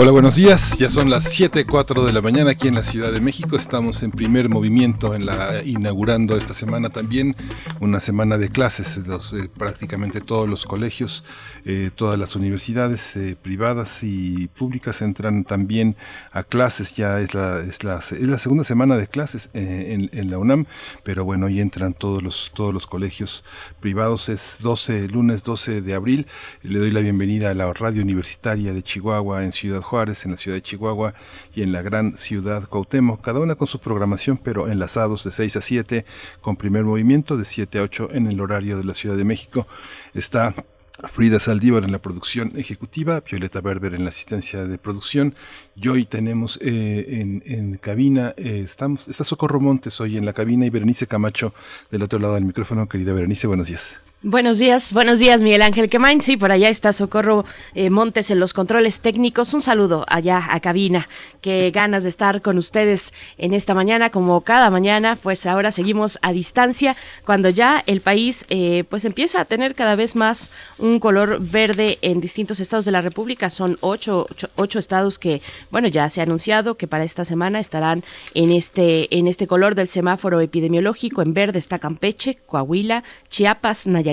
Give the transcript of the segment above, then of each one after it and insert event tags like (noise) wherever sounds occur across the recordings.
Hola, buenos días. Ya son las 7:04 de la mañana aquí en la Ciudad de México. Estamos en primer movimiento en la inaugurando esta semana también una semana de clases. Eh, prácticamente todos los colegios, eh, todas las universidades eh, privadas y públicas entran también a clases. Ya es la, es la, es la segunda semana de clases en, en, la UNAM, pero bueno, hoy entran todos los, todos los colegios privados. Es 12, lunes 12 de abril. Le doy la bienvenida a la radio universitaria de Chihuahua en Ciudad Juárez, en la ciudad de Chihuahua y en la gran ciudad Cuauhtémoc, cada una con su programación, pero enlazados de 6 a 7, con primer movimiento de 7 a 8 en el horario de la Ciudad de México. Está Frida Saldívar en la producción ejecutiva, Violeta Berber en la asistencia de producción. Y hoy tenemos eh, en, cabina, eh, estamos, está Socorro Montes hoy en la cabina y Berenice Camacho del otro lado del micrófono. Querida Berenice, buenos días. Buenos días, buenos días Miguel Ángel Quemain. Sí, por allá está Socorro eh, Montes en los controles técnicos. Un saludo allá a cabina. Qué ganas de estar con ustedes en esta mañana, como cada mañana. Pues ahora seguimos a distancia cuando ya el país eh, pues empieza a tener cada vez más un color verde en distintos estados de la República. Son ocho, ocho, estados que, bueno, ya se ha anunciado que para esta semana estarán en este, en este color del semáforo epidemiológico. En verde está Campeche, Coahuila, Chiapas, Nayarit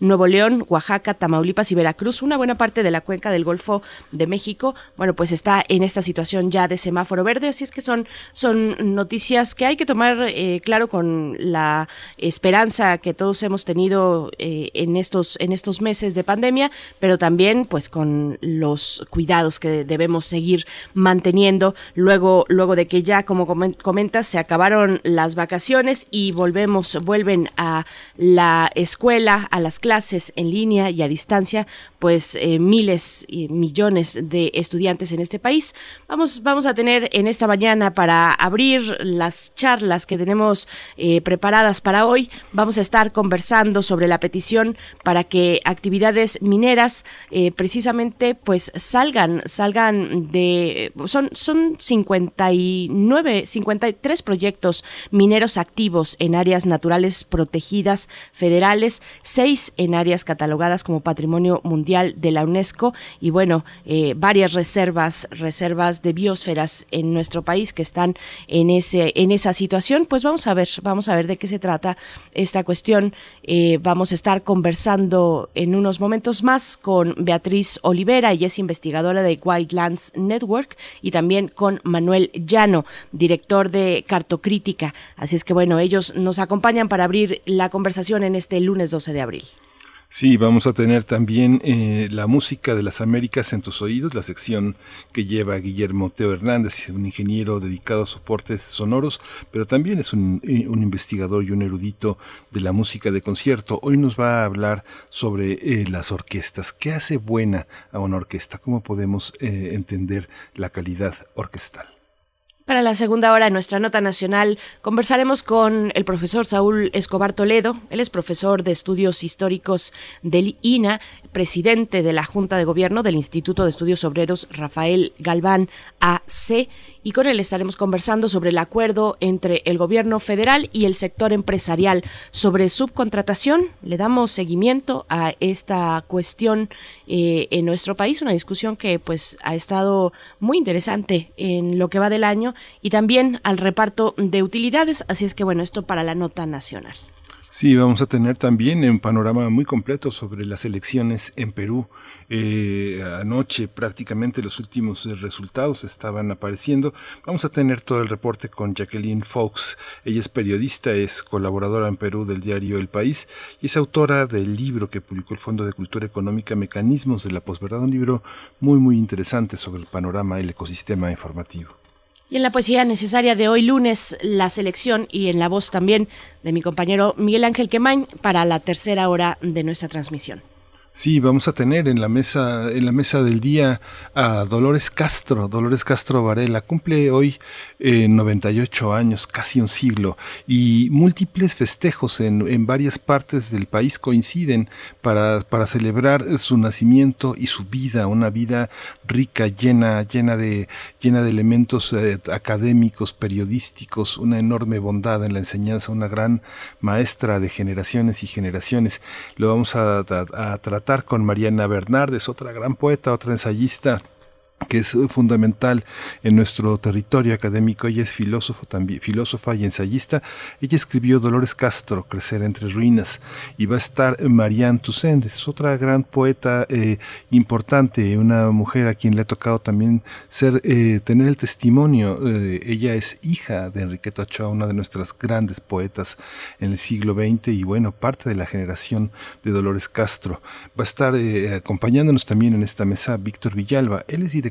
Nuevo León, Oaxaca, Tamaulipas y Veracruz, una buena parte de la cuenca del Golfo de México, bueno, pues está en esta situación ya de semáforo verde, así es que son, son noticias que hay que tomar eh, claro con la esperanza que todos hemos tenido eh, en estos en estos meses de pandemia, pero también pues con los cuidados que debemos seguir manteniendo luego luego de que ya como comentas se acabaron las vacaciones y volvemos vuelven a la escuela a las clases en línea y a distancia, pues eh, miles y millones de estudiantes en este país. Vamos, vamos a tener en esta mañana para abrir las charlas que tenemos eh, preparadas para hoy. Vamos a estar conversando sobre la petición para que actividades mineras eh, precisamente pues salgan, salgan de, son, son 59, 53 proyectos mineros activos en áreas naturales protegidas federales, seis en áreas catalogadas como patrimonio mundial de la UNESCO y bueno, eh, varias reservas, reservas de biosferas en nuestro país que están en ese, en esa situación. Pues vamos a ver, vamos a ver de qué se trata esta cuestión. Eh, vamos a estar conversando en unos momentos más con Beatriz Olivera, ella es investigadora de Wildlands Network y también con Manuel Llano, director de Cartocrítica. Así es que bueno, ellos nos acompañan para abrir la conversación en este lunes 12 de abril. Sí, vamos a tener también eh, la música de las Américas en tus oídos, la sección que lleva Guillermo Teo Hernández, un ingeniero dedicado a soportes sonoros, pero también es un, eh, investigador y un erudito de la música de concierto. Hoy nos va a hablar sobre eh, las orquestas. ¿Qué hace buena a una orquesta? ¿Cómo podemos entender la calidad orquestal? Para la segunda hora de nuestra nota nacional conversaremos con el profesor Saúl Escobar Toledo. Él es profesor de estudios históricos del INA, presidente de la Junta de Gobierno del Instituto de Estudios Obreros Rafael Galván AC y con él estaremos conversando sobre el acuerdo entre el gobierno federal y el sector empresarial sobre subcontratación. Le damos seguimiento a esta cuestión eh, en nuestro país, una discusión que pues ha estado muy interesante en lo que va del año y también al reparto de utilidades. Así es que bueno, esto para la nota nacional. Sí, vamos a tener también un panorama muy completo sobre las elecciones en Perú. Eh, anoche prácticamente los últimos resultados estaban apareciendo. Vamos a tener todo el reporte con Jacqueline Fox. Ella es periodista, es colaboradora en Perú del diario El País y es autora del libro que publicó el Fondo de Cultura Económica Mecanismos de la Posverdad, un libro muy muy interesante sobre el panorama el ecosistema informativo. Y en la poesía necesaria de hoy lunes, la selección y en la voz también de mi compañero Miguel Ángel Quemain para la tercera hora de nuestra transmisión. Sí, vamos a tener en la mesa, en la mesa del día a Dolores Castro. Dolores Castro Varela cumple hoy eh, 98 años, casi un siglo, y múltiples festejos en, en varias partes del país coinciden para, para, celebrar su nacimiento y su vida, una vida rica, llena, llena de, llena de elementos eh, académicos, periodísticos, una enorme bondad en la enseñanza, una gran maestra de generaciones y generaciones. Lo vamos a, a, a tratar con Mariana Bernardes, otra gran poeta, otra ensayista que es fundamental en nuestro territorio académico. Ella es filósofo también, filósofa y ensayista. Ella escribió Dolores Castro, Crecer entre ruinas, y va a estar Marianne Toussaint, es otra gran poeta eh, importante, una mujer a quien le ha tocado también ser, eh, tener el testimonio. Eh, ella es hija de Enriqueta Ochoa, una de nuestras grandes poetas en el siglo XX y bueno, parte de la generación de Dolores Castro. Va a estar acompañándonos también en esta mesa Víctor Villalba. Él es director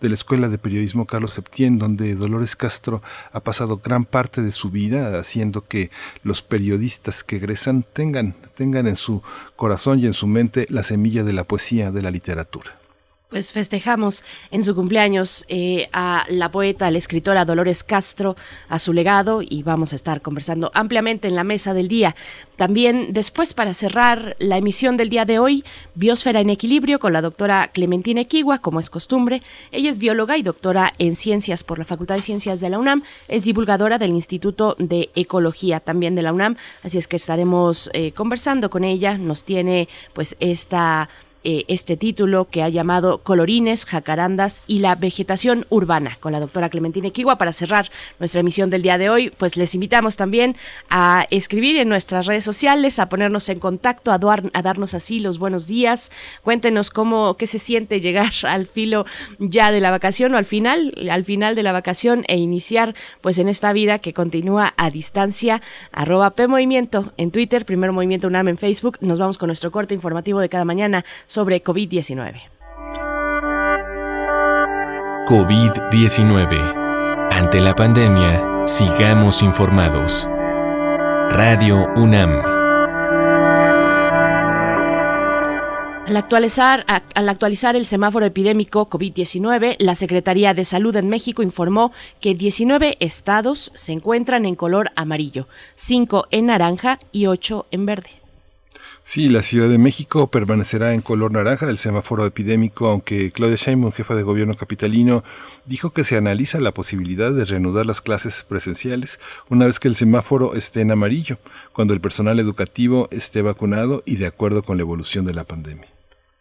de la Escuela de Periodismo Carlos Septién, donde Dolores Castro ha pasado gran parte de su vida haciendo que los periodistas que egresan tengan, tengan en su corazón y en su mente la semilla de la poesía, de la literatura pues festejamos en su cumpleaños eh, a la poeta, la escritora Dolores Castro, a su legado y vamos a estar conversando ampliamente en la mesa del día. También después, para cerrar la emisión del día de hoy, Biosfera en Equilibrio con la doctora Clementina Equigua, como es costumbre. Ella es bióloga y doctora en ciencias por la Facultad de Ciencias de la UNAM. Es divulgadora del Instituto de Ecología también de la UNAM. Así es que estaremos eh, conversando con ella. Nos tiene pues esta eh, este título que ha llamado Colorines, Jacarandas y la vegetación urbana con la doctora Clementina Equigua para cerrar nuestra emisión del día de hoy. Pues les invitamos también a escribir en nuestras redes sociales, a ponernos en contacto, a, a darnos así los buenos días. Cuéntenos cómo, qué se siente llegar (laughs) al filo ya de la vacación o al final, al final de la vacación e iniciar pues en esta vida que continúa a distancia. Arroba P en Twitter, Primer Movimiento UNAM en Facebook. Nos vamos con nuestro corte informativo de cada mañana sobre COVID-19. COVID-19. Ante la pandemia, sigamos informados. Radio UNAM. Al actualizar, al actualizar, el semáforo epidémico COVID-19, la Secretaría de Salud en México informó que 19 estados se encuentran en color amarillo, 5 en naranja y 8 en verde. Sí, la Ciudad de México permanecerá en color naranja del semáforo epidémico, aunque Claudia Sheinbaum, jefa de gobierno capitalino, dijo que se analiza la posibilidad de reanudar las clases presenciales una vez que el semáforo esté en amarillo, cuando el personal educativo esté vacunado y de acuerdo con la evolución de la pandemia.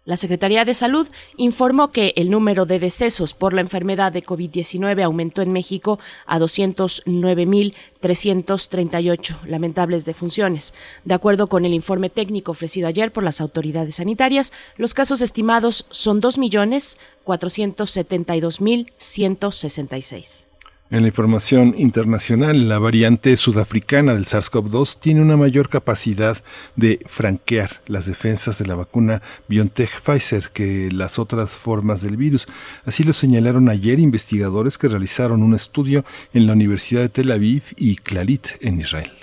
La Secretaría de Salud informó que el número de decesos por la enfermedad de COVID-19 aumentó en México a 209.338 lamentables defunciones. De acuerdo con el informe técnico ofrecido ayer por las autoridades sanitarias, los casos estimados son 2.472.166. En la información internacional, la variante sudafricana del SARS-CoV-2 tiene una mayor capacidad de franquear las defensas de la vacuna BioNTech Pfizer que las otras formas del virus. Así lo señalaron ayer investigadores que realizaron un estudio en la Universidad de Tel Aviv y Clarit en Israel.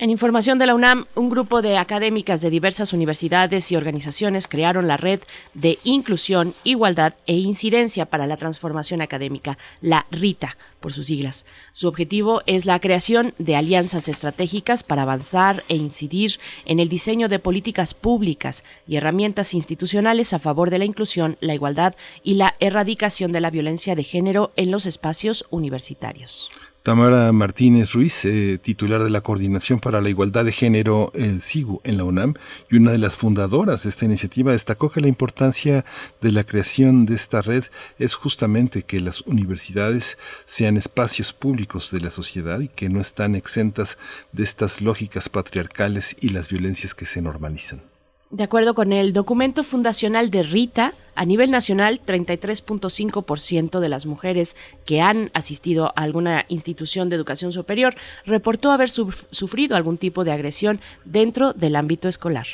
En información de la UNAM, un grupo de académicas de diversas universidades y organizaciones crearon la Red de Inclusión, Igualdad e Incidencia para la Transformación Académica, la RITA por sus siglas. Su objetivo es la creación de alianzas estratégicas para avanzar e incidir en el diseño de políticas públicas y herramientas institucionales a favor de la inclusión, la igualdad y la erradicación de la violencia de género en los espacios universitarios. Tamara Martínez Ruiz, eh, titular de la Coordinación para la Igualdad de Género, el SIGU, en la UNAM, y una de las fundadoras de esta iniciativa, destacó que la importancia de la creación de esta red es justamente que las universidades sean espacios públicos de la sociedad y que no están exentas de estas lógicas patriarcales y las violencias que se normalizan. De acuerdo con el documento fundacional de Rita, a nivel nacional, 33.5% de las mujeres que han asistido a alguna institución de educación superior reportó haber sufrido algún tipo de agresión dentro del ámbito escolar.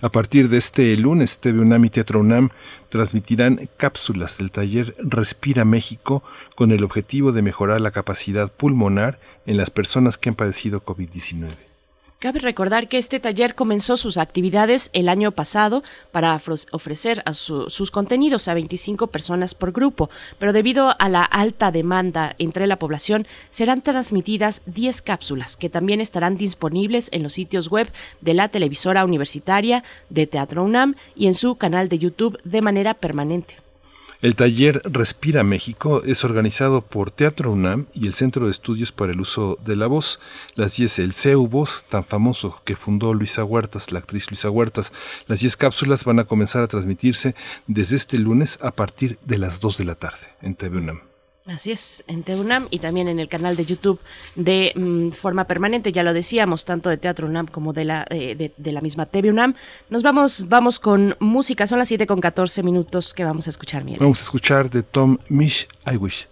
A partir de este lunes, TV UNAM y Teatro UNAM transmitirán cápsulas del taller Respira México con el objetivo de mejorar la capacidad pulmonar en las personas que han padecido COVID-19. Cabe recordar que este taller comenzó sus actividades el año pasado para ofrecer sus contenidos a 25 personas por grupo, pero debido a la alta demanda entre la población, serán transmitidas 10 cápsulas que también estarán disponibles en los sitios web de la televisora universitaria de Teatro UNAM y en su canal de YouTube de manera permanente. El taller Respira México es organizado por Teatro UNAM y el Centro de Estudios para el Uso de la Voz. Las 10, el CEU Voz, tan famoso que fundó Luisa Huertas, la actriz Luisa Huertas. Las 10 cápsulas van a comenzar a transmitirse desde este lunes a partir de las 2 de la tarde en TV UNAM. Así es, en TEUNAM y también en el canal de YouTube de mm, forma permanente, ya lo decíamos, tanto de Teatro UNAM como de la, eh, de, la misma TV UNAM. Nos vamos, vamos con música, son las 7 con 14 minutos que vamos a escuchar, Miguel. Vamos a escuchar de Tom Mish, I Wish.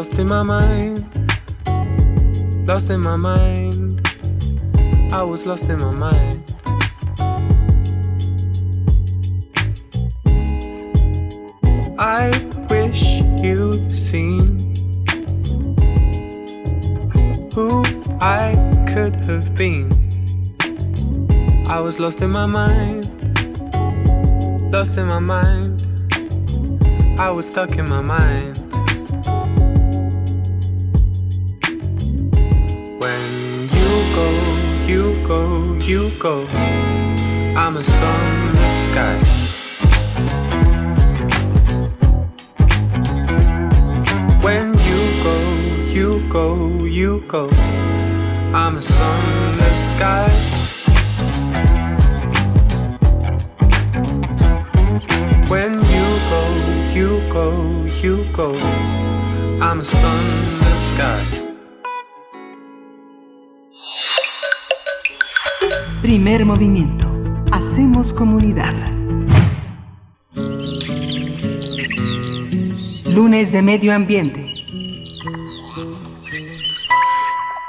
Lost in my mind, lost in my mind. I was lost in my mind. I wish you'd seen who I could have been. I was lost in my mind, lost in my mind. I was stuck in my mind. You go. I'm a the sky. When you go, you go, you go. I'm a sun in the sky. When you go, you go, you go. I'm a sun movimiento. Hacemos comunidad. Lunes de Medio Ambiente.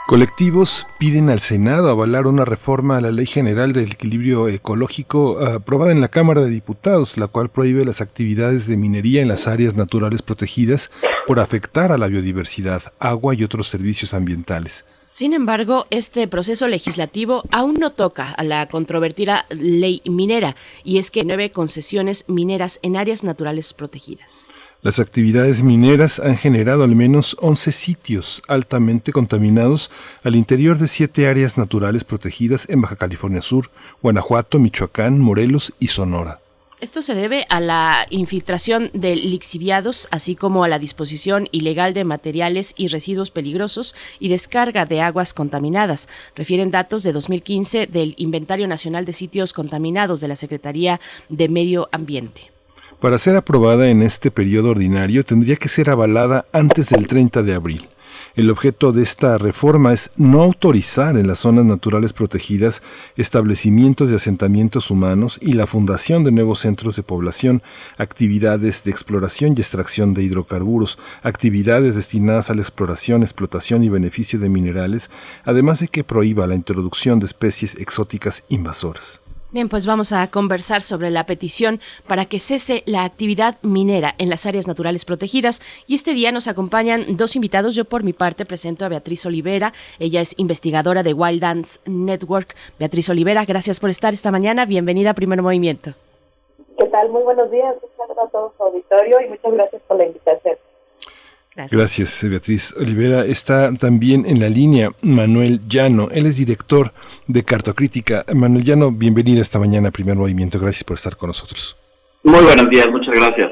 Colectivos piden al Senado avalar una reforma a la Ley General del Equilibrio Ecológico aprobada en la Cámara de Diputados, la cual prohíbe las actividades de minería en las áreas naturales protegidas por afectar a la biodiversidad, agua y otros servicios ambientales. Sin embargo, este proceso legislativo aún no toca a la controvertida ley minera, y es que nueve concesiones mineras en áreas naturales protegidas. Las actividades mineras han generado al menos 11 sitios altamente contaminados al interior de siete áreas naturales protegidas en Baja California Sur, Guanajuato, Michoacán, Morelos y Sonora. Esto se debe a la infiltración de lixiviados, así como a la disposición ilegal de materiales y residuos peligrosos y descarga de aguas contaminadas, refieren datos de 2015 del Inventario Nacional de Sitios Contaminados de la Secretaría de Medio Ambiente. Para ser aprobada en este periodo ordinario tendría que ser avalada antes del 30 de abril. El objeto de esta reforma es no autorizar en las zonas naturales protegidas establecimientos de asentamientos humanos y la fundación de nuevos centros de población, actividades de exploración y extracción de hidrocarburos, actividades destinadas a la exploración, explotación y beneficio de minerales, además de que prohíba la introducción de especies exóticas invasoras. Bien, pues vamos a conversar sobre la petición para que cese la actividad minera en las áreas naturales protegidas. Y este día nos acompañan dos invitados. Yo por mi parte presento a Beatriz Olivera. Ella es investigadora de Wild Dance Network. Beatriz Olivera, gracias por estar esta mañana. Bienvenida a Primer Movimiento. ¿Qué tal? Muy buenos días. Muchas gracias a todo su auditorio y muchas gracias por la invitación. Gracias. Beatriz Olivera. Está también en la línea Manuel Llano. Él es director de Cartocrítica. Manuel Llano, bienvenido esta mañana a Primer Movimiento. Gracias por estar con nosotros. Muy buenos días, muchas gracias.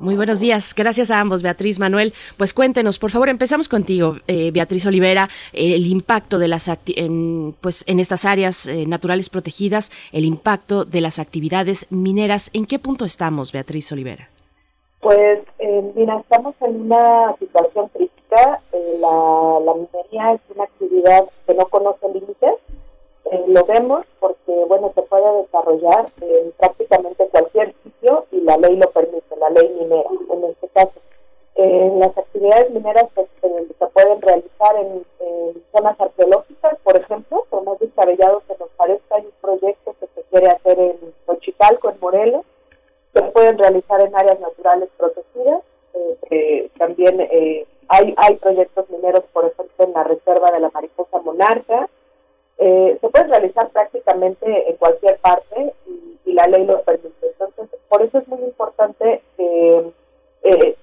Muy buenos días, gracias a ambos, Beatriz, Manuel. Pues cuéntenos, por favor, empezamos contigo, eh, Beatriz Olivera, el impacto de las en, pues en estas áreas eh, naturales protegidas, el impacto de las actividades mineras. ¿En qué punto estamos, Beatriz Olivera? Pues eh, estamos en una situación crítica. La, la, minería es una actividad que no conoce límites. lo vemos porque, bueno, se puede desarrollar en prácticamente cualquier sitio y la ley lo permite, la ley minera en este caso. las actividades mineras pues, se pueden realizar en, zonas arqueológicas, por ejemplo, por más descabellado que nos parezca, hay un proyecto que se quiere hacer en Xochicalco, en Morelos, se pueden realizar en áreas naturales protegidas, eh, también eh, hay, hay proyectos mineros, por ejemplo, en la reserva de la mariposa monarca, eh, se pueden realizar prácticamente en cualquier parte y, y, la ley lo permite. Entonces, por eso es muy importante que eh,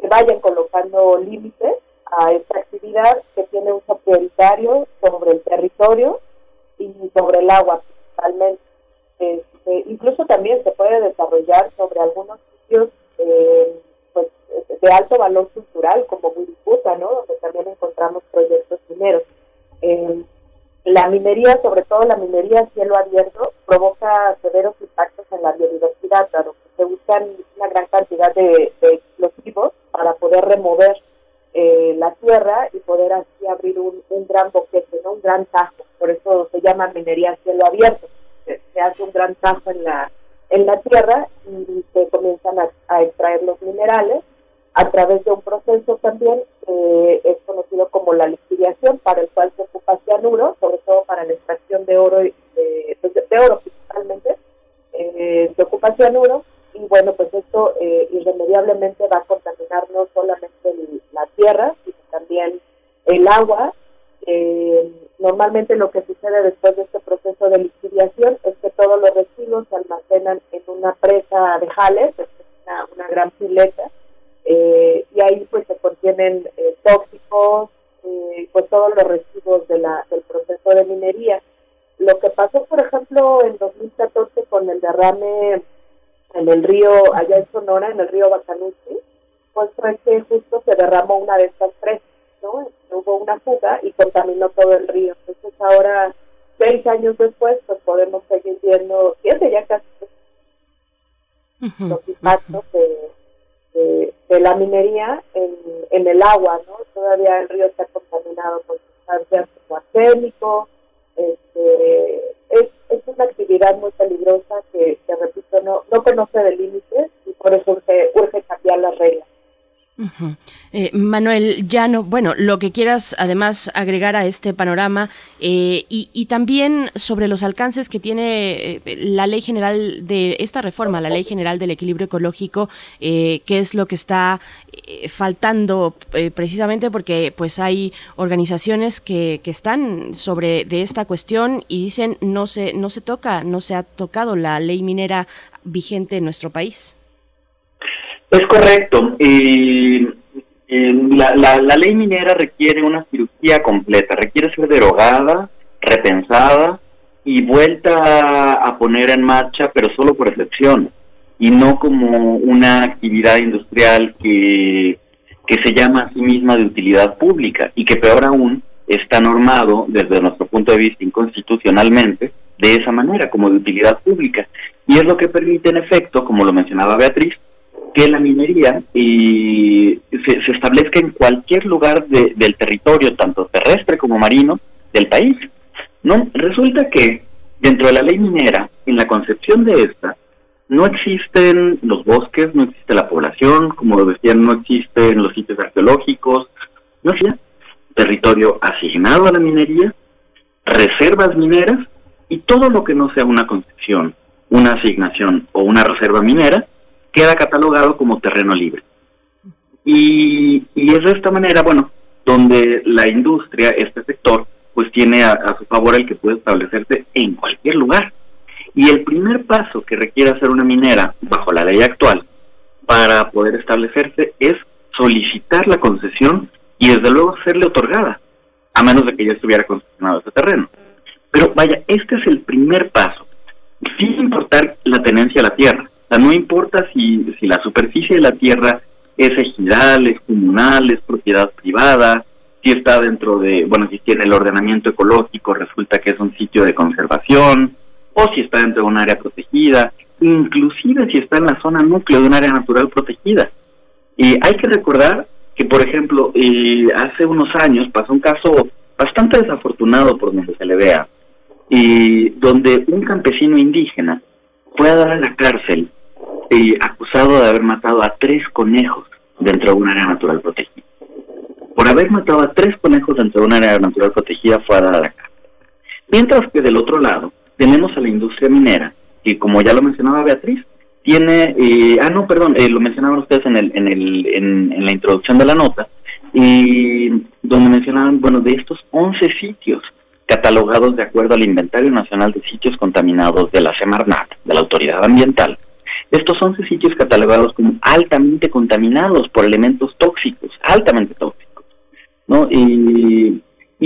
se vayan colocando límites a esta actividad que tiene uso prioritario sobre el territorio y sobre el agua principalmente. Este, incluso también se puede desarrollar sobre algunos sitios eh, pues, de alto valor cultural, como Wirikuta, ¿no? donde también encontramos proyectos mineros. Eh, la minería, sobre todo la minería a cielo abierto, provoca severos impactos en la biodiversidad, dado que se usan una gran cantidad de, explosivos para poder remover eh, la tierra y poder así abrir un, gran boquete, ¿no? un gran tajo. Por eso se llama minería a cielo abierto. Se, hace un gran tajo en la, en la tierra y se comienzan a extraer los minerales a través de un proceso también que es conocido como la lixiviación, para el cual se ocupa cianuro, sobre todo para la extracción de oro, pues, de, oro principalmente, eh, se ocupa cianuro, y bueno, pues esto eh, irremediablemente va a contaminar no solamente la tierra, sino también el agua. Normalmente lo que sucede después de este proceso de lixiviación es que todos los residuos se almacenan en una presa de jales, es una, gran pileta, eh, y ahí pues se contienen eh, tóxicos, eh, pues todos los residuos del proceso de minería. Lo que pasó, por ejemplo, en 2014 con el derrame en el río, allá en Sonora, en el río Bacanuchi, pues fue que justo se derramó una de estas presas, ¿no? Hubo una fuga y contaminó todo el río. Entonces ahora, seis años después, pues podemos seguir viendo, siete ya casi, los impactos de de, la minería en, en, el agua, ¿no? Todavía el río está contaminado con sustancias como arsénico, este, es, es una actividad muy peligrosa que, que repito, no, no conoce de límites y por eso urge, urge cambiar las reglas. Eh, Manuel Llano, bueno, lo que quieras además agregar a este panorama eh, y, también sobre los alcances que tiene eh, la ley general de esta reforma, la ley general del equilibrio ecológico, qué es lo que está faltando precisamente porque pues hay organizaciones que, que están sobre de esta cuestión y dicen no se no se toca, no se ha tocado la ley minera vigente en nuestro país. Es correcto. y la, la, ley minera requiere una cirugía completa, requiere ser derogada, repensada y vuelta a poner en marcha, pero solo por excepción, y no como una actividad industrial que, que se llama a sí misma de utilidad pública y que peor aún está normado desde nuestro punto de vista inconstitucionalmente de esa manera, como de utilidad pública. Y es lo que permite, en efecto, como lo mencionaba Beatriz, que la minería se, se, establezca en cualquier lugar del territorio, tanto terrestre como marino, del país. No, resulta que dentro de la ley minera, en la concepción de esta, no existen los bosques, no existe la población, como decían, no existen los sitios arqueológicos, no existe territorio asignado a la minería, reservas mineras y todo lo que no sea una concesión, una asignación o una reserva minera queda catalogado como terreno libre. Y, es de esta manera, bueno, donde la industria, este sector, pues tiene a, su favor el que puede establecerse en cualquier lugar. Y el primer paso que requiere hacer una minera bajo la ley actual para poder establecerse es solicitar la concesión y desde luego serle otorgada, a menos de que ya estuviera concesionado ese terreno. Pero vaya, este es el primer paso, sin importar la tenencia a la tierra. Sea, no importa si, si la superficie de la tierra es ejidal, es comunal, es propiedad privada, si está dentro de, bueno, si tiene el ordenamiento ecológico, resulta que es un sitio de conservación, o si está dentro de un área protegida, inclusive si está en la zona núcleo de un área natural protegida. Y hay que recordar que, por ejemplo, eh, hace unos años pasó un caso bastante desafortunado por donde se le vea, y donde un campesino indígena fue a dar a la cárcel eh, acusado de haber matado a tres conejos dentro de un área natural protegida. Por haber matado a tres conejos dentro de un área natural protegida fue a dar a la cárcel. Mientras que del otro lado tenemos a la industria minera, que como ya lo mencionaba Beatriz, tiene, eh, ah no, perdón, eh, lo mencionaban ustedes en, el, en, el, en, la introducción de la nota, y donde mencionaban, bueno, de estos 11 sitios catalogados de acuerdo al Inventario Nacional de Sitios Contaminados de la Semarnat, de la Autoridad Ambiental, estos 11 sitios catalogados como altamente contaminados por elementos tóxicos, altamente tóxicos, ¿no? Y,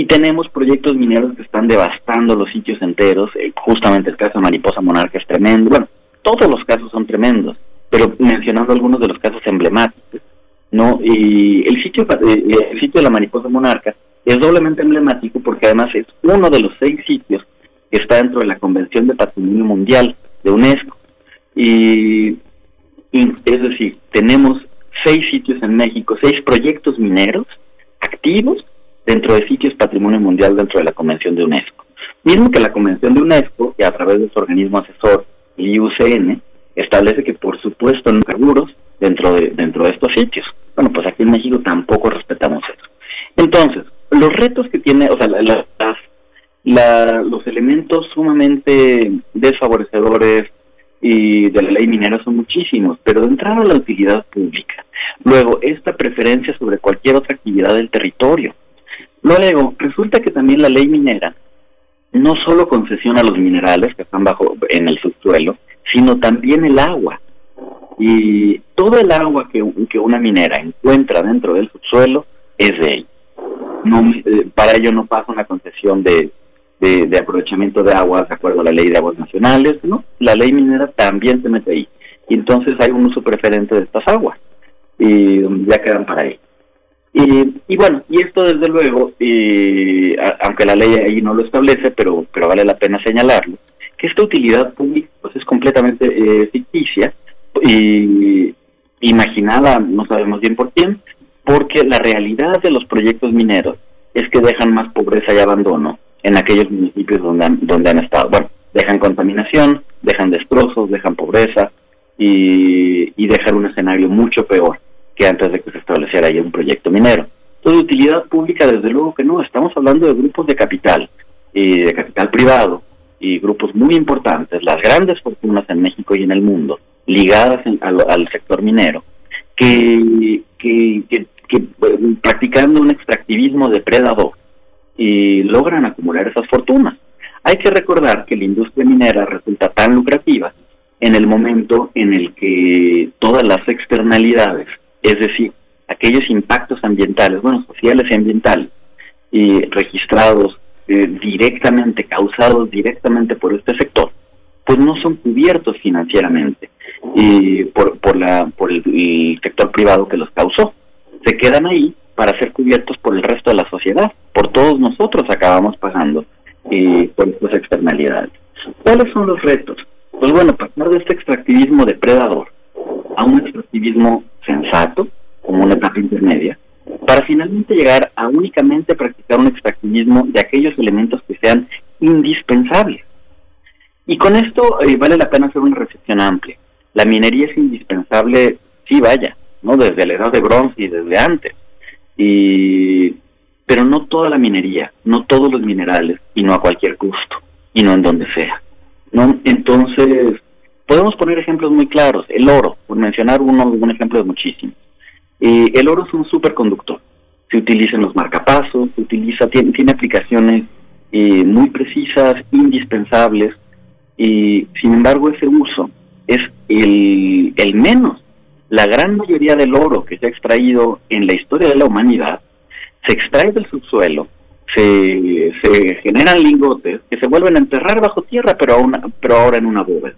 tenemos proyectos mineros que están devastando los sitios enteros, eh, justamente el caso de Mariposa Monarca es tremendo, bueno, todos los casos son tremendos, pero mencionando algunos de los casos emblemáticos, ¿no? Y el sitio, eh, el sitio de la mariposa monarca es doblemente emblemático porque además es uno de los seis sitios que está dentro de la Convención de Patrimonio Mundial de UNESCO. Y, es decir, tenemos seis sitios en México, seis proyectos mineros activos dentro de sitios patrimonio mundial dentro de la Convención de UNESCO. Mismo que la Convención de UNESCO, que a través de su organismo asesor el IUCN establece que por supuesto no carburos dentro de, dentro de estos sitios. Bueno, pues aquí en México tampoco respetamos eso. Entonces, los retos que tiene, o sea, los elementos sumamente desfavorecedores y de la ley minera son muchísimos, pero de entrar a la utilidad pública. Luego, esta preferencia sobre cualquier otra actividad del territorio. Luego, resulta que también la ley minera no solo concesiona los minerales que están bajo en el subsuelo, sino también el agua. Y todo el agua que, que una minera encuentra dentro del subsuelo es de ella. No, eh, para ello no pasa una concesión de, de, aprovechamiento de aguas de acuerdo a la ley de aguas nacionales, ¿no? La ley minera también se mete ahí. Y entonces hay un uso preferente de estas aguas y ya quedan para ello. Y, bueno, y esto desde luego, aunque la ley ahí no lo establece, pero, pero vale la pena señalarlo, que esta utilidad pública pues es completamente eh, ficticia y imaginada, no sabemos bien por quién, porque la realidad de los proyectos mineros es que dejan más pobreza y abandono en aquellos municipios donde han, donde han estado. Bueno, dejan contaminación, dejan destrozos, dejan pobreza y, y dejan un escenario mucho peor que antes de que se estableciera ahí un proyecto minero. Entonces, utilidad pública, desde luego que no, estamos hablando de grupos de capital, y de capital privado, y grupos muy importantes, las grandes fortunas en México y en el mundo, ligadas al, sector minero, que, que, que, practicando un extractivismo depredador, y logran acumular esas fortunas. Hay que recordar que la industria minera resulta tan lucrativa en el momento en el que todas las externalidades es decir, aquellos impactos ambientales, bueno, sociales y ambientales, y registrados eh, directamente, causados directamente por este sector, pues no son cubiertos financieramente y por, por, la, por el, sector privado que los causó. Se quedan ahí para ser cubiertos por el resto de la sociedad. Por todos nosotros acabamos pagando eh, por estas externalidades. ¿Cuáles son los retos? Pues bueno, pasar de este extractivismo depredador a un extractivismo sensato, como una etapa intermedia, para finalmente llegar a únicamente practicar un extractivismo de aquellos elementos que sean indispensables. Y con esto eh, vale la pena hacer una reflexión amplia. La minería es indispensable, sí, vaya, ¿no? Desde la edad de bronce y desde antes. Y, pero no toda la minería, no todos los minerales, y no a cualquier costo, y no en donde sea. ¿no? Entonces, Podemos poner ejemplos muy claros. El oro, por mencionar uno, un ejemplo de muchísimos. El oro es un superconductor. Se utiliza en los marcapasos, se utiliza, tiene, aplicaciones muy precisas, indispensables, y sin embargo ese uso es el, el menos. La gran mayoría del oro que se ha extraído en la historia de la humanidad se extrae del subsuelo, se, generan lingotes que se vuelven a enterrar bajo tierra, pero, pero ahora en una bóveda.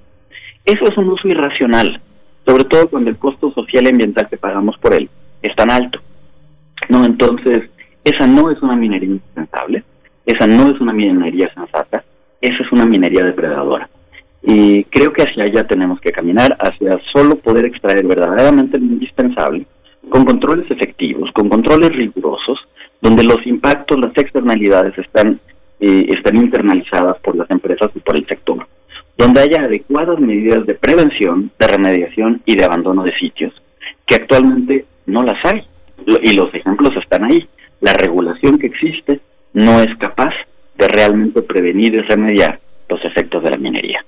Eso es un uso irracional, sobre todo cuando el costo social y ambiental que pagamos por él es tan alto. No, entonces, esa no es una minería indispensable, esa no es una minería sensata, esa es una minería depredadora. Y creo que hacia allá tenemos que caminar, hacia solo poder extraer verdaderamente lo indispensable, con controles efectivos, con controles rigurosos, donde los impactos, las externalidades están, eh, están internalizadas por las empresas y por el sector, donde haya adecuadas medidas de prevención, de remediación y de abandono de sitios, que actualmente no las hay. Y los ejemplos están ahí. La regulación que existe no es capaz de realmente prevenir y remediar los efectos de la minería.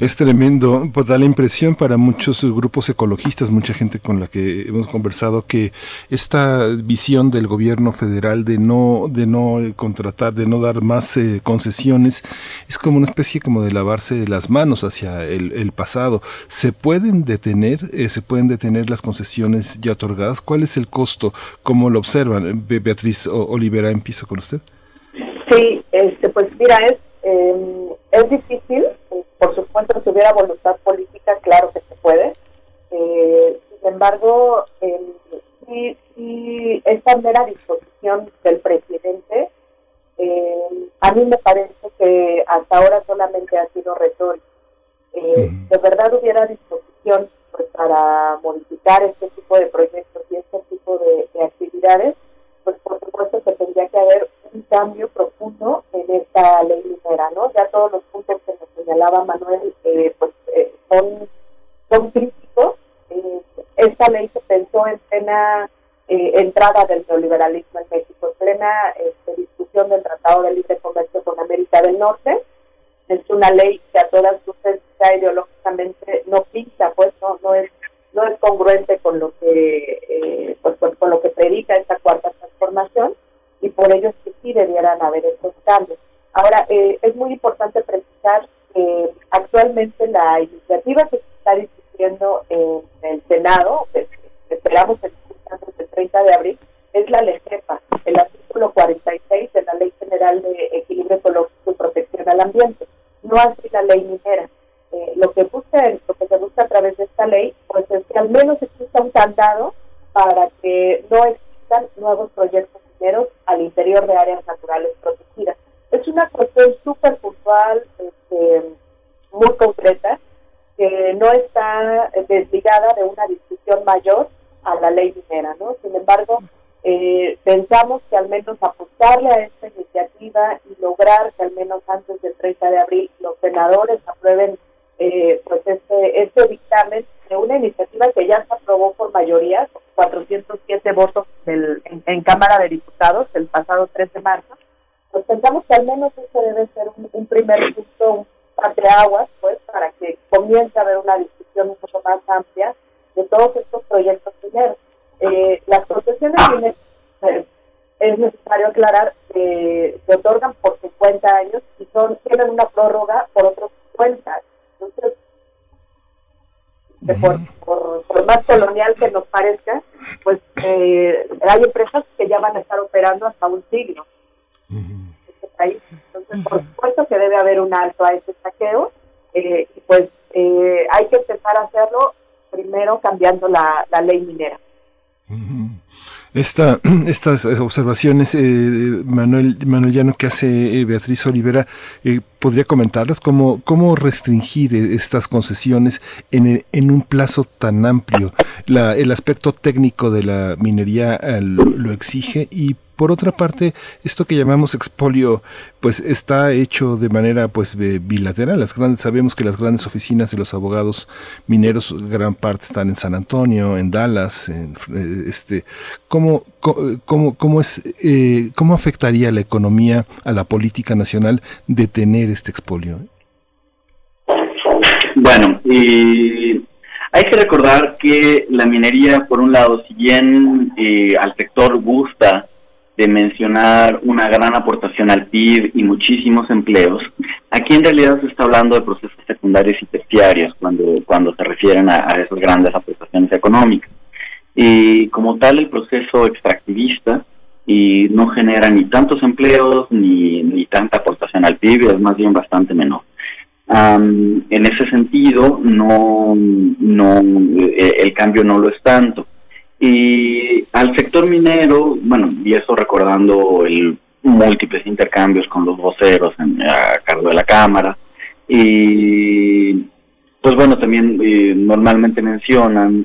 Es tremendo, pues da la impresión para muchos grupos ecologistas, mucha gente con la que hemos conversado, que esta visión del gobierno federal de no, de no contratar, de no dar más eh, concesiones, es como una especie como de lavarse las manos hacia el, pasado. ¿Se pueden detener, eh, se pueden detener las concesiones ya otorgadas? ¿Cuál es el costo? ¿Cómo lo observan? Beatriz Olivera, empiezo con usted. Sí, este, pues mira, es eh, es difícil, eh, por supuesto, si hubiera voluntad política, claro que se puede. Eh, sin embargo, si, si esta mera disposición del presidente, a mí me parece que hasta ahora solamente ha sido retórico. De verdad hubiera disposición pues, para modificar este tipo de proyectos y este tipo de actividades, pues por supuesto que tendría que haber un cambio profundo en esta ley minera, ¿no? Ya todos los puntos que nos señalaba Manuel, eh, pues eh, son, son críticos. Eh, esta ley se pensó en plena entrada del neoliberalismo en México, en plena este, discusión del Tratado de Libre Comercio con América del Norte. Es una ley que a todas luces ya ideológicamente no pinta, pues no, no es no es congruente con lo que pues, con lo que predica esta cuarta transformación y por ello es que sí debieran haber estos cambios. Ahora, eh, es muy importante precisar que actualmente la iniciativa que se está discutiendo en el Senado, que esperamos el el 30 de abril, es la LEGEPA, el artículo 46 de la Ley General de Equilibrio Ecológico y Protección al Ambiente, no así la ley minera. Eh, lo que busca, lo que se busca a través de esta ley, pues es que al menos exista un candado para que no existan nuevos proyectos al interior de áreas naturales protegidas. Es una cuestión súper puntual, este, muy concreta, que no está desligada de una discusión mayor a la ley minera, ¿no? Sin embargo, eh, pensamos que al menos apostarle a esta iniciativa y lograr que al menos antes del 30 de abril los senadores aprueben eh, pues este, este dictamen de una iniciativa que ya se aprobó por mayoría, 407 votos en, Cámara de Diputados el pasado 3 de marzo, pues pensamos que al menos eso debe ser un, primer punto, un aguas, pues, para que comience a haber una discusión mucho más amplia de todos estos proyectos primeros. Eh, las procesiones eh, es necesario aclarar que se hay empresas que ya van a estar operando hasta un siglo en este país. Entonces, por supuesto que debe haber un alto a ese saqueo eh, y pues eh, hay que empezar a hacerlo primero cambiando la, ley minera. Esta, (clears throat) estas observaciones, eh, Manuel, Manuel Llano, que hace eh, Beatriz Olivera, eh, ¿podría comentarlas? ¿Cómo, ¿Cómo restringir estas concesiones en, en un plazo tan amplio? La, el aspecto técnico de la minería lo exige y por otra parte, esto que llamamos expolio, pues está hecho de manera pues bilateral. Las grandes, sabemos que las grandes oficinas de los abogados mineros, gran parte están en San Antonio, en Dallas, en, eh, este, ¿cómo, cómo, cómo, es, eh, ¿cómo afectaría la economía a la política nacional de tener este expolio? Bueno, y hay que recordar que la minería, por un lado, si bien eh, al sector gusta de mencionar una gran aportación al PIB y muchísimos empleos, aquí en realidad se está hablando de procesos secundarios y terciarios cuando, cuando se refieren a, esas grandes aportaciones económicas. Y como tal, el proceso extractivista y no genera ni tantos empleos ni, ni tanta aportación al PIB, es más bien bastante menor. en ese sentido, no, no, eh, el cambio no lo es tanto. Y al sector minero, bueno, y eso recordando el múltiples intercambios con los voceros en, a cargo de la Cámara, y pues bueno, también eh, normalmente mencionan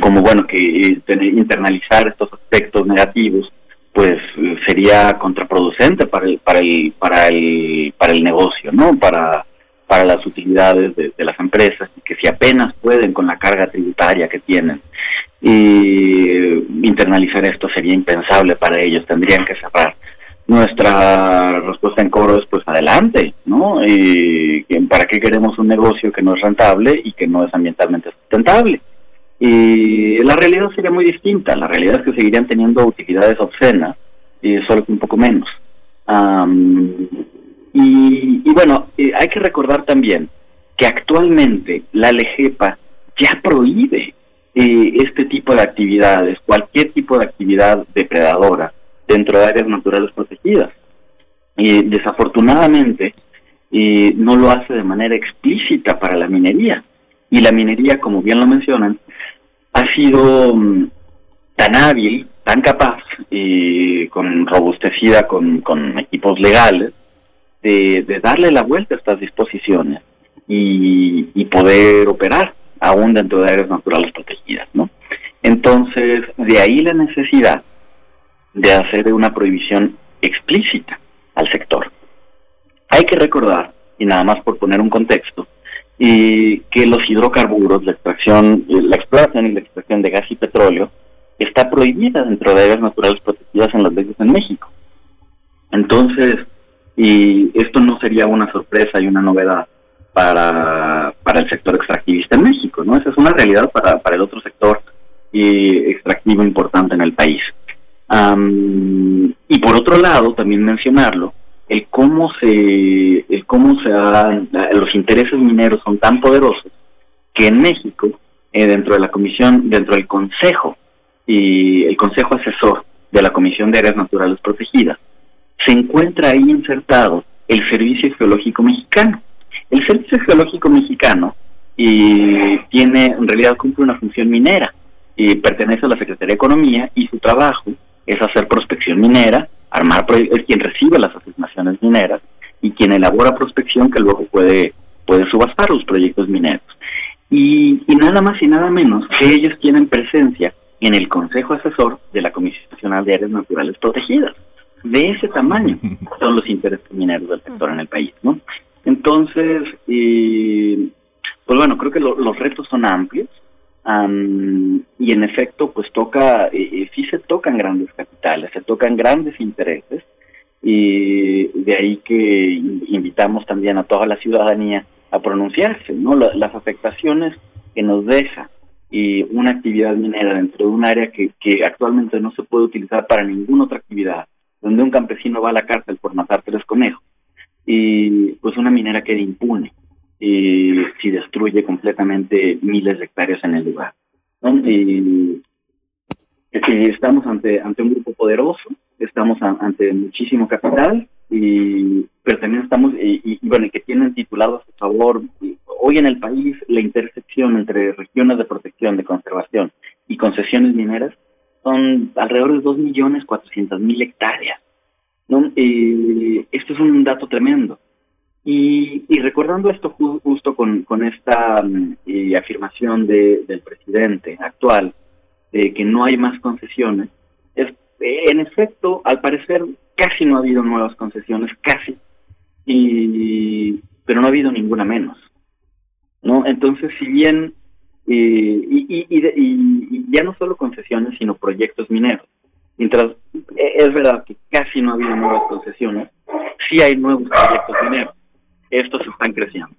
como bueno que eh, internalizar estos aspectos negativos pues sería contraproducente para el para el para el para el negocio no para para las utilidades de, las empresas que si apenas pueden con la carga tributaria que tienen y internalizar esto sería impensable para ellos tendrían que cerrar nuestra respuesta en coro es pues adelante no y para qué queremos un negocio que no es rentable y que no es ambientalmente sustentable y la realidad sería muy distinta. La realidad es que seguirían teniendo utilidades obscenas, y solo un poco menos. Y, bueno, eh, hay que recordar también que actualmente la LEGEPA ya prohíbe eh, este tipo de actividades, cualquier tipo de actividad depredadora dentro de áreas naturales protegidas. Y desafortunadamente eh, no lo hace de manera explícita para la minería. Y la minería, como bien lo mencionan, ha sido mm, tan hábil, tan capaz, y con robustecida con, equipos legales, de, darle la vuelta a estas disposiciones y, poder operar aún dentro de áreas naturales protegidas, ¿no? Entonces, de ahí la necesidad de hacer una prohibición explícita al sector. Hay que recordar, y nada más por poner un contexto, y que los hidrocarburos, la extracción, la exploración y la extracción de gas y petróleo está prohibida dentro de áreas naturales protegidas en las leyes en México. Entonces, y esto no sería una sorpresa y una novedad para, para el sector extractivista en México, ¿no? Esa es una realidad para, para el otro sector y extractivo importante en el país. y por otro lado, también mencionarlo, el cómo se, el cómo se los intereses mineros son tan poderosos que en México, eh, dentro de la comisión, dentro del consejo y el consejo asesor de la Comisión de Áreas Naturales Protegidas, se encuentra ahí insertado el Servicio Geológico Mexicano. El Servicio Geológico Mexicano y tiene, en realidad cumple una función minera y pertenece a la Secretaría de Economía y su trabajo es hacer prospección minera, armar es quien recibe las asignaciones mineras y quien elabora prospección que luego puede, puede subastar los proyectos mineros. Y, y nada más y nada menos que ellos tienen presencia en el Consejo Asesor de la Comisión Nacional de Áreas Naturales Protegidas. De ese tamaño (laughs) son los intereses mineros del sector en el país, ¿no? Entonces, pues bueno, creo que los retos son amplios y en efecto, pues toca, eh, sí se tocan grandes capitales, se tocan grandes intereses y de ahí que invitamos también a toda la ciudadanía a pronunciarse, ¿no? las afectaciones que nos deja y una actividad minera dentro de un área que, que actualmente no se puede utilizar para ninguna otra actividad, donde un campesino va a la cárcel por matar tres conejos y pues una minera queda impune y si destruye completamente miles de hectáreas en el lugar. Y, estamos ante, ante un grupo poderoso, estamos ante muchísimo capital, y, pero también estamos, y, bueno, que tienen titulados a su favor, hoy en el país la intersección entre regiones de protección, de conservación y concesiones mineras son alrededor de 2.400.000 hectáreas. ¿no? Y esto es un dato tremendo. Y, recordando esto justo con, con esta mm, afirmación de, del presidente actual de que no hay más concesiones, es, en efecto, al parecer casi no ha habido nuevas concesiones, casi, y, pero no ha habido ninguna menos. ¿no? Entonces, si bien, y, y, ya no solo concesiones, sino proyectos mineros, mientras e, es verdad que casi no ha habido nuevas concesiones, sí hay nuevos proyectos mineros. Estos están creciendo.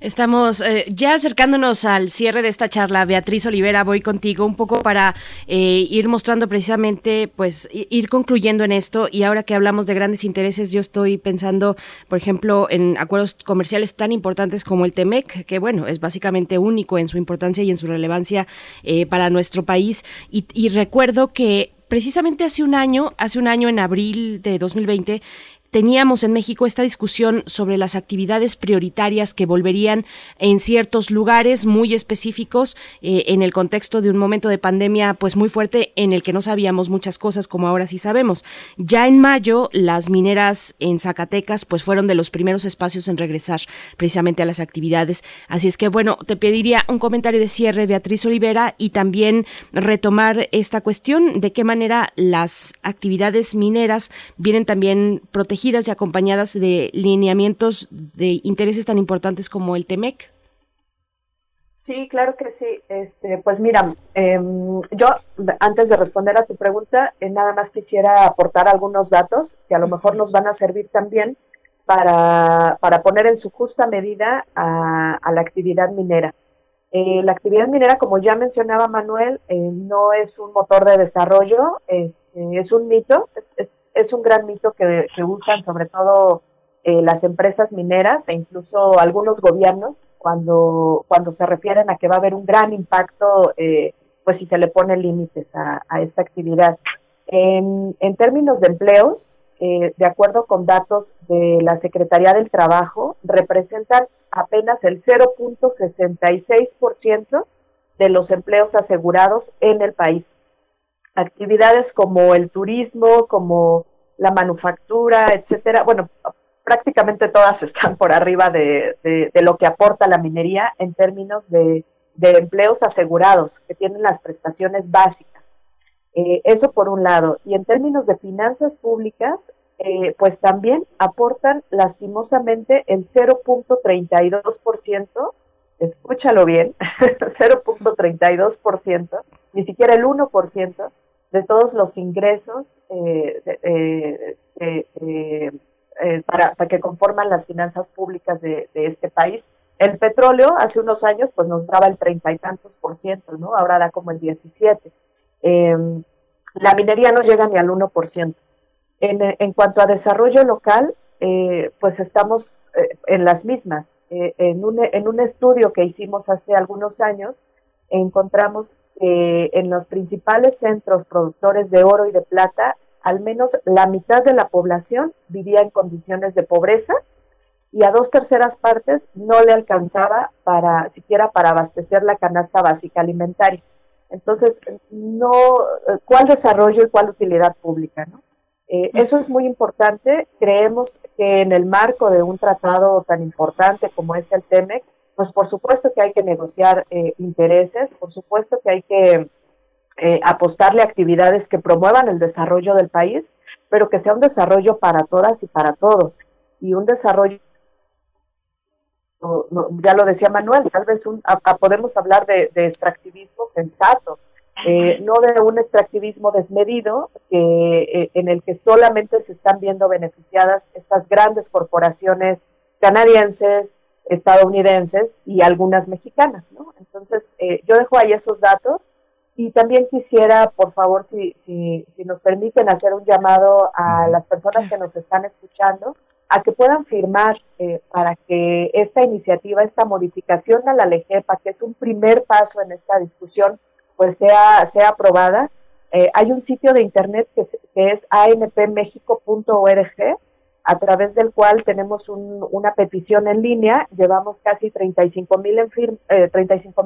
Estamos eh, ya acercándonos al cierre de esta charla. Beatriz Olivera, voy contigo un poco para eh, ir mostrando precisamente, pues, ir concluyendo en esto. Y ahora que hablamos de grandes intereses, yo estoy pensando, por ejemplo, en acuerdos comerciales tan importantes como el TEMEC, que bueno, es básicamente único en su importancia y en su relevancia eh, para nuestro país. Y, recuerdo que precisamente hace un año, hace un año en abril de 2020, teníamos en México esta discusión sobre las actividades prioritarias que volverían en ciertos lugares muy específicos eh, en el contexto de un momento de pandemia pues muy fuerte en el que no sabíamos muchas cosas como ahora sí sabemos. Ya en mayo las mineras en Zacatecas pues fueron de los primeros espacios en regresar precisamente a las actividades. Así es que bueno, te pediría un comentario de cierre Beatriz Olivera y también retomar esta cuestión de qué manera las actividades mineras vienen también protegidas y acompañadas de lineamientos de intereses tan importantes como el TEMEC? Sí, claro que sí. Este, pues mira, em, yo antes de responder a tu pregunta, eh, nada más quisiera aportar algunos datos que a lo mejor nos van a servir también para, para poner en su justa medida a la actividad minera. Eh, la actividad minera, como ya mencionaba Manuel, eh, no es un motor de desarrollo, es, es un mito, es, es, un gran mito que, usan sobre todo eh, las empresas mineras e incluso algunos gobiernos cuando, cuando se refieren a que va a haber un gran impacto, pues si se le pone límites a, a esta actividad. En, en términos de empleos, de acuerdo con datos de la Secretaría del Trabajo, representan apenas el 0.66% de los empleos asegurados en el país. Actividades como el turismo, como la manufactura, etcétera, bueno, prácticamente todas están por arriba de, lo que aporta la minería en términos de, empleos asegurados, que tienen las prestaciones básicas. Eh, eso por un lado. Y en términos de finanzas públicas, eh, pues también aportan lastimosamente el 0.32%, escúchalo bien, (laughs) 0.32%, ni siquiera el 1% de todos los ingresos eh, eh, para, que conforman las finanzas públicas de, este país. El petróleo hace unos años pues nos daba el treinta y tantos por ciento, ¿no? Ahora da como el 17. Em, la minería no llega ni al 1%. En, en cuanto a desarrollo local, eh, pues estamos eh, en las mismas. Eh, en, un, en un estudio que hicimos hace algunos años, encontramos que en los principales centros productores de oro y de plata, al menos la mitad de la población vivía en condiciones de pobreza y a dos terceras partes no le alcanzaba para siquiera para abastecer la canasta básica alimentaria. Entonces, no, ¿cuál desarrollo y cuál utilidad pública? ¿no? Eh, eso es muy importante. Creemos que en el marco de un tratado tan importante como es el TEMEC, pues por supuesto que hay que negociar eh, intereses, por supuesto que hay que eh, apostarle a actividades que promuevan el desarrollo del país, pero que sea un desarrollo para todas y para todos. Y un desarrollo, ya lo decía Manuel, tal vez podemos hablar de extractivismo sensato, eh, no de un extractivismo desmedido que, eh, en el que solamente se están viendo beneficiadas estas grandes corporaciones canadienses, estadounidenses y algunas mexicanas, ¿no? Entonces, eh, yo dejo ahí esos datos y también quisiera, por favor, si, si, si nos permiten hacer un llamado a las personas que nos están escuchando, a que puedan firmar para que esta iniciativa, esta modificación a la LEGEPA, que es un primer paso en esta discusión, pues sea, sea aprobada. Eh, hay un sitio de internet que, es anpmexico.org, a través del cual tenemos una petición en línea, llevamos casi 35 mil eh,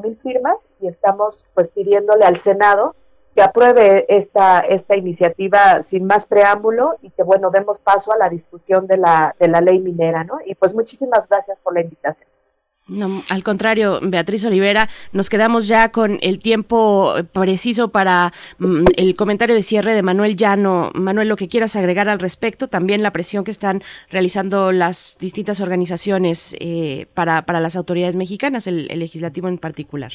mil firmas y estamos pues pidiéndole al Senado que apruebe esta, esta iniciativa sin más preámbulo y que bueno, demos paso a la discusión de la, de la ley minera, ¿no? Y pues muchísimas gracias por la invitación. No, al contrario, Beatriz Olivera, nos quedamos ya con el tiempo preciso para mm, el comentario de cierre de Manuel Llano. Manuel, lo que quieras agregar al respecto, también la presión que están realizando las distintas organizaciones eh, para, para las autoridades mexicanas, el, legislativo en particular.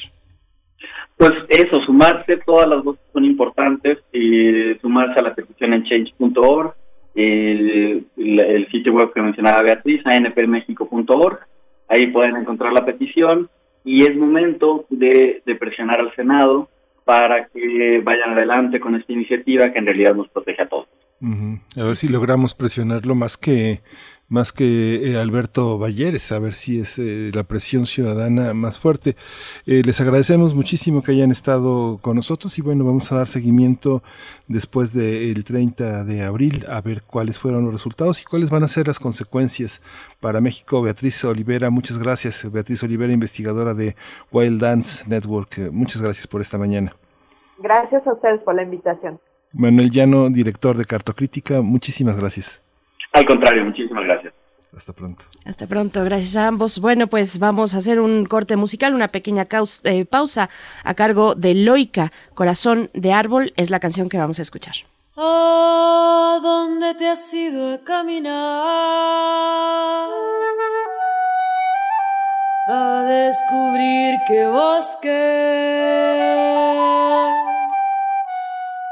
Pues eso, sumarse, todas las voces son importantes, eh, sumarse a la petición en change.org, el, el, sitio web que mencionaba Beatriz, anpmexico.org Ahí pueden encontrar la petición y es momento de, presionar al Senado para que vayan adelante con esta iniciativa que en realidad nos protege a todos. A ver si logramos presionarlo más que más que eh, Alberto Valleres, a ver si es eh, la presión ciudadana más fuerte. Eh, les agradecemos muchísimo que hayan estado con nosotros y bueno, vamos a dar seguimiento después del 30 de abril a ver cuáles fueron los resultados y cuáles van a ser las consecuencias para México. Beatriz Olivera, muchas gracias. Beatriz Olivera, investigadora de Wild Dance Network. Muchas gracias por esta mañana. Gracias a ustedes por la invitación. Manuel Llano, director de Cartocrítica, muchísimas gracias. Al contrario, muchísimas gracias. Hasta pronto. Hasta pronto, gracias a ambos. Bueno, pues vamos a hacer un corte musical, una pequeña eh, pausa a cargo de Loica. Corazón de árbol es la canción que vamos a escuchar. ¿A dónde te has ido a caminar? A descubrir qué bosques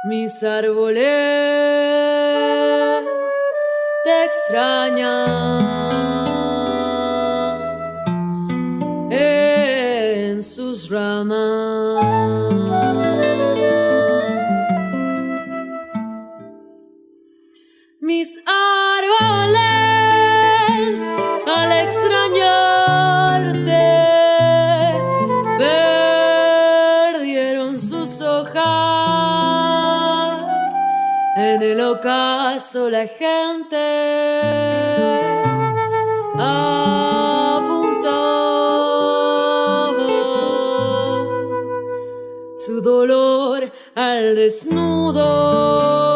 mis árboles te extrañan en sus ramas. Mis árboles al extrañarte ocaso la gente apuntaba su dolor al desnudo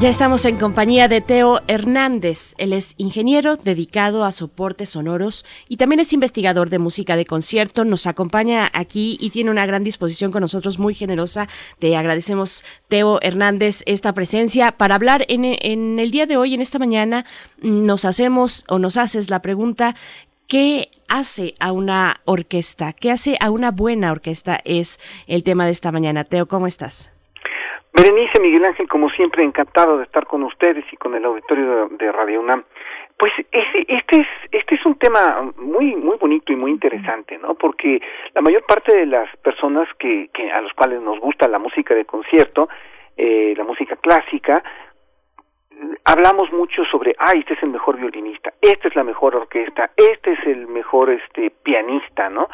Ya estamos en compañía de Teo Hernández. Él es ingeniero dedicado a soportes sonoros y también es investigador de música de concierto. Nos acompaña aquí y tiene una gran disposición con nosotros, muy generosa. Te agradecemos, Teo Hernández, esta presencia. Para hablar en, en el día de hoy, en esta mañana, nos hacemos o nos haces la pregunta, ¿Qué hace a una orquesta? ¿Qué hace a una buena orquesta? Es el tema de esta mañana. Teo, ¿cómo estás? Berenice Miguel Ángel, como siempre, encantado de estar con ustedes y con el auditorio de, Radio UNAM. Pues este, este es este es un tema muy muy bonito y muy interesante, ¿no? Porque la mayor parte de las personas que, que a los cuales nos gusta la música de concierto, eh, la música clásica, hablamos mucho sobre, ah, este es el mejor violinista, esta es la mejor orquesta, este es el mejor este pianista, ¿no?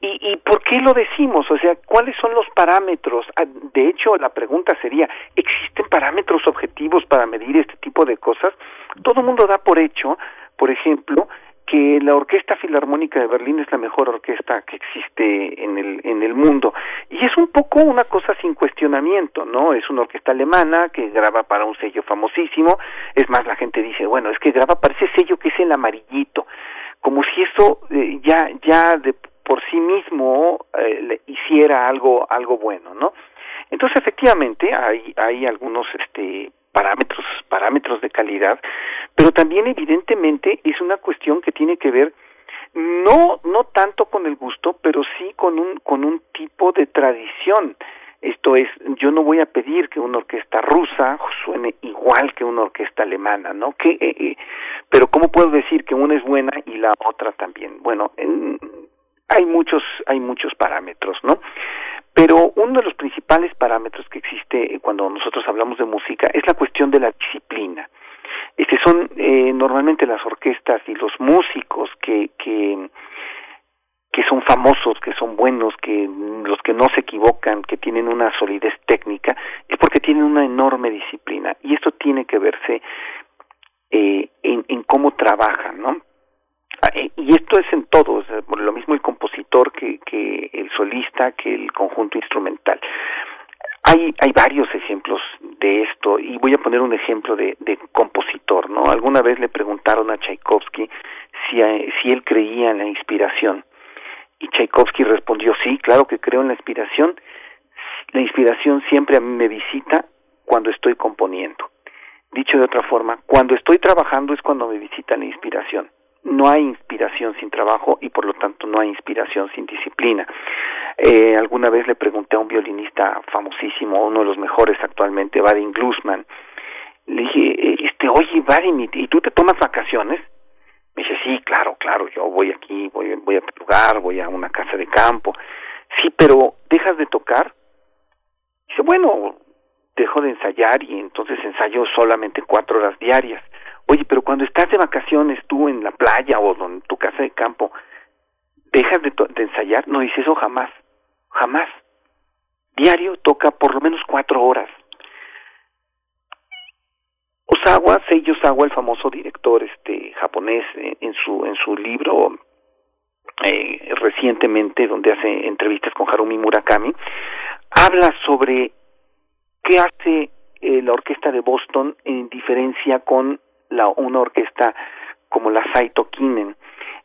¿Y, ¿Y por qué lo decimos? O sea, ¿cuáles son los parámetros? Ah, De hecho, la pregunta sería, ¿existen parámetros objetivos para medir este tipo de cosas? Todo el mundo da por hecho, por ejemplo, que la Orquesta Filarmónica de Berlín es la mejor orquesta que existe en el en el mundo y es un poco una cosa sin cuestionamiento, ¿no? Es una orquesta alemana que graba para un sello famosísimo, es más la gente dice, bueno, es que graba para ese sello que es el amarillito, como si eso eh, ya ya de por sí mismo eh, hiciera algo algo bueno, ¿no? Entonces efectivamente hay hay algunos este parámetros parámetros de calidad pero también evidentemente es una cuestión que tiene que ver no no tanto con el gusto pero sí con un con un tipo de tradición. Esto es yo no voy a pedir que una orquesta rusa suene igual que una orquesta alemana no que eh, eh, pero cómo puedo decir que una es buena y la otra también bueno en, hay muchos hay muchos parámetros no pero uno de los principales parámetros que existe cuando nosotros hablamos de música es la cuestión de la disciplina. Este son eh, normalmente las orquestas y los músicos que que que son famosos, que son buenos, que los que no se equivocan, que tienen una solidez técnica, es porque tienen una enorme disciplina. Y esto tiene que verse eh, en, en cómo trabajan, ¿no? Y esto es en todos, lo mismo el compositor que, que el solista, que el conjunto instrumental. Hay, hay varios ejemplos de esto y voy a poner un ejemplo de, compositor, ¿no? Alguna vez le preguntaron a Tchaikovsky si, si él creía en la inspiración Y Tchaikovsky respondió, sí, claro que creo en la inspiración. La inspiración siempre a mí me visita cuando estoy componiendo. Dicho de otra forma, cuando estoy trabajando es cuando me visita la inspiración. No hay inspiración sin trabajo y por lo tanto no hay inspiración sin disciplina. Eh, alguna vez le pregunté a un violinista famosísimo, uno de los mejores actualmente, Vadim Glusman, le dije, eh, este, oye Vadim, ¿y tú te tomas vacaciones? Me dice, sí, claro, claro, yo voy aquí, voy, voy a tu lugar, voy a una casa de campo. Sí, pero ¿dejas de tocar? Dice, bueno, dejo de ensayar y entonces ensayo solamente cuatro horas diarias. Oye, pero cuando estás de vacaciones tú en la playa o en tu casa de campo, ¿dejas de, de ensayar? No, dice eso jamás, jamás. Diario toca por lo menos cuatro horas. Osawa, Seiyo Osawa, el famoso director este japonés, eh, en su en su libro eh, recientemente, donde hace entrevistas con Harumi Murakami, habla sobre qué hace eh, la orquesta de Boston en diferencia con la, una orquesta como la Saito Kinen.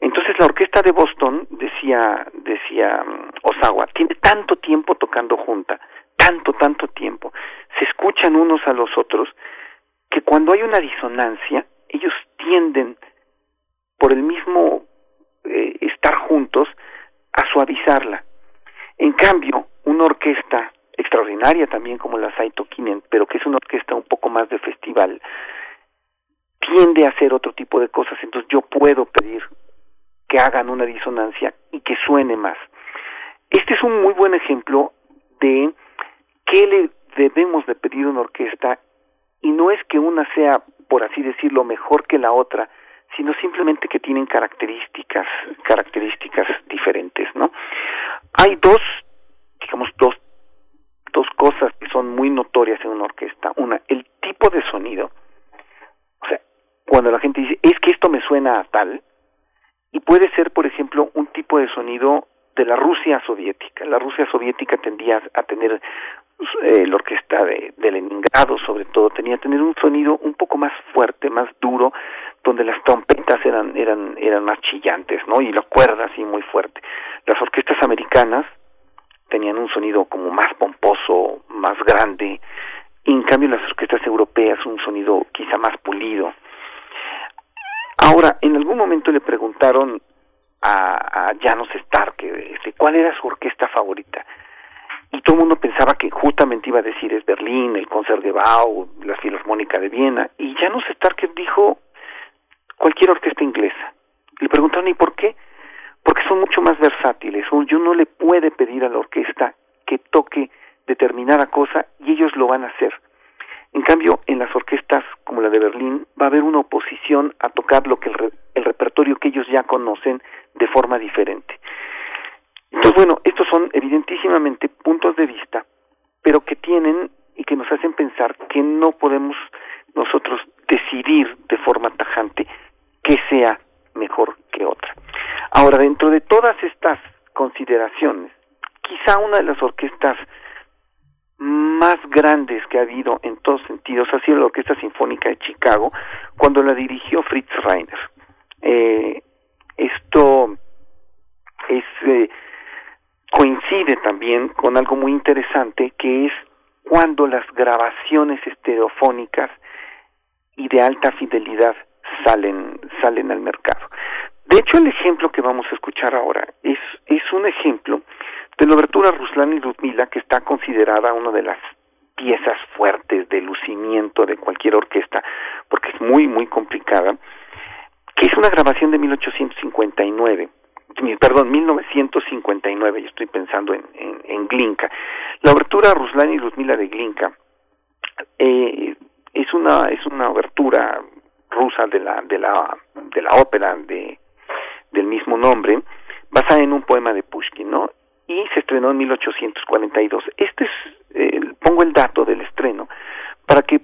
Entonces la orquesta de Boston, decía, decía mm, Osawa, tiene tanto tiempo tocando junta, tanto, tanto tiempo, se escuchan unos a los otros, que cuando hay una disonancia, ellos tienden, por el mismo eh, estar juntos, a suavizarla. En cambio, una orquesta extraordinaria también como la Saito Kinen, pero que es una orquesta un poco más de festival, tiende a hacer otro tipo de cosas, entonces yo puedo pedir que hagan una disonancia y que suene más. Este es un muy buen ejemplo de qué le debemos de pedir a una orquesta y no es que una sea, por así decirlo, mejor que la otra, sino simplemente que tienen características, características diferentes, ¿no? Hay dos, digamos, dos dos cosas que son muy notorias en una orquesta. Una, el tipo de sonido. Cuando la gente dice, es que esto me suena a tal, y puede ser, por ejemplo, un tipo de sonido de la Rusia soviética. La Rusia soviética tendía a tener eh, la orquesta de, de, Leningrado, sobre todo, tenía a tener un sonido un poco más fuerte, más duro, donde las trompetas eran eran eran más chillantes, ¿no? Y las cuerdas sí muy fuerte. Las orquestas americanas tenían un sonido como más pomposo, más grande, y en cambio las orquestas europeas un sonido quizá más pulido. Ahora, en algún momento le preguntaron a, a Janos Stark este, cuál era su orquesta favorita. Y todo el mundo pensaba que justamente iba a decir es Berlín, el Concertgebouw, la Filarmónica de Viena. Y Janos Stark dijo cualquier orquesta inglesa. Le preguntaron, ¿y por qué? porque son mucho más versátiles. Yo no le puede pedir a la orquesta que toque determinada cosa y ellos lo van a hacer. En cambio, en las orquestas como la de Berlín va a haber una oposición a tocar lo que el, el repertorio que ellos ya conocen de forma diferente. Entonces, bueno, estos son evidentísimamente puntos de vista, pero que tienen y que nos hacen pensar que no podemos nosotros decidir de forma tajante que sea mejor que otra. Ahora, dentro de todas estas consideraciones, quizá una de las orquestas más grandes que ha habido en todos sentidos ha sido la Orquesta Sinfónica de Chicago, cuando la dirigió Fritz Reiner. Eh, esto es, eh, coincide también con algo muy interesante, que es cuando las grabaciones estereofónicas y de alta fidelidad salen, salen al mercado. De hecho, el ejemplo que vamos a escuchar ahora es, es un ejemplo de la obertura Ruslan y Ludmila, que está considerada una de las piezas fuertes de lucimiento de cualquier orquesta, porque es muy, muy complicada, que es una grabación de 1859, perdón, 1959, y estoy pensando en, en, Glinka. La obertura Ruslan y Ludmila de Glinka eh, es una es una obertura rusa de la de la de la ópera de del mismo nombre, basada en un poema de Pushkin, ¿no? Y se estrenó en 1842. Este es, eh, pongo el dato del estreno, para que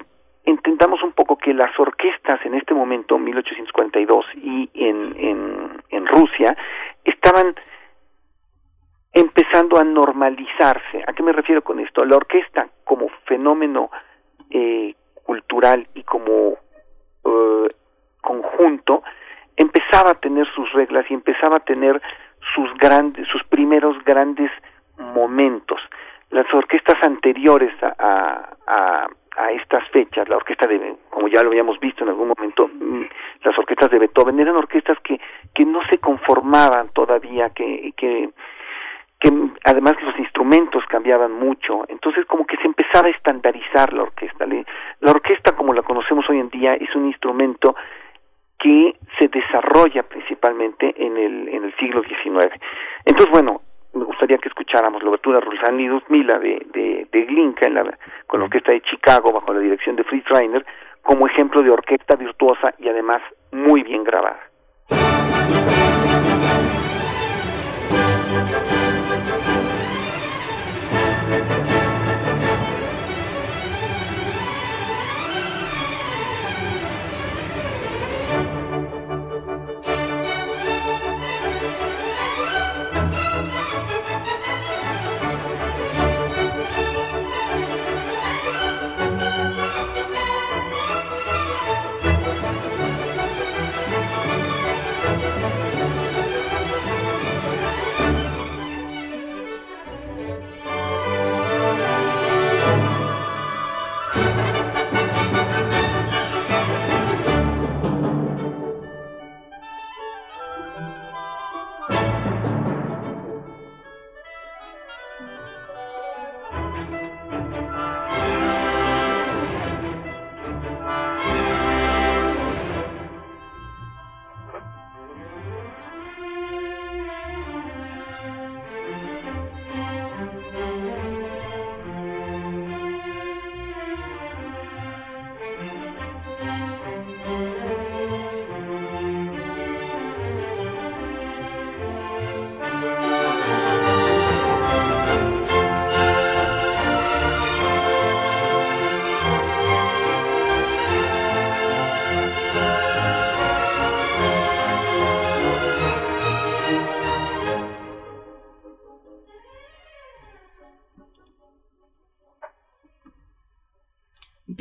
entendamos un poco que las orquestas en este momento, 1842, y en, en, en Rusia, estaban empezando a normalizarse. ¿A qué me refiero con esto? La orquesta como fenómeno eh, cultural y como eh, conjunto empezaba a tener sus reglas y empezaba a tener sus grandes, sus primeros grandes momentos. Las orquestas anteriores a, a, estas fechas, la orquesta de, como ya lo habíamos visto en algún momento, mm, las orquestas de Beethoven eran orquestas que, que no se conformaban todavía, que, que, que además los instrumentos cambiaban mucho, entonces como que se empezaba a estandarizar la orquesta. La orquesta como la conocemos hoy en día es un instrumento que se desarrolla principalmente en el, en el siglo XIX. Entonces, bueno, me gustaría que escucháramos la obertura Rosalía Mila de, de, de Glinka en la, con la orquesta de Chicago bajo la dirección de Fritz Reiner como ejemplo de orquesta virtuosa y además muy bien grabada.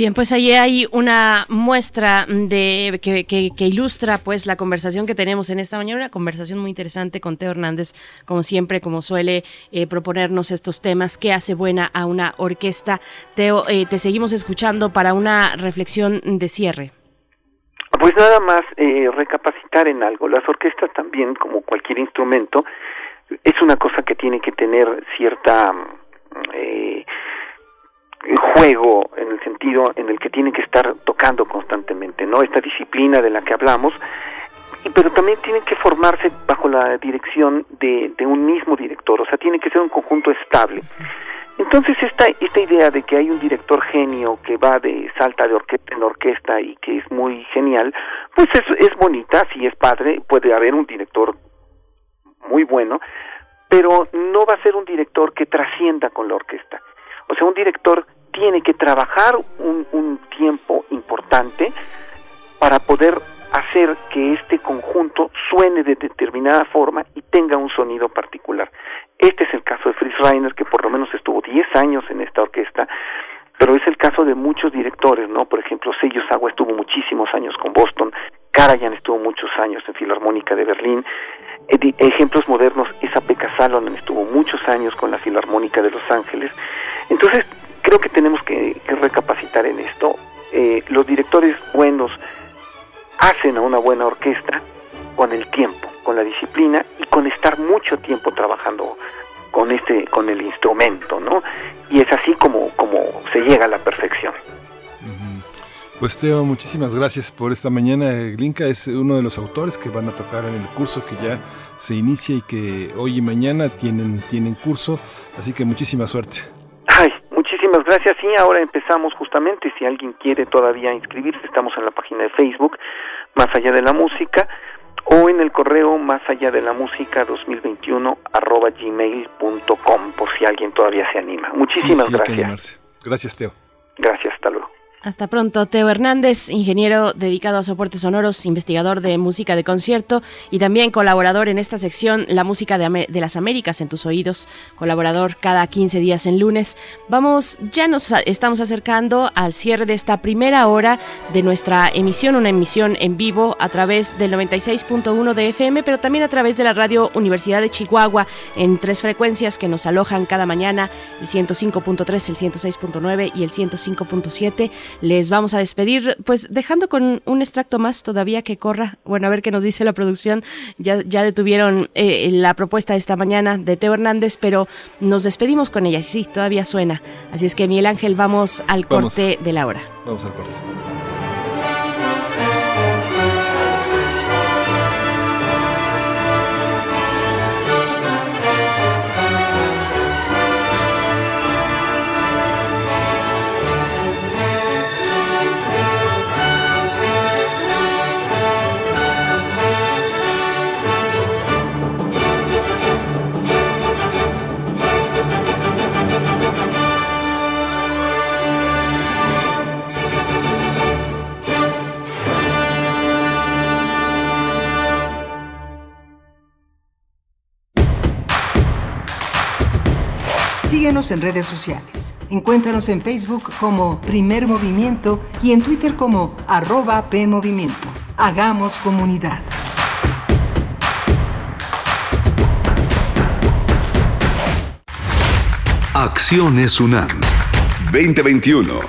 Bien, pues ahí hay una muestra de que, que, ilustra pues la conversación que tenemos en esta mañana, una conversación muy interesante con Teo Hernández, como siempre, como suele eh, proponernos estos temas, ¿qué hace buena a una orquesta? Teo, eh, te seguimos escuchando para una reflexión de cierre. Pues nada más eh, recapacitar en algo. Las orquestas también, como cualquier instrumento, es una cosa que tiene que tener cierta eh, juego en el sentido en el que tiene que estar tocando constantemente, ¿no? Esta disciplina de la que hablamos, pero también tienen que formarse bajo la dirección de, de un mismo director, o sea, tiene que ser un conjunto estable. Entonces esta, esta idea de que hay un director genio que va de salta de orquesta en orquesta y que es muy genial, pues es, es bonita, sí es padre, puede haber un director muy bueno, pero no va a ser un director que trascienda con la orquesta. O sea, un director tiene que trabajar un, un tiempo importante para poder hacer que este conjunto suene de determinada forma y tenga un sonido particular. Este es el caso de Fritz Reiner, que por lo menos estuvo 10 años en esta orquesta, pero es el caso de muchos directores, ¿no? Por ejemplo, Sello Sagua estuvo muchísimos años con Boston, Karajan estuvo muchos años en Filarmónica de Berlín, ejemplos modernos, esa Pekka Salonen estuvo muchos años con la Filarmónica de Los Ángeles. Entonces, creo que tenemos que, recapacitar en esto. Eh, los directores buenos hacen a una buena orquesta con el tiempo, con la disciplina y con estar mucho tiempo trabajando con este, con el instrumento, ¿no? Y es así como, como se llega a la perfección. Pues Teo, muchísimas gracias por esta mañana. Glinka es uno de los autores que van a tocar en el curso que ya se inicia y que hoy y mañana tienen, tienen curso, así que muchísima suerte. Ay, muchísimas gracias. Sí, ahora empezamos justamente. Si alguien quiere todavía inscribirse, estamos en la página de Facebook, Más Allá de la Música, o en el correo Más Allá de la Música 2021 arroba gmail.com, por si alguien todavía se anima. Muchísimas gracias. Gracias, Teo. Gracias, hasta luego. Hasta pronto, Teo Hernández, ingeniero dedicado a soportes sonoros, investigador de música de concierto y también colaborador en esta sección La música de, las Américas en tus oídos, colaborador cada 15 días en lunes. Vamos, ya nos estamos acercando al cierre de esta primera hora de nuestra emisión, una emisión en vivo a través del 96.1 de FM, pero también a través de la radio Universidad de Chihuahua en tres frecuencias que nos alojan cada mañana, el 105.3, el 106.9 y el 105.7 les vamos a despedir, pues dejando con un extracto más todavía que corra. Bueno, a ver qué nos dice la producción. Ya, ya detuvieron eh, la propuesta de esta mañana de Teo Hernández, pero nos despedimos con ella. Sí, todavía suena. Así es que, Miguel Ángel, vamos al corte de la hora. Vamos al corte. Síguenos en redes sociales. Encuéntranos en Facebook como Primer Movimiento y en Twitter como arroba PMovimiento. Hagamos comunidad. Acciones UNAM 2021.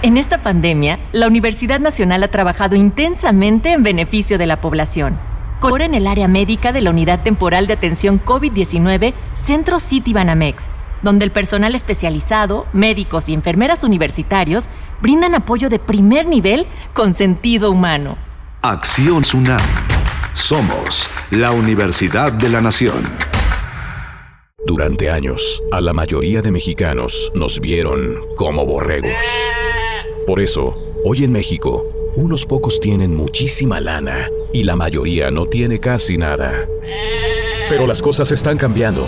En esta pandemia, la Universidad Nacional ha trabajado intensamente en beneficio de la población Colabora en el área médica de la Unidad Temporal de Atención COVID-19 Centro City Banamex, donde el personal especializado, médicos y enfermeras universitarios brindan apoyo de primer nivel con sentido humano. Acción Tsunam. Somos la Universidad de la Nación. Durante años, a la mayoría de mexicanos nos vieron como borregos. Por eso, hoy en México, unos pocos tienen muchísima lana y la mayoría no tiene casi nada. Pero las cosas están cambiando.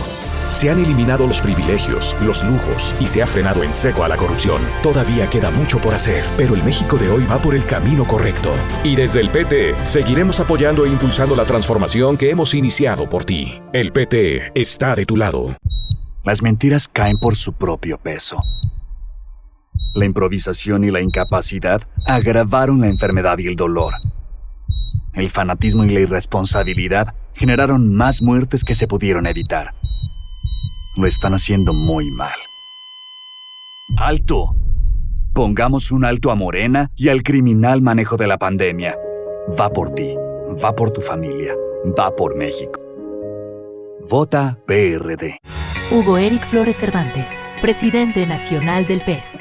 Se han eliminado los privilegios, los lujos y se ha frenado en seco a la corrupción. Todavía queda mucho por hacer, pero el México de hoy va por el camino correcto. Y desde el PT seguiremos apoyando e impulsando la transformación que hemos iniciado por ti. El PT está de tu lado. Las mentiras caen por su propio peso. La improvisación y la incapacidad agravaron la enfermedad y el dolor. El fanatismo y la irresponsabilidad generaron más muertes que se pudieron evitar. Lo están haciendo muy mal. ¡Alto! Pongamos un alto a Morena y al criminal manejo de la pandemia. Va por ti, va por tu familia, va por México. Vota PRD. Hugo Eric Flores Cervantes, presidente nacional del PES.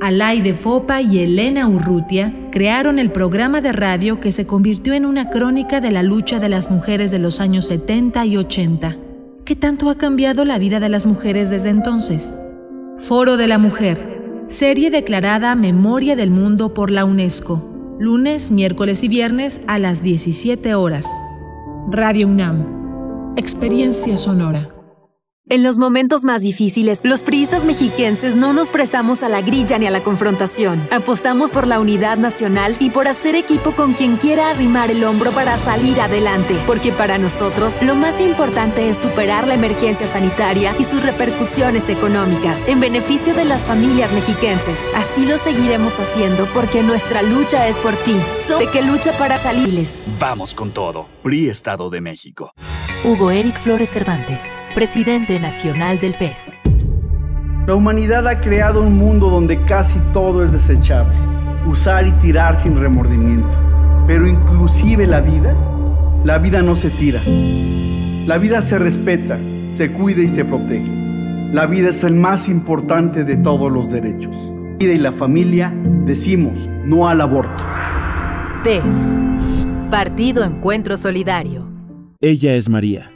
Alaide Fopa y Elena Urrutia crearon el programa de radio que se convirtió en una crónica de la lucha de las mujeres de los años 70 y 80. ¿Qué tanto ha cambiado la vida de las mujeres desde entonces? Foro de la Mujer, serie declarada Memoria del Mundo por la UNESCO, lunes, miércoles y viernes a las 17 horas. Radio UNAM, experiencia sonora. En los momentos más difíciles, los priistas mexiquenses no nos prestamos a la grilla ni a la confrontación. Apostamos por la unidad nacional y por hacer equipo con quien quiera arrimar el hombro para salir adelante. Porque para nosotros, lo más importante es superar la emergencia sanitaria y sus repercusiones económicas en beneficio de las familias mexiquenses. Así lo seguiremos haciendo porque nuestra lucha es por ti. So de que lucha para salirles. Vamos con todo. PRI Estado de México. Hugo Eric Flores Cervantes, presidente nacional del PES. La humanidad ha creado un mundo donde casi todo es desechable, usar y tirar sin remordimiento. Pero inclusive la vida, la vida no se tira. La vida se respeta, se cuida y se protege. La vida es el más importante de todos los derechos. La vida y la familia decimos no al aborto. PES. Partido Encuentro Solidario. Ella es María.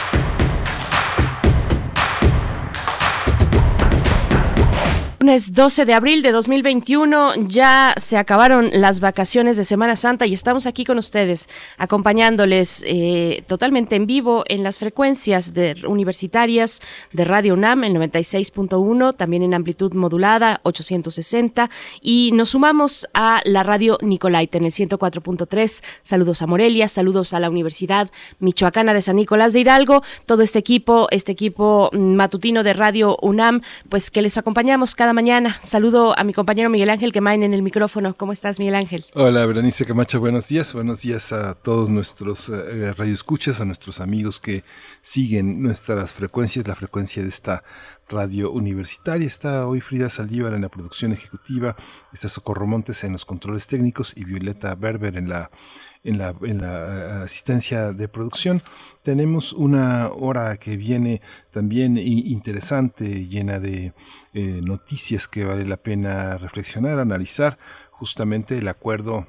Lunes 12 de abril de 2021, ya se acabaron las vacaciones de Semana Santa y estamos aquí con ustedes, acompañándoles eh, totalmente en vivo en las frecuencias universitarias de Radio UNAM, el 96.1, también en amplitud modulada, 860, y nos sumamos a la radio Nicolaita en el 104.3. Saludos a Morelia, saludos a la Universidad Michoacana de San Nicolás de Hidalgo, todo este equipo, este equipo matutino de Radio UNAM, pues que les acompañamos cada mañana. Saludo a mi compañero Miguel Ángel Quemain en el micrófono. ¿Cómo estás, Miguel Ángel? Hola, Berenice Camacho, buenos días. Buenos días a todos nuestros eh, radioescuchas, a nuestros amigos que siguen nuestras frecuencias, la frecuencia de esta radio universitaria. Está hoy Frida Saldívar en la producción ejecutiva, está Socorro Montes en los controles técnicos y Violeta Berber en la en la, eh, asistencia de producción. Tenemos una hora que viene también interesante, llena de eh, noticias que vale la pena reflexionar, analizar justamente el acuerdo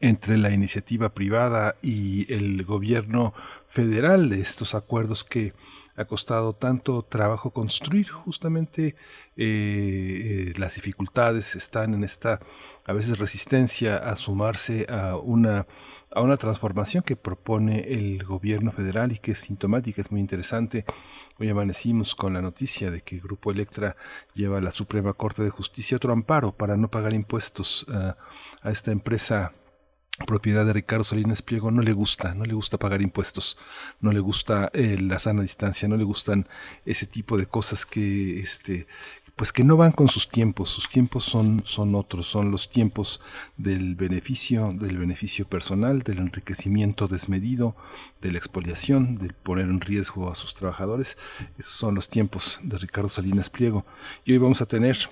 entre la iniciativa privada y el gobierno federal, estos acuerdos que ha costado tanto trabajo construir, justamente eh, las dificultades están en esta a veces resistencia a sumarse a una, a una transformación que propone el gobierno federal y que es sintomática, es muy interesante. Hoy amanecimos con la noticia de que Grupo Electra lleva a la Suprema Corte de Justicia otro amparo para no pagar impuestos a, a esta empresa propiedad de Ricardo Salinas Pliego no le gusta, no le gusta pagar impuestos, no le gusta eh, la sana distancia, no le gustan ese tipo de cosas que este pues que no van con sus tiempos, sus tiempos son, son otros, son los tiempos del beneficio, del beneficio personal, del enriquecimiento desmedido, de la expoliación, del poner en riesgo a sus trabajadores. Esos son los tiempos de Ricardo Salinas Pliego. Y hoy vamos a tener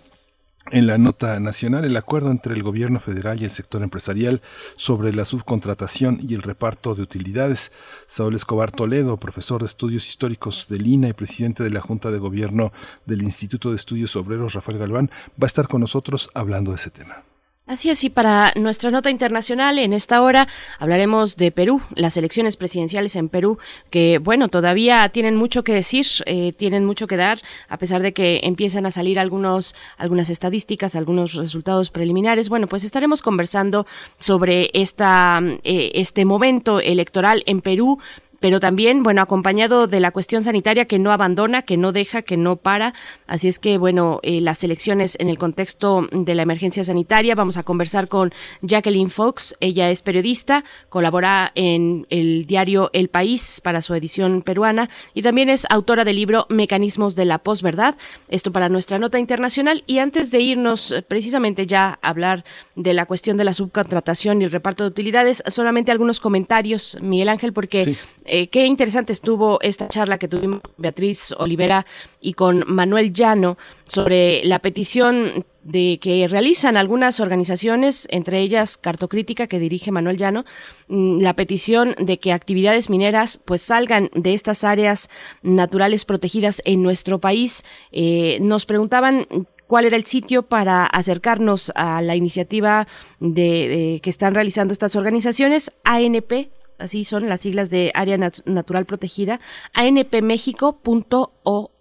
en la nota nacional el acuerdo entre el gobierno federal y el sector empresarial sobre la subcontratación y el reparto de utilidades. Saúl Escobar Toledo, profesor de estudios históricos de Lina y presidente de la Junta de Gobierno del Instituto de Estudios Obreros Rafael Galván, va a estar con nosotros hablando de ese tema. Así es, y para nuestra nota internacional, en esta hora hablaremos de Perú, las elecciones presidenciales en Perú, que bueno, todavía tienen mucho que decir, eh, tienen mucho que dar, a pesar de que empiezan a salir algunos, algunas estadísticas, algunos resultados preliminares. Bueno, pues estaremos conversando sobre esta, eh, este momento electoral en Perú, pero también, bueno, acompañado de la cuestión sanitaria que no abandona, que no deja, que no para. Así es que, bueno, eh, las elecciones en el contexto de la emergencia sanitaria. Vamos a conversar con Jacqueline Fox. Ella es periodista, colabora en el diario El País para su edición peruana y también es autora del libro Mecanismos de la posverdad. Esto para nuestra nota internacional. Y antes de irnos eh, precisamente ya a hablar de la cuestión de la subcontratación y el reparto de utilidades, solamente algunos comentarios, Miguel Ángel, porque eh, qué interesante estuvo esta charla que tuvimos Beatriz Olivera y con Manuel Llano sobre la petición de que realizan algunas organizaciones, entre ellas Cartocrítica que dirige Manuel Llano, mm, la petición de que actividades mineras pues salgan de estas áreas naturales protegidas en nuestro país. Eh, nos preguntaban cuál era el sitio para acercarnos a la iniciativa de, que están realizando estas organizaciones, ANP, así son las siglas de Área Natural Protegida, anpmexico.org.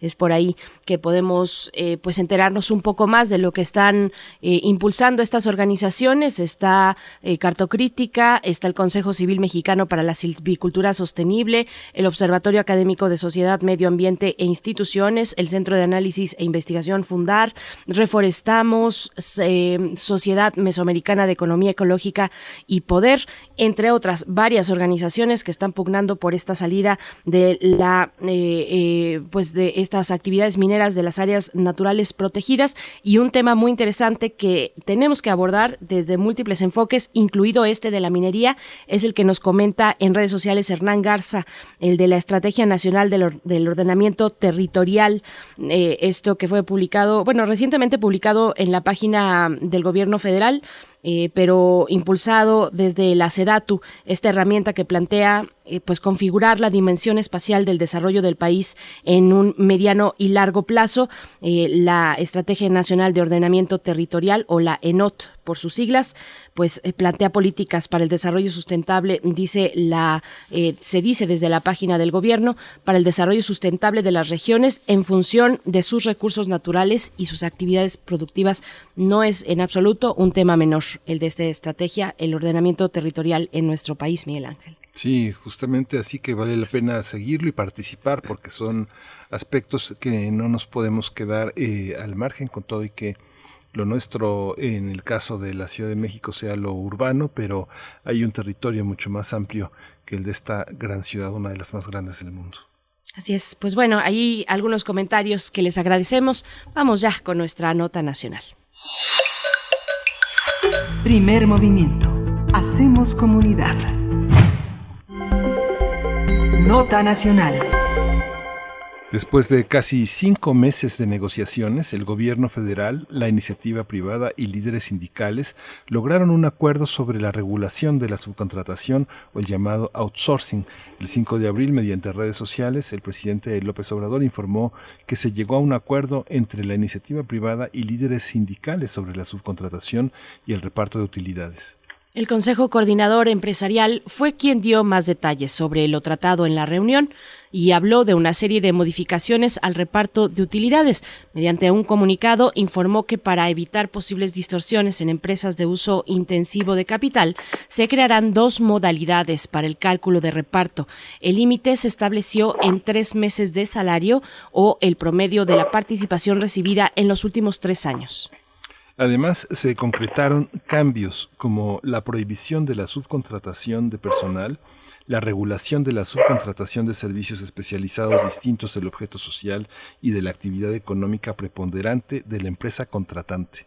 Es por ahí que podemos eh, pues enterarnos un poco más de lo que están eh, impulsando estas organizaciones. Está eh, Cartocrítica, está el Consejo Civil Mexicano para la Silvicultura Sostenible, el Observatorio Académico de Sociedad, Medio Ambiente e Instituciones, el Centro de Análisis e Investigación Fundar, Reforestamos, Sociedad Mesoamericana de Economía Ecológica y Poder, entre otras varias organizaciones que están pugnando por esta salida de la pues de estas actividades mineras de las áreas naturales protegidas y un tema muy interesante que tenemos que abordar desde múltiples enfoques, incluido este de la minería, es el que nos comenta en redes sociales Hernán Garza, el de la Estrategia Nacional del, Ordenamiento Territorial, eh, esto que fue publicado, bueno, recientemente publicado en la página del Gobierno Federal. Eh, pero impulsado desde la SEDATU, esta herramienta que plantea eh, pues configurar la dimensión espacial del desarrollo del país en un mediano y largo plazo. Eh, la Estrategia Nacional de Ordenamiento Territorial o la ENOT por sus siglas, pues eh, plantea políticas para el desarrollo sustentable, dice la, se dice desde la página del gobierno, para el desarrollo sustentable de las regiones en función de sus recursos naturales y sus actividades productivas. No es en absoluto un tema menor el de esta estrategia, el ordenamiento territorial en nuestro país, Miguel Ángel. Sí, justamente así que vale la pena seguirlo y participar porque son aspectos que no nos podemos quedar eh, al margen con todo y que lo nuestro en el caso de la Ciudad de México sea lo urbano, pero hay un territorio mucho más amplio que el de esta gran ciudad, una de las más grandes del mundo. Así es, pues bueno, ahí algunos comentarios que les agradecemos. Vamos ya con nuestra nota nacional. Primer movimiento. Hacemos comunidad. Nota Nacional. Después de casi cinco meses de negociaciones, el gobierno federal, la iniciativa privada y líderes sindicales lograron un acuerdo sobre la regulación de la subcontratación o el llamado outsourcing. El 5 de abril, mediante redes sociales, el presidente López Obrador informó que se llegó a un acuerdo entre la iniciativa privada y líderes sindicales sobre la subcontratación y el reparto de utilidades. El Consejo Coordinador Empresarial fue quien dio más detalles sobre lo tratado en la reunión y habló de una serie de modificaciones al reparto de utilidades. Mediante un comunicado informó que para evitar posibles distorsiones en empresas de uso intensivo de capital, se crearán dos modalidades para el cálculo de reparto. El límite se estableció en tres meses de salario o el promedio de la participación recibida en los últimos tres años. Además, se concretaron cambios como la prohibición de la subcontratación de personal, la regulación de la subcontratación de servicios especializados distintos del objeto social y de la actividad económica preponderante de la empresa contratante.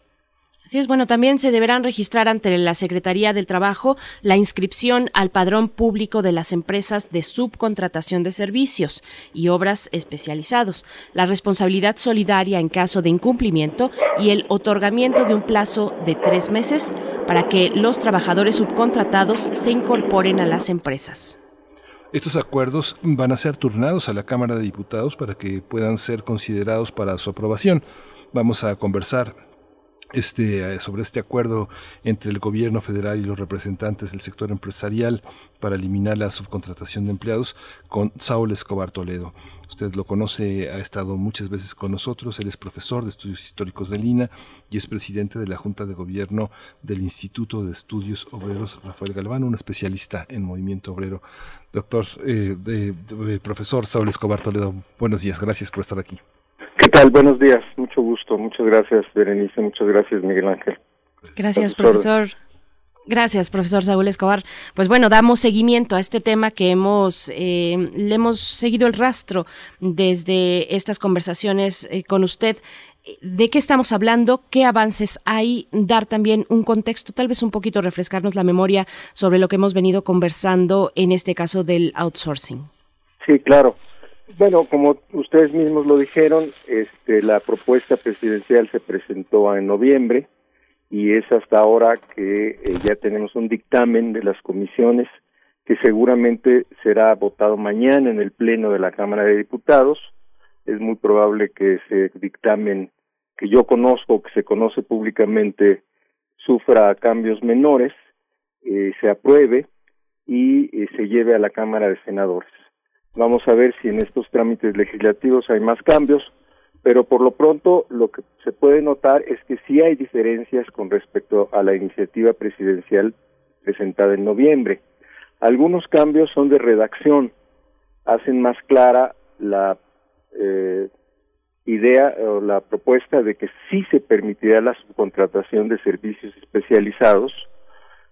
Así es, bueno, también se deberán registrar ante la Secretaría del Trabajo la inscripción al padrón público de las empresas de subcontratación de servicios y obras especializados, la responsabilidad solidaria en caso de incumplimiento y el otorgamiento de un plazo de tres meses para que los trabajadores subcontratados se incorporen a las empresas. Estos acuerdos van a ser turnados a la Cámara de Diputados para que puedan ser considerados para su aprobación. Vamos a conversar este, eh, sobre este acuerdo entre el gobierno federal y los representantes del sector empresarial para eliminar la subcontratación de empleados con Saúl Escobar Toledo. Usted lo conoce, ha estado muchas veces con nosotros, él es profesor de estudios históricos de Lina y es presidente de la Junta de Gobierno del Instituto de Estudios Obreros Rafael Galván, un especialista en movimiento obrero. Doctor, eh, profesor Saúl Escobar Toledo, buenos días, gracias por estar aquí. ¿Qué tal? Buenos días, mucho gusto, muchas gracias Berenice, muchas gracias Miguel Ángel. Gracias, profesor. Gracias, profesor Saúl Escobar. Pues bueno, damos seguimiento a este tema que hemos, eh, le hemos seguido el rastro desde estas conversaciones eh, con usted. ¿De qué estamos hablando? ¿Qué avances hay? Dar también un contexto, tal vez un poquito refrescarnos la memoria sobre lo que hemos venido conversando en este caso del outsourcing. Sí, claro. Bueno, como ustedes mismos lo dijeron, este, la propuesta presidencial se presentó en noviembre y es hasta ahora que eh, ya tenemos un dictamen de las comisiones que seguramente será votado mañana en el Pleno de la Cámara de Diputados. Es muy probable que ese dictamen que yo conozco, que se conoce públicamente, sufra cambios menores, eh, se apruebe y eh, se lleve a la Cámara de Senadores. Vamos a ver si en estos trámites legislativos hay más cambios, pero por lo pronto lo que se puede notar es que sí hay diferencias con respecto a la iniciativa presidencial presentada en noviembre. Algunos cambios son de redacción, hacen más clara la eh, idea o la propuesta de que sí se permitirá la subcontratación de servicios especializados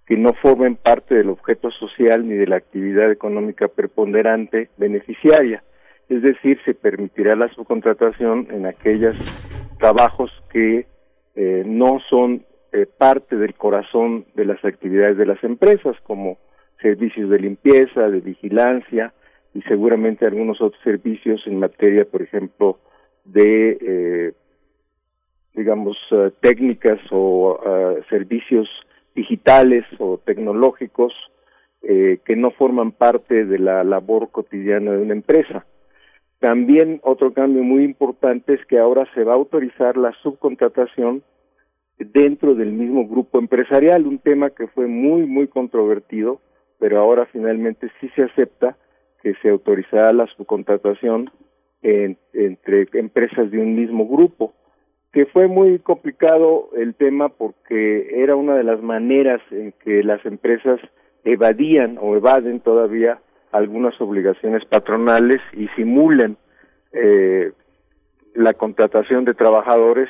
que no formen parte del objeto social ni de la actividad económica preponderante beneficiaria. Es decir, se permitirá la subcontratación en aquellos trabajos que eh, no son eh, parte del corazón de las actividades de las empresas, como servicios de limpieza, de vigilancia y seguramente algunos otros servicios en materia, por ejemplo, de, eh, digamos, uh, técnicas o uh, servicios digitales o tecnológicos eh, que no forman parte de la labor cotidiana de una empresa. También otro cambio muy importante es que ahora se va a autorizar la subcontratación dentro del mismo grupo empresarial, un tema que fue muy, muy controvertido, pero ahora finalmente sí se acepta que se autorizará la subcontratación entre empresas de un mismo grupo, que fue muy complicado el tema porque era una de las maneras en que las empresas evadían o evaden todavía algunas obligaciones patronales y simulan eh, la contratación de trabajadores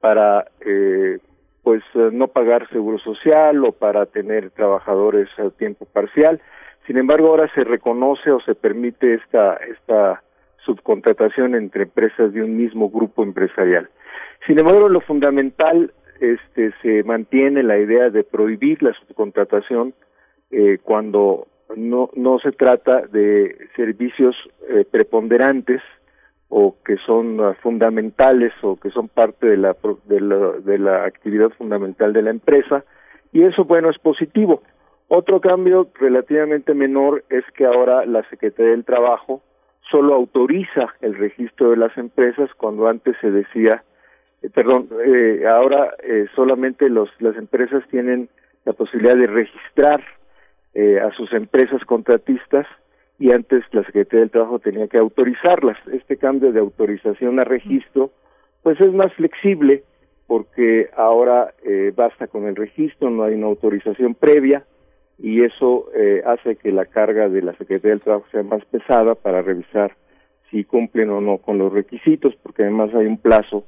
para eh, pues no pagar seguro social o para tener trabajadores a tiempo parcial. Sin embargo, ahora se reconoce o se permite esta esta subcontratación entre empresas de un mismo grupo empresarial. Sin embargo, lo fundamental este, se mantiene la idea de prohibir la subcontratación eh, cuando no, no se trata de servicios eh, preponderantes o que son uh, fundamentales o que son parte de la, de la, de la actividad fundamental de la empresa y eso bueno es positivo. Otro cambio relativamente menor es que ahora la Secretaría del Trabajo solo autoriza el registro de las empresas cuando antes se decía, eh, perdón, eh, ahora eh, solamente los, las empresas tienen la posibilidad de registrar eh, a sus empresas contratistas y antes la Secretaría del Trabajo tenía que autorizarlas. Este cambio de autorización a registro pues es más flexible porque ahora eh, basta con el registro, no hay una autorización previa y eso eh, hace que la carga de la Secretaría del Trabajo sea más pesada para revisar si cumplen o no con los requisitos, porque además hay un plazo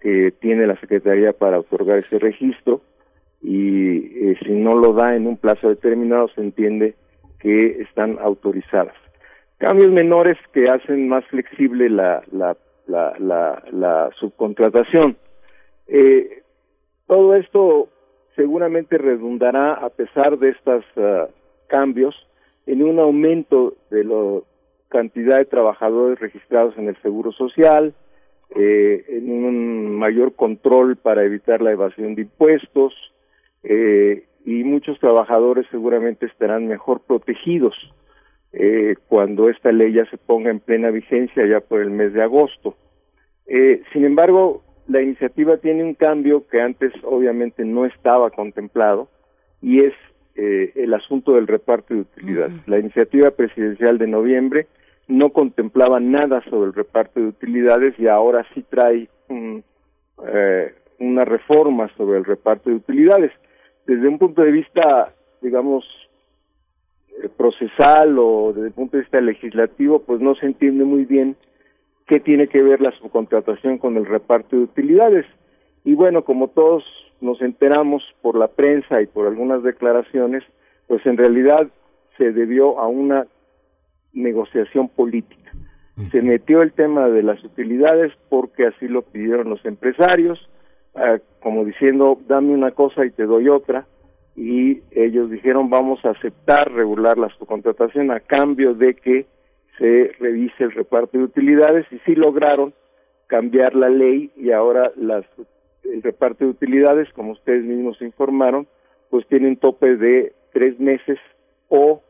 que tiene la Secretaría para otorgar ese registro y eh, si no lo da en un plazo determinado se entiende que están autorizadas. Cambios menores que hacen más flexible la, la, subcontratación. Eh, todo esto seguramente redundará, a pesar de estos uh, cambios, en un aumento de la cantidad de trabajadores registrados en el Seguro Social, eh, en un mayor control para evitar la evasión de impuestos, eh, y muchos trabajadores seguramente estarán mejor protegidos cuando esta ley ya se ponga en plena vigencia ya por el mes de agosto. Sin embargo, la iniciativa tiene un cambio que antes obviamente no estaba contemplado y es eh, el asunto del reparto de utilidades. La iniciativa presidencial de noviembre no contemplaba nada sobre el reparto de utilidades y ahora sí trae un, eh, una reforma sobre el reparto de utilidades. Desde un punto de vista, digamos, eh, procesal o desde el punto de vista legislativo, pues no se entiende muy bien qué tiene que ver la subcontratación con el reparto de utilidades. Y bueno, como todos nos enteramos por la prensa y por algunas declaraciones, pues en realidad se debió a una negociación política. Se metió el tema de las utilidades porque así lo pidieron los empresarios, eh, como diciendo, dame una cosa y te doy otra, y ellos dijeron, vamos a aceptar regular la subcontratación a cambio de que se revise el reparto de utilidades y sí lograron cambiar la ley y ahora las, el reparto de utilidades, como ustedes mismos informaron, pues tiene un tope de tres meses o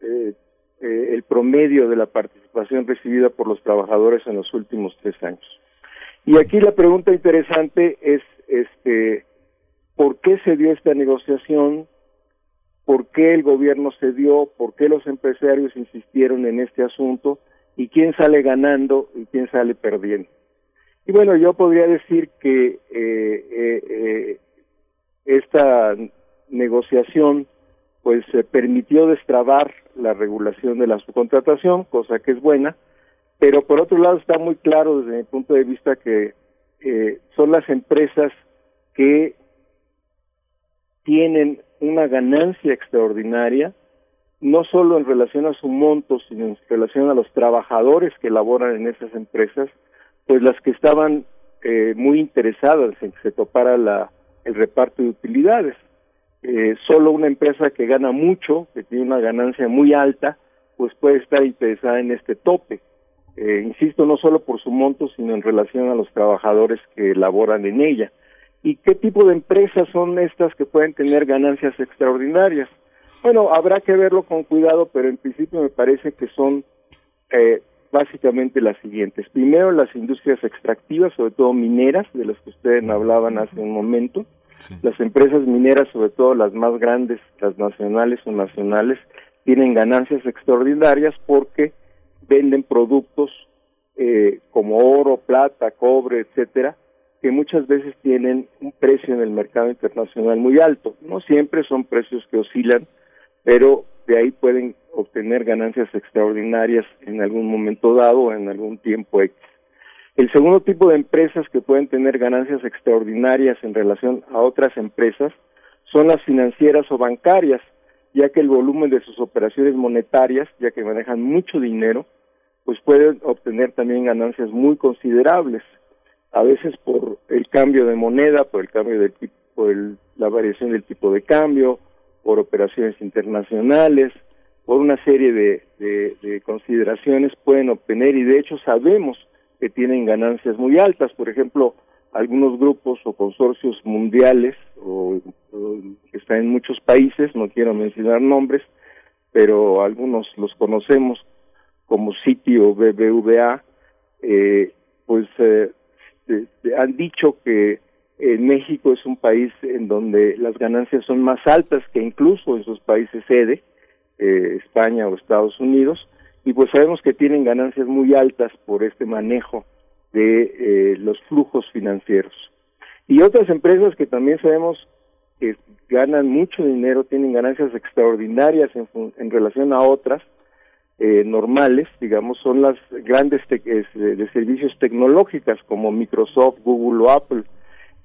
eh, eh, el promedio de la participación recibida por los trabajadores en los últimos tres años. Y aquí la pregunta interesante es, este, ¿por qué se dio esta negociación? Por qué el gobierno cedió, por qué los empresarios insistieron en este asunto y quién sale ganando y quién sale perdiendo. Y bueno, yo podría decir que eh, eh, eh, esta negociación pues permitió destrabar la regulación de la subcontratación, cosa que es buena, pero por otro lado está muy claro desde mi punto de vista que son las empresas que tienen una ganancia extraordinaria, no solo en relación a su monto, sino en relación a los trabajadores que laboran en esas empresas, pues las que estaban eh, muy interesadas en que se topara la, el reparto de utilidades. Eh, solo una empresa que gana mucho, que tiene una ganancia muy alta, pues puede estar interesada en este tope. Eh, insisto, no solo por su monto, sino en relación a los trabajadores que laboran en ella. ¿Y qué tipo de empresas son estas que pueden tener ganancias extraordinarias? Bueno, habrá que verlo con cuidado, pero en principio me parece que son eh, básicamente las siguientes. Primero, las industrias extractivas, sobre todo mineras, de las que ustedes hablaban hace un momento. Las empresas mineras, sobre todo las más grandes, las nacionales o nacionales, tienen ganancias extraordinarias porque venden productos eh, como oro, plata, cobre, etcétera, que muchas veces tienen un precio en el mercado internacional muy alto. No siempre son precios que oscilan, pero de ahí pueden obtener ganancias extraordinarias en algún momento dado o en algún tiempo X. El segundo tipo de empresas que pueden tener ganancias extraordinarias en relación a otras empresas son las financieras o bancarias, ya que el volumen de sus operaciones monetarias, ya que manejan mucho dinero, pues pueden obtener también ganancias muy considerables a veces por el cambio de moneda, por el cambio del tipo, por la variación del tipo de cambio, por operaciones internacionales, por una serie de, de, consideraciones pueden obtener y de hecho sabemos que tienen ganancias muy altas, por ejemplo, algunos grupos o consorcios mundiales o, que están en muchos países, no quiero mencionar nombres, pero algunos los conocemos como Citi o BBVA, eh, pues eh, este, han dicho que en México es un país en donde las ganancias son más altas que incluso en sus países sede, eh, España o Estados Unidos, y pues sabemos que tienen ganancias muy altas por este manejo de eh, los flujos financieros. Y otras empresas que también sabemos que ganan mucho dinero, tienen ganancias extraordinarias en, en relación a otras, eh, normales, digamos, son las grandes de servicios tecnológicas como Microsoft, Google o Apple,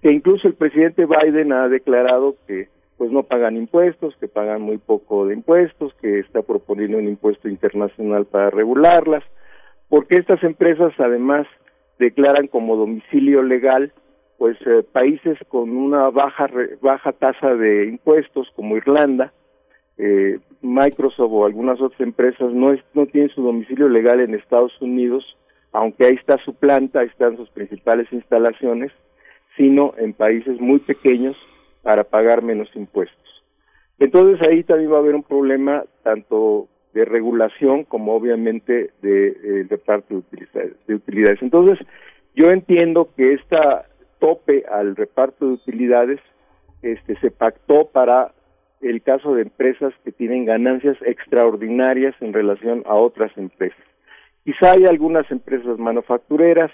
que incluso el presidente Biden ha declarado que pues no pagan impuestos, que pagan muy poco de impuestos, que está proponiendo un impuesto internacional para regularlas, porque estas empresas además declaran como domicilio legal pues eh, países con una baja baja tasa de impuestos como Irlanda, eh, Microsoft o algunas otras empresas no, tienen su domicilio legal en Estados Unidos, aunque ahí está su planta, ahí están sus principales instalaciones, sino en países muy pequeños para pagar menos impuestos. Entonces ahí también va a haber un problema tanto de regulación como obviamente de, eh, de parte de utilidades. Entonces yo entiendo que esta tope al reparto de utilidades este, se pactó para el caso de empresas que tienen ganancias extraordinarias en relación a otras empresas. Quizá hay algunas empresas manufactureras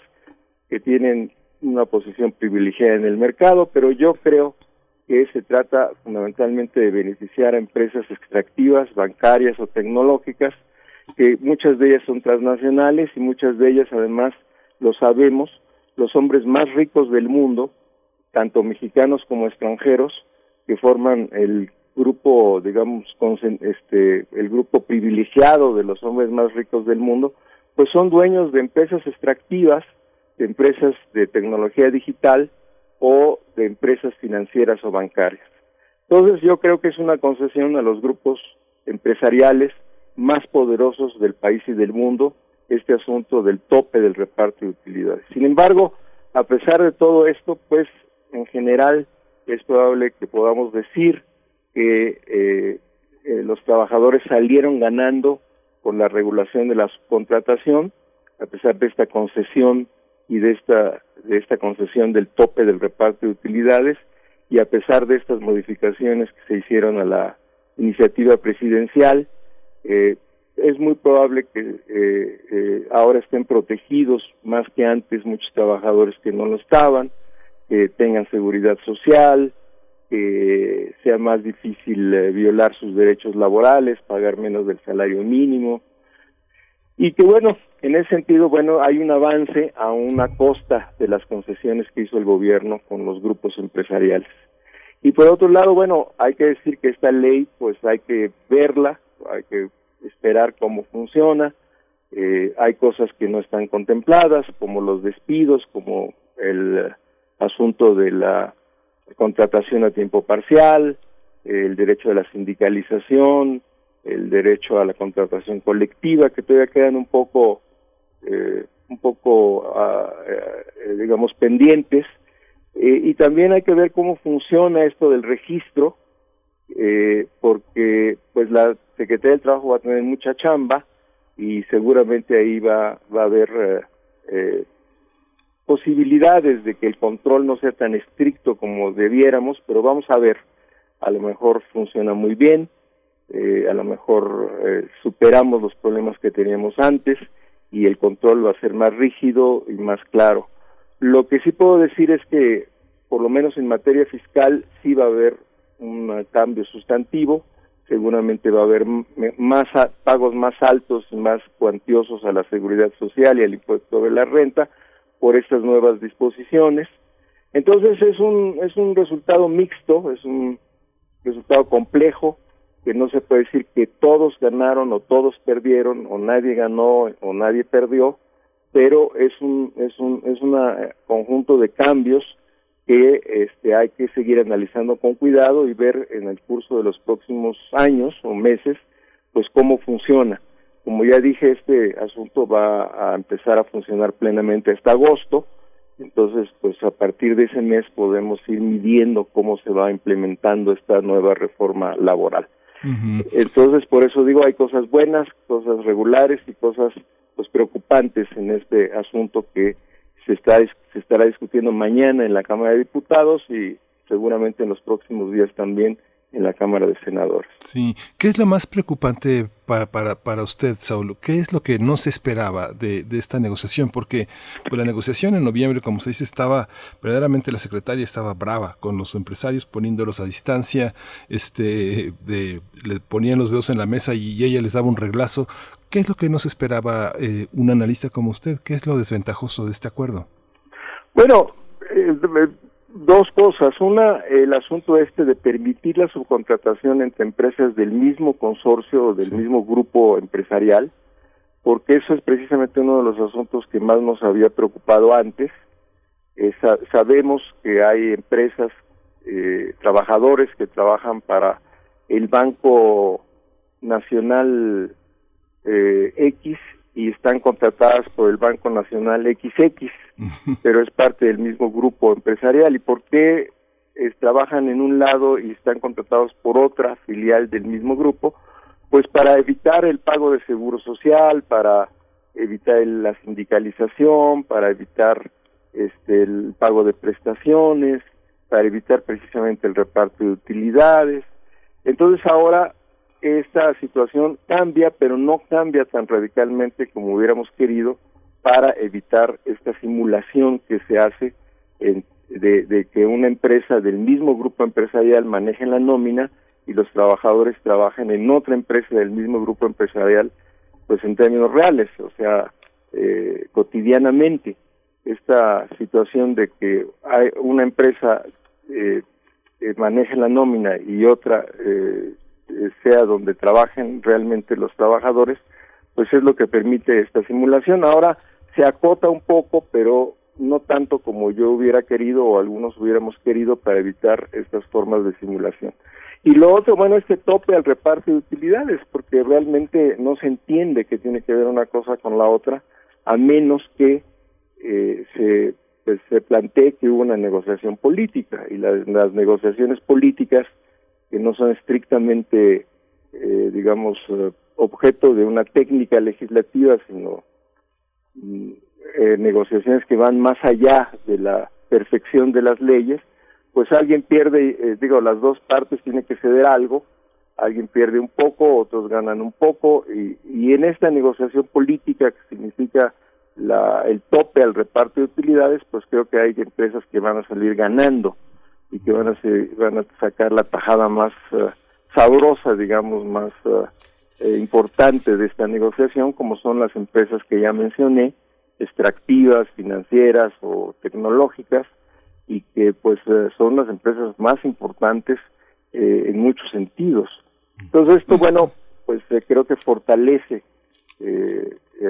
que tienen una posición privilegiada en el mercado, pero yo creo que se trata fundamentalmente de beneficiar a empresas extractivas, bancarias o tecnológicas, que muchas de ellas son transnacionales y muchas de ellas además, lo sabemos, los hombres más ricos del mundo, tanto mexicanos como extranjeros, que forman el grupo, digamos, este, el grupo privilegiado de los hombres más ricos del mundo, pues son dueños de empresas extractivas, de empresas de tecnología digital o de empresas financieras o bancarias. Entonces yo creo que es una concesión a los grupos empresariales más poderosos del país y del mundo este asunto del tope del reparto de utilidades. Sin embargo, a pesar de todo esto, pues en general es probable que podamos decir que eh, eh, los trabajadores salieron ganando con la regulación de la subcontratación, a pesar de esta concesión y de esta, de esta concesión del tope del reparto de utilidades, y a pesar de estas modificaciones que se hicieron a la iniciativa presidencial. Eh, es muy probable que eh, eh, ahora estén protegidos más que antes muchos trabajadores que no lo estaban, que tengan seguridad social, que sea más difícil eh, violar sus derechos laborales, pagar menos del salario mínimo. Y que bueno, en ese sentido, bueno, hay un avance a una costa de las concesiones que hizo el gobierno con los grupos empresariales. Y por otro lado, bueno, hay que decir que esta ley, pues hay que verla, hay que esperar cómo funciona. Eh, hay cosas que no están contempladas, como los despidos, como el asunto de la contratación a tiempo parcial, el derecho a la sindicalización, el derecho a la contratación colectiva, que todavía quedan un poco, eh, un poco, ah, eh, digamos, pendientes. Eh, y también hay que ver cómo funciona esto del registro, porque pues la Secretaría del Trabajo va a tener mucha chamba y seguramente ahí va, va a haber posibilidades de que el control no sea tan estricto como debiéramos, pero vamos a ver, a lo mejor funciona muy bien, eh, a lo mejor eh, superamos los problemas que teníamos antes y el control va a ser más rígido y más claro. Lo que sí puedo decir es que, por lo menos en materia fiscal, sí va a haber un cambio sustantivo, seguramente va a haber más pagos más altos más cuantiosos a la seguridad social y al impuesto de la renta, por estas nuevas disposiciones. Entonces es un, es un resultado mixto, es un resultado complejo, que no se puede decir que todos ganaron o todos perdieron o nadie ganó o nadie perdió, pero es un es un es un conjunto de cambios que este hay que seguir analizando con cuidado y ver en el curso de los próximos años o meses pues cómo funciona. Como ya dije, este asunto va a empezar a funcionar plenamente hasta agosto, entonces pues a partir de ese mes podemos ir midiendo cómo se va implementando esta nueva reforma laboral. Entonces por eso digo hay cosas buenas, cosas regulares y cosas pues preocupantes en este asunto que se está se estará discutiendo mañana en la Cámara de Diputados y seguramente en los próximos días también en la Cámara de Senadores. Sí, ¿qué es lo más preocupante para, para, para usted, Saulo? ¿Qué es lo que no se esperaba de, de esta negociación? Porque pues, la negociación en noviembre, como se dice, estaba, verdaderamente la secretaria estaba brava con los empresarios, poniéndolos a distancia, este, de, le ponían los dedos en la mesa y ella les daba un reglazo. ¿Qué es lo que no se esperaba eh, un analista como usted? ¿Qué es lo desventajoso de este acuerdo? Bueno, eh, Dos cosas. Una, el asunto este de permitir la subcontratación entre empresas del mismo consorcio o del mismo grupo empresarial, porque eso es precisamente uno de los asuntos que más nos había preocupado antes. sabemos que hay empresas, eh, trabajadores que trabajan para el Banco Nacional eh, X y están contratadas por el Banco Nacional XX, pero es parte del mismo grupo empresarial. ¿Y por qué trabajan en un lado y están contratados por otra filial del mismo grupo? Pues para evitar el pago de seguro social, para evitar la sindicalización, para evitar este, el pago de prestaciones, para evitar precisamente el reparto de utilidades. Entonces ahora esta situación cambia, pero no cambia tan radicalmente como hubiéramos querido para evitar esta simulación que se hace de, que una empresa del mismo grupo empresarial maneje la nómina y los trabajadores trabajen en otra empresa del mismo grupo empresarial, pues en términos reales, o sea, eh, cotidianamente. Esta situación de que hay una empresa eh, maneje la nómina y otra eh, eh, sea donde trabajen realmente los trabajadores, pues es lo que permite esta simulación. Ahora se acota un poco, pero no tanto como yo hubiera querido o algunos hubiéramos querido para evitar estas formas de simulación. Y lo otro, bueno, este tope al reparto de utilidades, porque realmente no se entiende que tiene que ver una cosa con la otra, a menos que eh, se, pues, se plantee que hubo una negociación política, y las negociaciones políticas que no son estrictamente, eh, digamos, eh, objeto de una técnica legislativa, sino mm, eh, negociaciones que van más allá de la perfección de las leyes, pues alguien pierde, digo, las dos partes tienen que ceder algo, alguien pierde un poco, otros ganan un poco, y, y en esta negociación política que significa la, el tope al reparto de utilidades, pues creo que hay empresas que van a salir ganando y que van a, van a sacar la tajada más eh, sabrosa, digamos, más eh, eh, importante de esta negociación, como son las empresas que ya mencioné, extractivas, financieras o tecnológicas, y que pues son las empresas más importantes en muchos sentidos. Entonces esto, bueno, pues creo que fortalece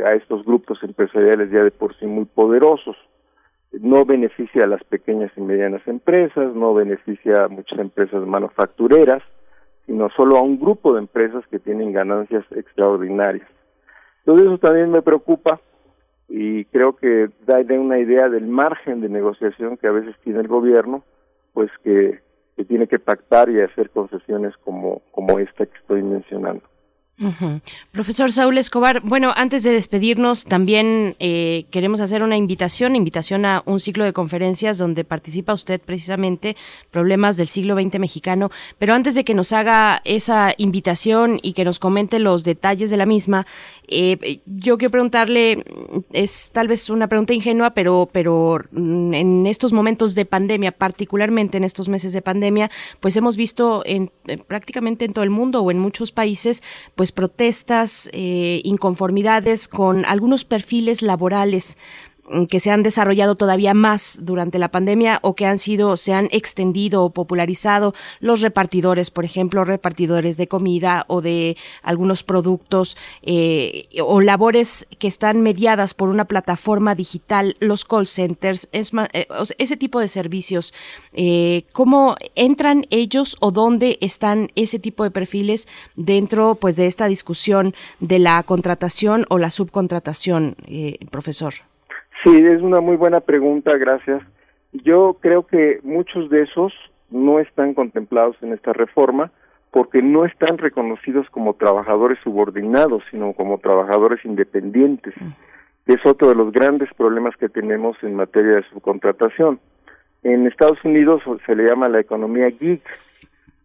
a estos grupos empresariales ya de por sí muy poderosos no beneficia a las pequeñas y medianas empresas, no beneficia a muchas empresas manufactureras, sino solo a un grupo de empresas que tienen ganancias extraordinarias. Entonces eso también me preocupa y creo que da una idea del margen de negociación que a veces tiene el gobierno, pues que, que tiene que pactar y hacer concesiones como, como esta que estoy mencionando. Profesor Saúl Escobar, bueno, antes de despedirnos, también eh, queremos hacer una invitación, invitación a un ciclo de conferencias donde participa usted precisamente, problemas del siglo XX mexicano, pero antes de que nos haga esa invitación y que nos comente los detalles de la misma, eh, yo quiero preguntarle, es tal vez una pregunta ingenua, pero, pero mm, en estos momentos de pandemia, particularmente en estos meses de pandemia, pues hemos visto en, prácticamente en todo el mundo o en muchos países, pues protestas, eh, inconformidades con algunos perfiles laborales que se han desarrollado todavía más durante la pandemia o que han sido, se han extendido o popularizado los repartidores, por ejemplo, repartidores de comida o de algunos productos eh, o labores que están mediadas por una plataforma digital, los call centers, es eh, ese tipo de servicios. Eh, ¿Cómo entran ellos o dónde están ese tipo de perfiles dentro, pues, de esta discusión de la contratación o la subcontratación, profesor? Sí, es una muy buena pregunta, gracias. Yo creo que muchos de esos no están contemplados en esta reforma porque no están reconocidos como trabajadores subordinados, sino como trabajadores independientes. Es otro de los grandes problemas que tenemos en materia de subcontratación. En Estados Unidos se le llama la economía gig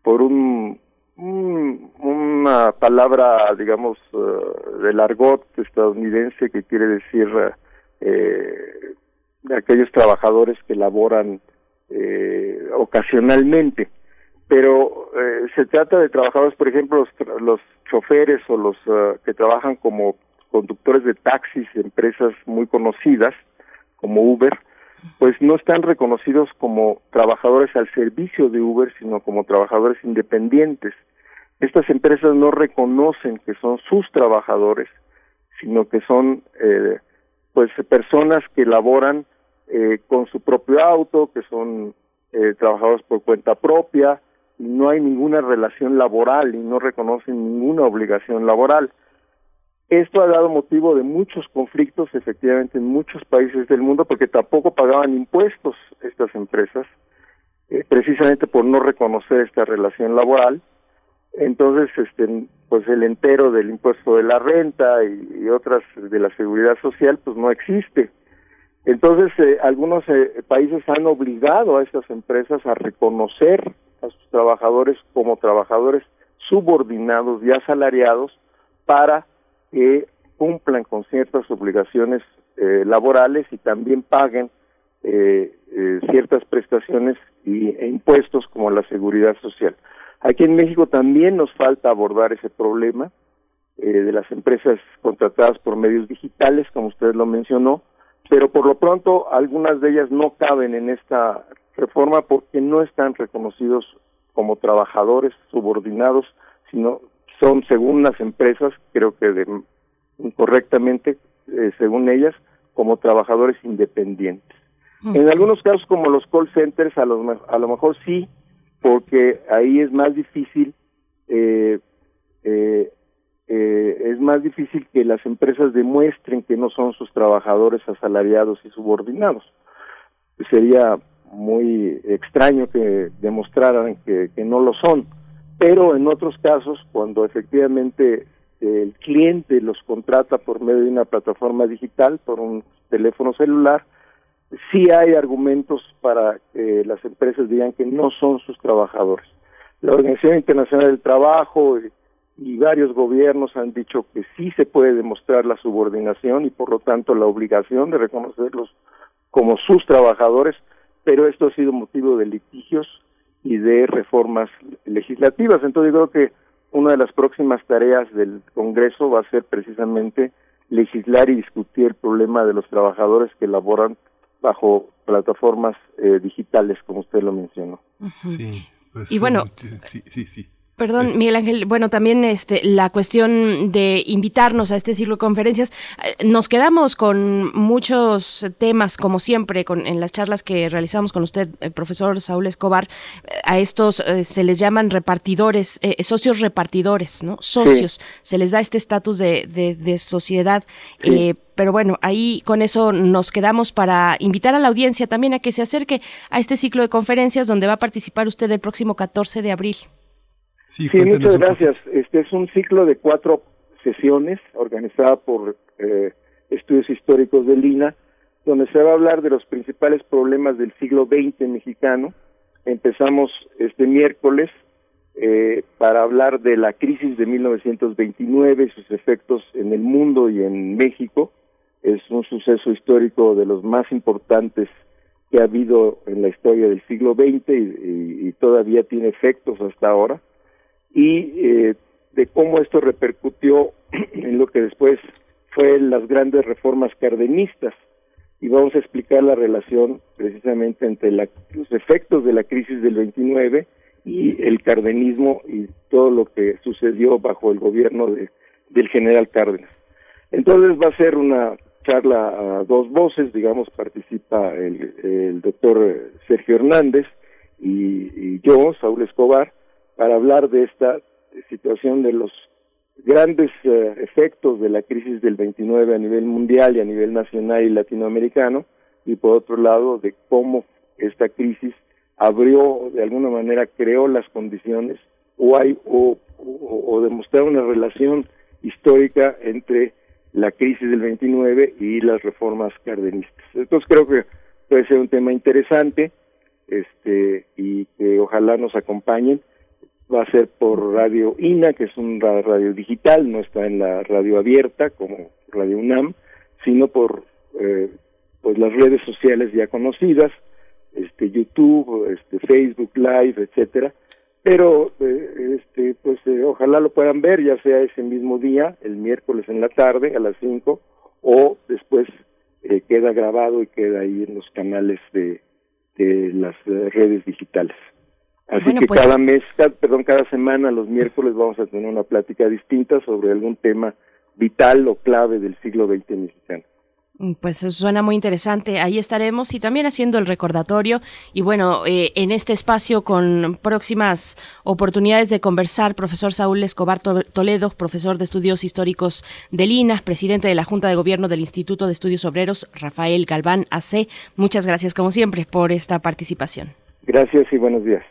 por un, una palabra, digamos, uh, del argot estadounidense que quiere decir uh, eh, de aquellos trabajadores que laboran eh, ocasionalmente. Pero eh, se trata de trabajadores, por ejemplo, los, los choferes o los uh, que trabajan como conductores de taxis empresas muy conocidas, como Uber, pues no están reconocidos como trabajadores al servicio de Uber, sino como trabajadores independientes. Estas empresas no reconocen que son sus trabajadores, sino que son eh, pues personas que laboran eh, con su propio auto, que son eh, trabajadores por cuenta propia, y no hay ninguna relación laboral y no reconocen ninguna obligación laboral. Esto ha dado motivo de muchos conflictos, efectivamente, en muchos países del mundo, porque tampoco pagaban impuestos estas empresas, eh, precisamente por no reconocer esta relación laboral. Entonces, este, pues el entero del impuesto de la renta y, otras de la seguridad social pues no existe. Entonces eh, algunos eh, países han obligado a estas empresas a reconocer a sus trabajadores como trabajadores subordinados y asalariados para que cumplan con ciertas obligaciones eh, laborales y también paguen ciertas prestaciones y, e impuestos como la seguridad social. Aquí en México también nos falta abordar ese problema eh, de las empresas contratadas por medios digitales, como usted lo mencionó, pero por lo pronto algunas de ellas no caben en esta reforma porque no están reconocidos como trabajadores subordinados, sino son según las empresas, creo que de, incorrectamente, eh, según ellas, como trabajadores independientes. En algunos casos, como los call centers, a lo, a lo mejor sí porque ahí es más difícil eh, eh, eh, es más difícil que las empresas demuestren que no son sus trabajadores asalariados y subordinados. Sería muy extraño que demostraran que, que no lo son, pero en otros casos, cuando efectivamente el cliente los contrata por medio de una plataforma digital, por un teléfono celular, sí hay argumentos para que las empresas digan que no son sus trabajadores. la Organización Internacional del Trabajo y, varios gobiernos han dicho que sí se puede demostrar la subordinación y por lo tanto la obligación de reconocerlos como sus trabajadores, pero esto ha sido motivo de litigios y de reformas legislativas. Entonces yo creo que una de las próximas tareas del Congreso va a ser precisamente legislar y discutir el problema de los trabajadores que laboran bajo plataformas eh, digitales, como usted lo mencionó. Sí, pues, Y bueno, sí, sí, sí. Perdón, Miguel Ángel, bueno, también este, la cuestión de invitarnos a este ciclo de conferencias, eh, nos quedamos con muchos temas, como siempre, con, en las charlas que realizamos con usted, el profesor Saúl Escobar, eh, a estos eh, se les llaman repartidores, eh, socios repartidores, ¿no? Socios, se les da este estatus de, de, de sociedad. eh, pero bueno, ahí con eso nos quedamos para invitar a la audiencia también a que se acerque a este ciclo de conferencias donde va a participar usted el próximo 14 de abril. Sí, Sí, muchas gracias. Este es un ciclo de cuatro sesiones organizada por eh, Estudios Históricos de Lina, donde se va a hablar de los principales problemas del siglo XX mexicano. Empezamos este miércoles eh, para hablar de la crisis de 1929 y sus efectos en el mundo y en México. Es un suceso histórico de los más importantes que ha habido en la historia del siglo XX y, y- y todavía tiene efectos hasta ahora y eh, de cómo esto repercutió (clears throat) en lo que después fue las grandes reformas cardenistas y vamos a explicar la relación precisamente entre la- los efectos de la crisis del 29 y el cardenismo y todo lo que sucedió bajo el gobierno de- del general Cárdenas. Entonces va a ser una charla a dos voces, digamos, participa el, doctor Sergio Hernández y, y yo, Saúl Escobar, para hablar de esta situación de los grandes eh, efectos de la crisis del 29 a nivel mundial y a nivel nacional y latinoamericano, y por otro lado de cómo esta crisis abrió, de alguna manera creó las condiciones o hay o, o, demostrar una relación histórica entre la crisis del 29 y las reformas cardenistas. Entonces creo que puede ser un tema interesante este y que ojalá nos acompañen va a ser por Radio INA, que es un ra- radio digital, no está en la radio abierta como Radio UNAM, sino por eh, pues las redes sociales ya conocidas, este YouTube, este Facebook Live, etcétera. Pero eh, este pues eh, ojalá lo puedan ver ya sea ese mismo día, el miércoles en la tarde a las 5 o después eh, queda grabado y queda ahí en los canales de, de las redes digitales. Así Bueno, que pues- cada mes, ca- perdón, cada semana, los miércoles vamos a tener una plática distinta sobre algún tema vital o clave del siglo XX mexicano. Mm, Pues suena muy interesante. Ahí estaremos y también haciendo el recordatorio. Y bueno, eh, en este espacio con próximas oportunidades de conversar, profesor Saúl Escobar To- Toledo, profesor de estudios históricos del INA, presidente de la Junta de Gobierno del Instituto de Estudios Obreros, Rafael Galván AC. Muchas gracias, como siempre, por esta participación. Gracias y buenos días.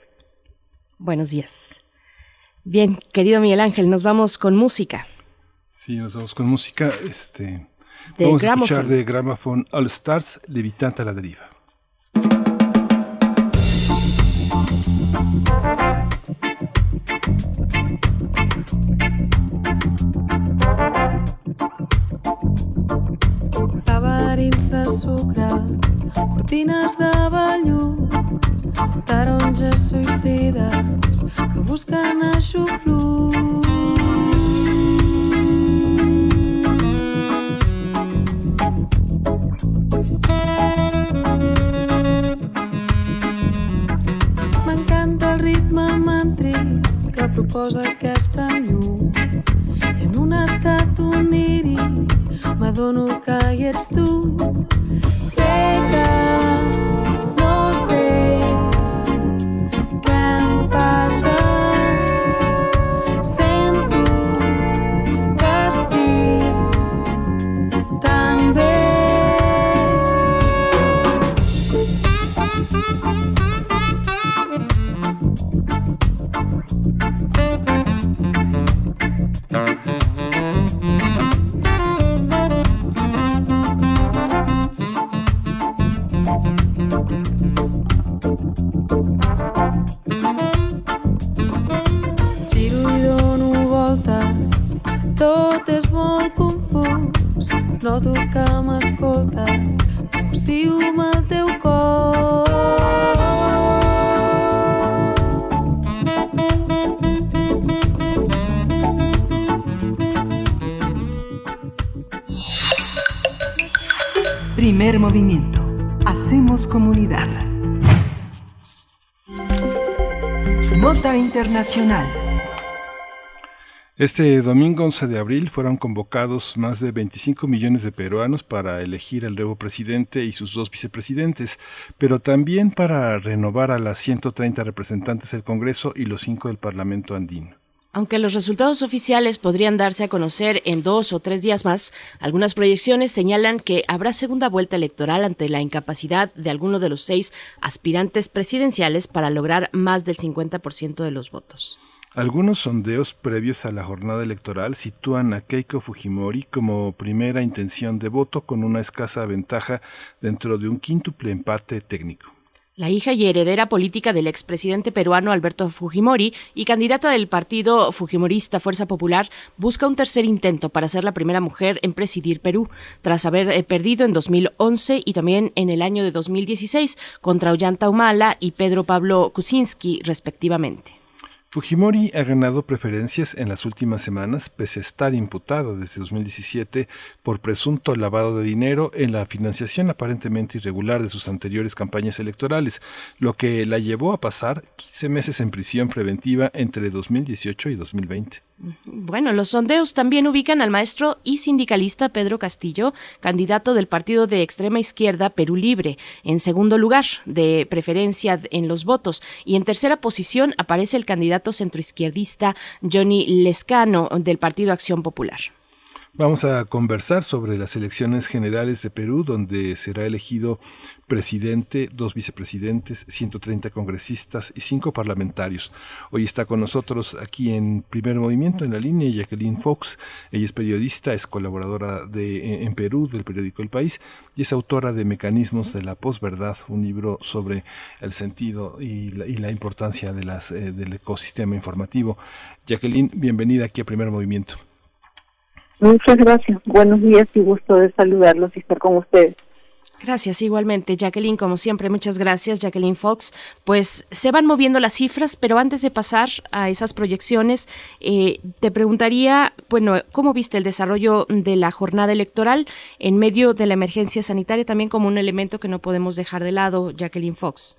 Buenos días. Bien, querido Miguel Ángel, nos vamos con música. Sí, nos vamos con música. Este, De vamos a escuchar de Gramophone All Stars, Levitante a la deriva. Laberins de sucre, cortines de vellut, taronges suïcides que busquen aixopluc. M'encanta el ritme màntric que proposa aquesta llum i en un estat oníric m'adono que hi ets tu. Sé que no sé què em passa. Mm-hmm. Primer movimiento. Hacemos comunidad. Nota Internacional. Este domingo 11 de abril fueron convocados más de 25 millones de peruanos para elegir al nuevo presidente y sus dos vicepresidentes, pero también para renovar a las 130 representantes del Congreso y los cinco del Parlamento andino. Aunque los resultados oficiales podrían darse a conocer en dos o tres días más, algunas proyecciones señalan que habrá segunda vuelta electoral ante la incapacidad de alguno de los seis aspirantes presidenciales para lograr más del 50% de los votos. Algunos sondeos previos a la jornada electoral sitúan a Keiko Fujimori como primera intención de voto con una escasa ventaja dentro de un quíntuple empate técnico. La hija y heredera política del expresidente peruano Alberto Fujimori y candidata del partido fujimorista Fuerza Popular busca un tercer intento para ser la primera mujer en presidir Perú, tras haber eh, perdido en 2011 y también en el año de 2016 contra Ollanta Humala y Pedro Pablo Kuczynski, respectivamente. Fujimori ha ganado preferencias en las últimas semanas, pese a estar imputado desde 2017 por presunto lavado de dinero en la financiación aparentemente irregular de sus anteriores campañas electorales, lo que la llevó a pasar 15 meses en prisión preventiva entre 2018 y 2020. Bueno, los sondeos también ubican al maestro y sindicalista Pedro Castillo, candidato del partido de extrema izquierda Perú Libre, en segundo lugar de preferencia en los votos, y en tercera posición aparece el candidato centroizquierdista Johnny Lescano del Partido Acción Popular. Vamos a conversar sobre las elecciones generales de Perú, donde será elegido presidente, dos vicepresidentes, 130 congresistas y cinco parlamentarios. Hoy está con nosotros aquí en Primer Movimiento, en la línea, Jacqueline Fox. Ella es periodista, es colaboradora de, en Perú del periódico El País y es autora de Mecanismos de la Posverdad, un libro sobre el sentido y la, y la importancia de las, eh, del ecosistema informativo. Jacqueline, bienvenida aquí a Primer Movimiento. Muchas gracias. Buenos días y gusto de saludarlos y estar con ustedes. Gracias, igualmente, Jacqueline, como siempre, muchas gracias, Jacqueline Fox. Pues se van moviendo las cifras, pero antes de pasar a esas proyecciones, eh, te preguntaría, bueno, ¿cómo viste el desarrollo de la jornada electoral en medio de la emergencia sanitaria, también como un elemento que no podemos dejar de lado, Jacqueline Fox?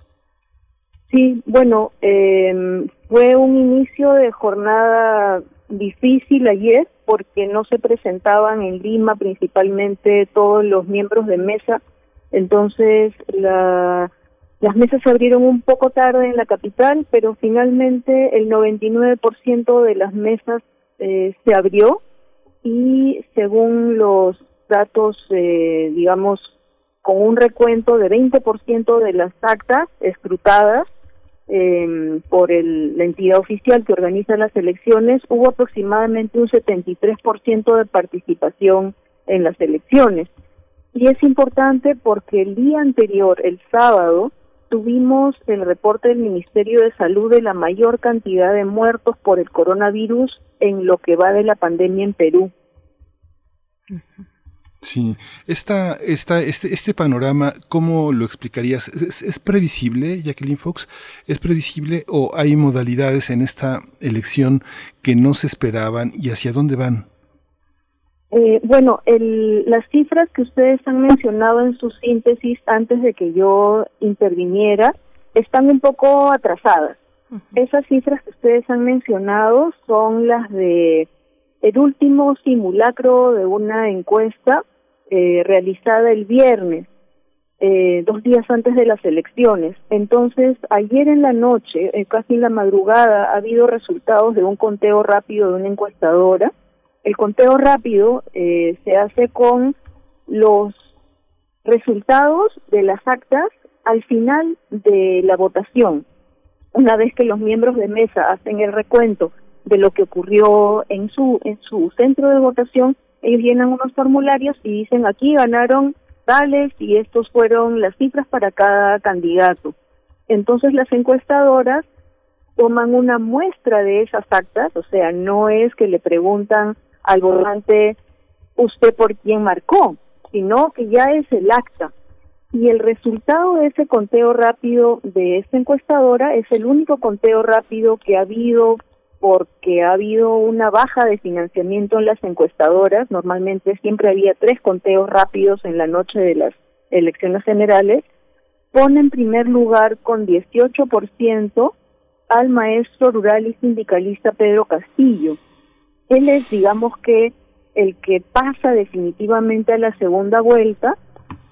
Sí, bueno, eh, fue un inicio de jornada difícil ayer porque no se presentaban en Lima principalmente todos los miembros de mesa, entonces la, las mesas se abrieron un poco tarde en la capital, pero finalmente el 99% de las mesas eh, se abrió y según los datos, eh, digamos, con un recuento de 20% de las actas escrutadas, eh, por el, la entidad oficial que organiza las elecciones, hubo aproximadamente un 73% de participación en las elecciones. Y es importante porque el día anterior, el sábado, tuvimos el reporte del Ministerio de Salud de la mayor cantidad de muertos por el coronavirus en lo que va de la pandemia en Perú. Sí, esta, esta, este, este panorama, ¿cómo lo explicarías? ¿Es, ¿Es, previsible, Jacqueline Fox? ¿Es previsible o hay modalidades en esta elección que no se esperaban y hacia dónde van? Eh, bueno, el, las cifras que ustedes han mencionado en su síntesis antes de que yo interviniera están un poco atrasadas. Uh -huh. Esas cifras que ustedes han mencionado son las de el último simulacro de una encuesta eh, realizada el viernes, eh, dos días antes de las elecciones. Entonces, ayer en la noche, eh, casi en la madrugada, ha habido resultados de un conteo rápido de una encuestadora. El conteo rápido eh, se hace con los resultados de las actas al final de la votación. Una vez que los miembros de mesa hacen el recuento de lo que ocurrió en su en su centro de votación, ellos llenan unos formularios y dicen aquí ganaron tales y estos fueron las cifras para cada candidato. Entonces las encuestadoras toman una muestra de esas actas, o sea, no es que le preguntan al volante usted por quién marcó, sino que ya es el acta. Y el resultado de ese conteo rápido de esta encuestadora es el único conteo rápido que ha habido porque ha habido una baja de financiamiento en las encuestadoras. Normalmente siempre había tres conteos rápidos en la noche de las elecciones generales. Pone en primer lugar con 18% al maestro rural y sindicalista Pedro Castillo. Él es, digamos que, el que pasa definitivamente a la segunda vuelta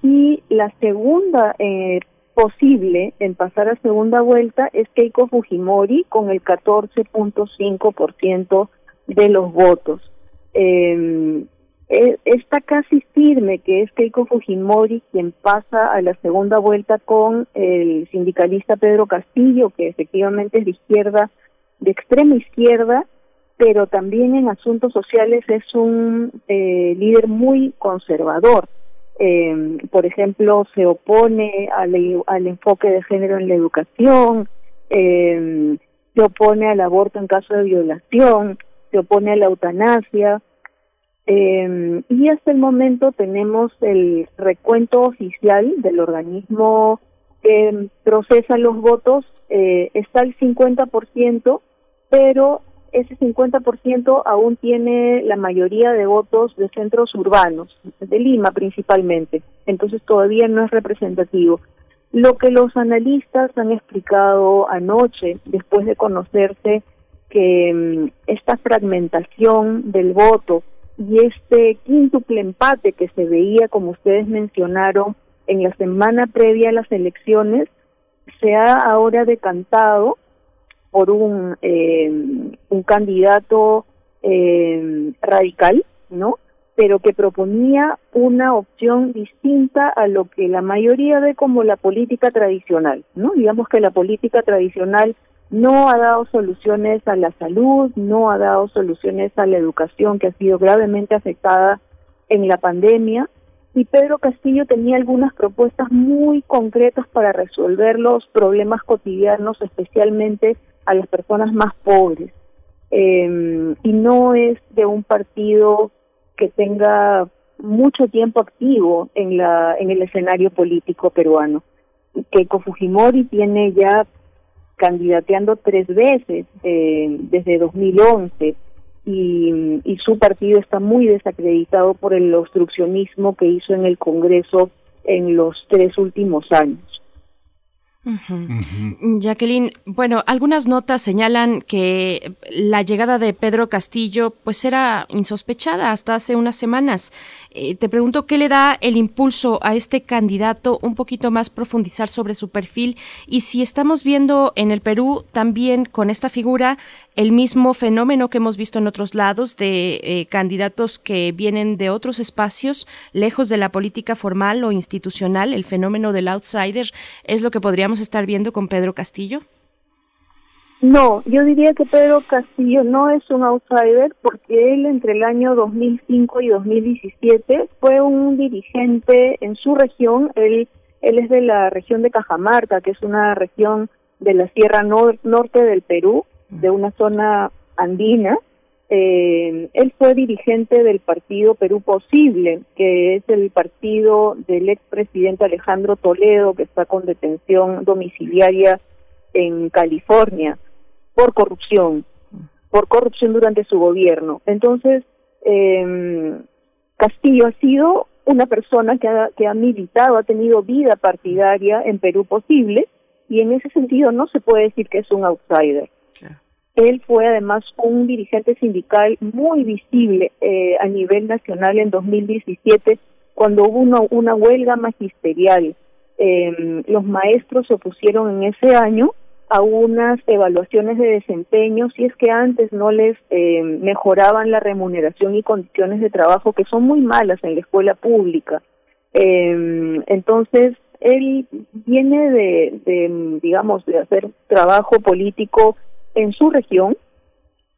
y la segunda eh, posible en pasar a segunda vuelta es Keiko Fujimori con el 14.5% de los votos. Eh, está casi firme que es Keiko Fujimori quien pasa a la segunda vuelta con el sindicalista Pedro Castillo, que efectivamente es de izquierda, de extrema izquierda, pero también en asuntos sociales es un eh, líder muy conservador. Eh, por ejemplo, se opone al, al, enfoque de género en la educación, eh, se opone al aborto en caso de violación, se opone a la eutanasia, eh, y hasta el momento tenemos el recuento oficial del organismo que procesa los votos, eh, está el 50%, pero ese 50% aún tiene la mayoría de votos de centros urbanos, de Lima principalmente, entonces todavía no es representativo. Lo que los analistas han explicado anoche, después de conocerse que mm, esta fragmentación del voto y este quíntuple empate que se veía, como ustedes mencionaron, en la semana previa a las elecciones, se ha ahora decantado por un, eh, un candidato eh, radical, ¿no? Pero que proponía una opción distinta a lo que la mayoría ve como la política tradicional, ¿no? Digamos que la política tradicional no ha dado soluciones a la salud, no ha dado soluciones a la educación que ha sido gravemente afectada en la pandemia y Pedro Castillo tenía algunas propuestas muy concretas para resolver los problemas cotidianos, especialmente a las personas más pobres. Eh, y no es de un partido que tenga mucho tiempo activo en la en el escenario político peruano. Keiko Fujimori tiene ya candidateando tres veces eh, desde 2011 y, y su partido está muy desacreditado por el obstruccionismo que hizo en el Congreso en los tres últimos años. Jacqueline, bueno, algunas notas señalan que la llegada de Pedro Castillo pues era insospechada hasta hace unas semanas. Eh, te pregunto qué le da el impulso a este candidato, un poquito más profundizar sobre su perfil y si estamos viendo en el Perú también con esta figura el mismo fenómeno que hemos visto en otros lados de eh, candidatos que vienen de otros espacios, lejos de la política formal o institucional, el fenómeno del outsider, ¿es lo que podríamos estar viendo con Pedro Castillo? No, yo diría que Pedro Castillo no es un outsider porque él entre el año 2005 y 2017 fue un dirigente en su región, él, él es de la región de Cajamarca, que es una región de la Sierra Norte del Perú, de una zona andina. Eh, él fue dirigente del partido Perú Posible, que es el partido del expresidente Alejandro Toledo, que está con detención domiciliaria en California por corrupción, por corrupción durante su gobierno. Entonces, eh, Castillo ha sido una persona que ha, que ha militado, ha tenido vida partidaria en Perú Posible, y en ese sentido no se puede decir que es un outsider. Él fue además un dirigente sindical muy visible eh, a nivel nacional en 2017 cuando hubo una, huelga magisterial. Eh, los maestros se opusieron en ese año a unas evaluaciones de desempeño si es que antes no les eh, mejoraban la remuneración y condiciones de trabajo que son muy malas en la escuela pública. Eh, entonces, él viene de, de, digamos, de hacer trabajo político en su región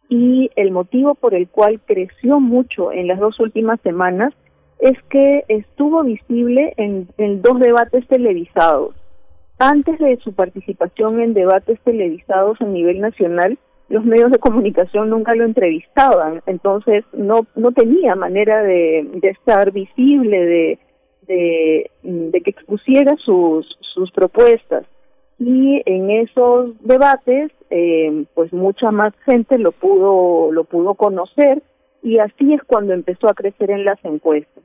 y el motivo por el cual creció mucho en las dos últimas semanas es que estuvo visible en, dos debates televisados. Antes de su participación en debates televisados a nivel nacional, los medios de comunicación nunca lo entrevistaban, entonces no, no tenía manera de, de estar visible, de, de, de que expusiera sus, sus propuestas. Y en esos debates, eh, pues mucha más gente lo pudo, lo pudo conocer y así es cuando empezó a crecer en las encuestas.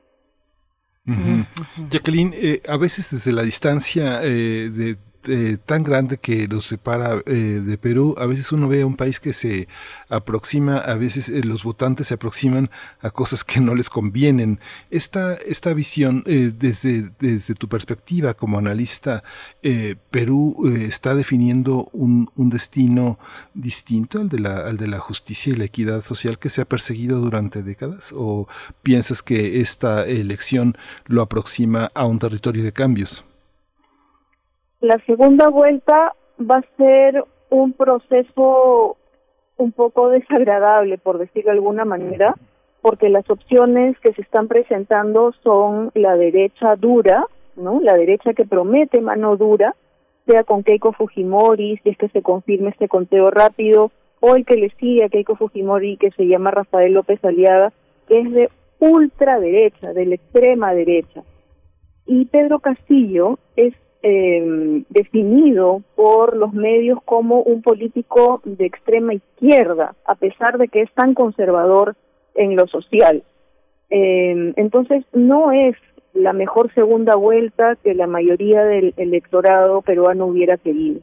Jacqueline, eh, a veces desde la distancia eh, de eh, tan grande que nos separa eh, de Perú. A veces uno ve a un país que se aproxima, a veces eh, los votantes se aproximan a cosas que no les convienen. Esta, esta visión, desde, desde tu perspectiva como analista, Perú está definiendo un, un, destino distinto al de, la, al de la justicia y la equidad social que se ha perseguido durante décadas? ¿O piensas que esta elección lo aproxima a un territorio de cambios? La segunda vuelta va a ser un proceso un poco desagradable, por decirlo de alguna manera, porque las opciones que se están presentando son la derecha dura, ¿no? La derecha que promete mano dura, sea con Keiko Fujimori, si es que se confirme este conteo rápido, o el que le sigue a Keiko Fujimori, que se llama Rafael López Aliaga, que es de ultraderecha, de la extrema derecha. Y Pedro Castillo es eh, definido por los medios como un político de extrema izquierda, a pesar de que es tan conservador en lo social. Eh, entonces, no es la mejor segunda vuelta que la mayoría del electorado peruano hubiera querido.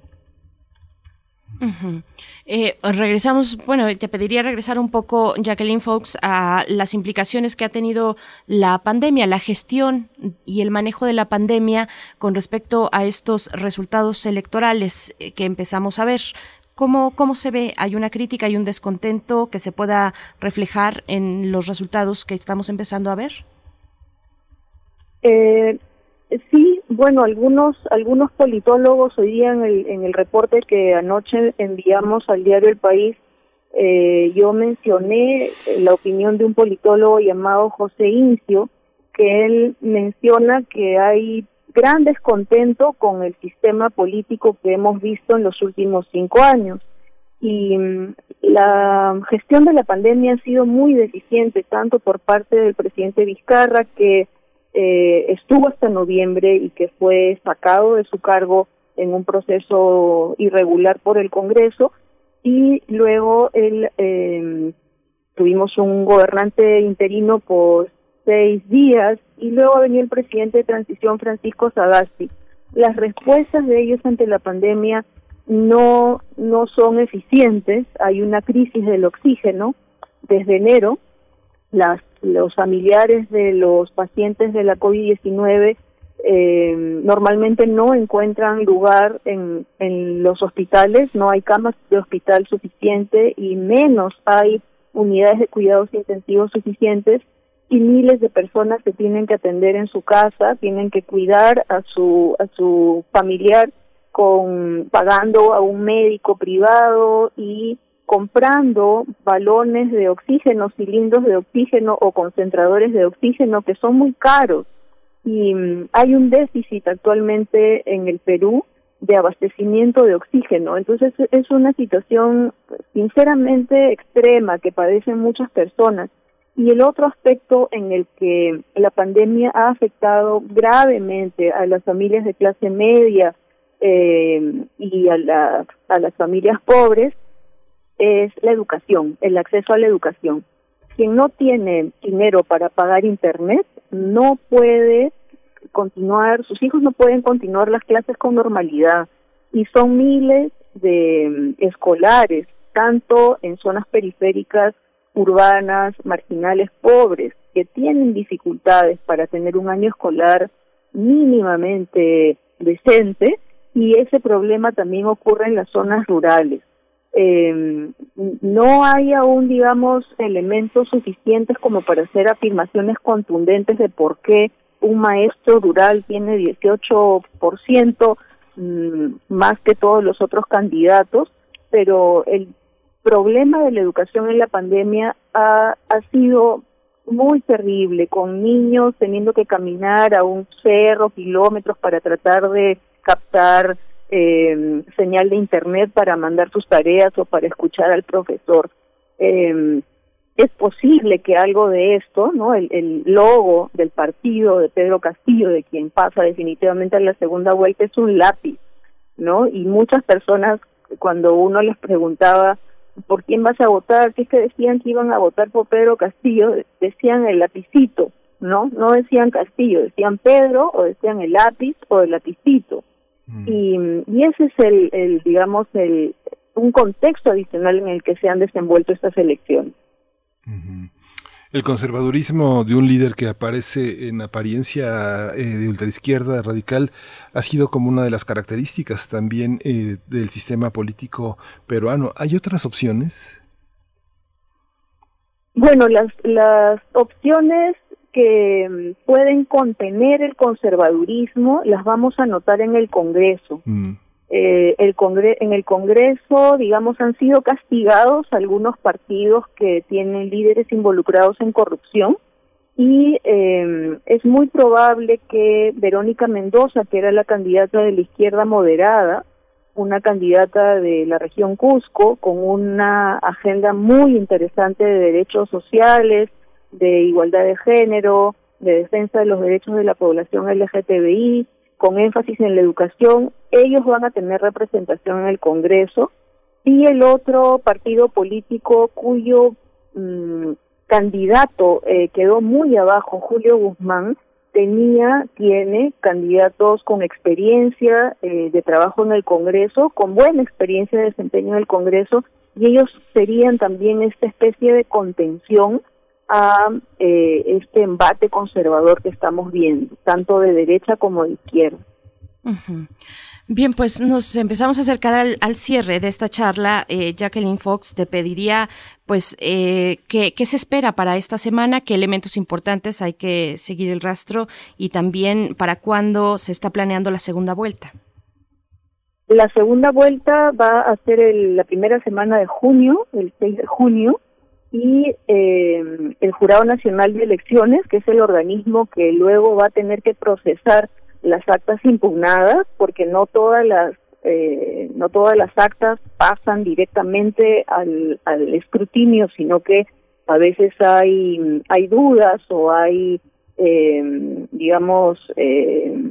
Eh, regresamos, bueno, te pediría regresar un poco, Jacqueline Fox, a las implicaciones que ha tenido la pandemia, la gestión y el manejo de la pandemia con respecto a estos resultados electorales eh, que empezamos a ver. ¿Cómo, ¿Cómo se ve? ¿Hay una crítica y un descontento que se pueda reflejar en los resultados que estamos empezando a ver? Eh, Sí, bueno, algunos algunos politólogos hoy día en el, en el reporte que anoche enviamos al diario El País, eh, yo mencioné eh, la opinión de un politólogo llamado José Incio, que él menciona que hay gran descontento con el sistema político que hemos visto en los últimos cinco años. Y mm, la gestión de la pandemia ha sido muy deficiente, tanto por parte del presidente Vizcarra, que eh, estuvo hasta noviembre y que fue sacado de su cargo en un proceso irregular por el Congreso. Y luego eh, tuvimos un gobernante interino por seis días y luego venía el presidente de transición Francisco Sagasti. Las respuestas de ellos ante la pandemia no no son eficientes, hay una crisis del oxígeno desde enero. Las, los familiares de los pacientes de la COVID-19 eh, normalmente no encuentran lugar en, en los hospitales, no hay camas de hospital suficiente y menos hay unidades de cuidados intensivos suficientes y miles de personas se tienen que atender en su casa, tienen que cuidar a su a su familiar con pagando a un médico privado y comprando balones de oxígeno, cilindros de oxígeno o concentradores de oxígeno que son muy caros. Y mm, hay un déficit actualmente en el Perú de abastecimiento de oxígeno. Entonces es una situación sinceramente extrema que padecen muchas personas. Y el otro aspecto en el que la pandemia ha afectado gravemente a las familias de clase media eh, y a, a las familias pobres es la educación, el acceso a la educación. Quien no tiene dinero para pagar internet no puede continuar, sus hijos no pueden continuar las clases con normalidad y son miles de mm, escolares, tanto en zonas periféricas, urbanas, marginales, pobres, que tienen dificultades para tener un año escolar mínimamente decente y ese problema también ocurre en las zonas rurales eh, no hay aún, digamos, elementos suficientes como para hacer afirmaciones contundentes de por qué un maestro rural tiene 18% mm, más que todos los otros candidatos, pero el problema de la educación en la pandemia ha, ha sido muy terrible, con niños teniendo que caminar a un cerro kilómetros para tratar de captar eh, señal de internet para mandar sus tareas o para escuchar al profesor. Eh, es posible que algo de esto, ¿no? El, logo del partido de Pedro Castillo, de quien pasa definitivamente a la segunda vuelta, es un lápiz, ¿no? Y muchas personas, cuando uno les preguntaba por quién vas a votar, qué es que decían que iban a votar por Pedro Castillo, decían el lapicito, ¿no? No decían Castillo, decían Pedro o decían el lápiz o el lapicito. Y, y ese es el, el, digamos, el, un contexto adicional en el que se han desenvuelto estas elecciones. El conservadurismo de un líder que aparece en apariencia eh, de ultraizquierda radical ha sido como una de las características también eh, del sistema político peruano. ¿Hay otras opciones? Bueno, las, las opciones que mm, pueden contener el conservadurismo las vamos a notar en el Congreso. Mm eh, el congre en el Congreso, digamos, han sido castigados algunos partidos que tienen líderes involucrados en corrupción y eh, es muy probable que Verónica Mendoza, que era la candidata de la izquierda moderada, una candidata de la región Cusco con una agenda muy interesante de derechos sociales, de igualdad de género, de defensa de los derechos de la población LGTBI, con énfasis en la educación, ellos van a tener representación en el Congreso y el otro partido político cuyo mm, candidato eh, quedó muy abajo, Julio Guzmán, tenía, tiene candidatos con experiencia eh, de trabajo en el Congreso, con buena experiencia de desempeño en el Congreso, y ellos serían también esta especie de contención a eh, este embate conservador que estamos viendo, tanto de derecha como de izquierda. Bien, pues nos empezamos a acercar al, cierre de esta charla. Eh, Jacqueline Fox te pediría, pues, eh, ¿qué, se espera para esta semana? ¿Qué elementos importantes hay que seguir el rastro? Y también, ¿para cuándo se está planeando la segunda vuelta? La segunda vuelta va a ser la primera semana de junio, el 6 de junio, y eh, el Jurado Nacional de Elecciones, que es el organismo que luego va a tener que procesar las actas impugnadas, porque no todas las eh, no todas las actas pasan directamente al, al escrutinio, sino que a veces hay hay dudas o hay eh, digamos eh,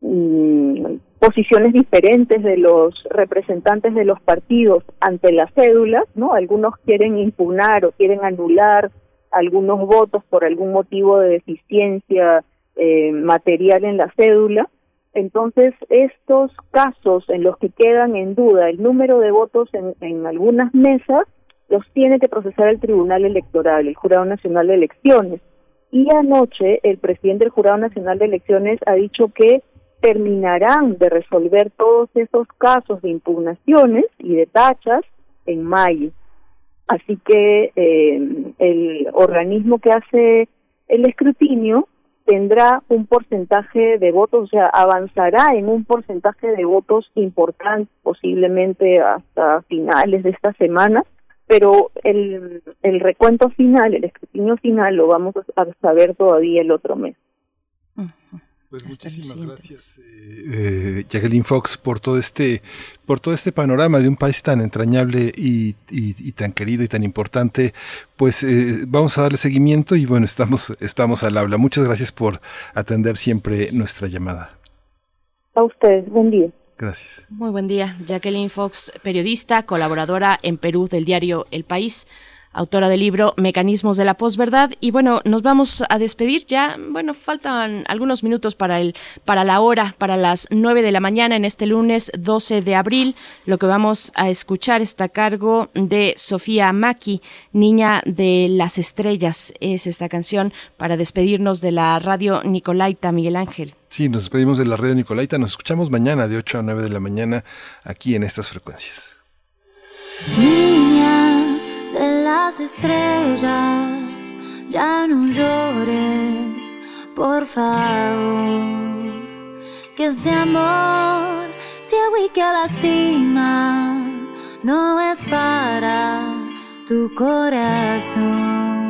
mm, posiciones diferentes de los representantes de los partidos ante las cédulas, ¿no? Algunos quieren impugnar o quieren anular algunos votos por algún motivo de deficiencia eh, material en la cédula. Entonces, estos casos en los que quedan en duda el número de votos en, en algunas mesas, los tiene que procesar el Tribunal Electoral, el Jurado Nacional de Elecciones. Y anoche el presidente del Jurado Nacional de Elecciones ha dicho que terminarán de resolver todos esos casos de impugnaciones y de tachas en mayo. Así que eh, el organismo que hace el escrutinio tendrá un porcentaje de votos, o sea, avanzará en un porcentaje de votos importante, posiblemente hasta finales de esta semana, pero el, el recuento final, el escrutinio final, lo vamos a saber todavía el otro mes. Pues muchísimas gracias, eh, eh, Jacqueline Fox, por todo este, por todo este panorama de un país tan entrañable y, tan querido y tan importante. Pues eh, vamos a darle seguimiento y bueno, estamos, estamos al habla. Muchas gracias por atender siempre nuestra llamada. A ustedes, buen día. Gracias. Muy buen día, Jacqueline Fox, periodista, colaboradora en Perú del diario El País autora del libro Mecanismos de la posverdad. Y bueno, nos vamos a despedir ya. Bueno, faltan algunos minutos para el, para la hora, para las nueve de la mañana en este lunes 12 de abril. Lo que vamos a escuchar está a cargo de Sofía Maki, Niña de las Estrellas. Es esta canción para despedirnos de la radio Nicolaita Miguel Ángel. Sí, nos despedimos de la radio Nicolaita. Nos escuchamos mañana de 8 a 9 de la mañana aquí en estas frecuencias. Las estrellas, ya no llores, por favor. Que ese amor ciego y que lastima no es para tu corazón.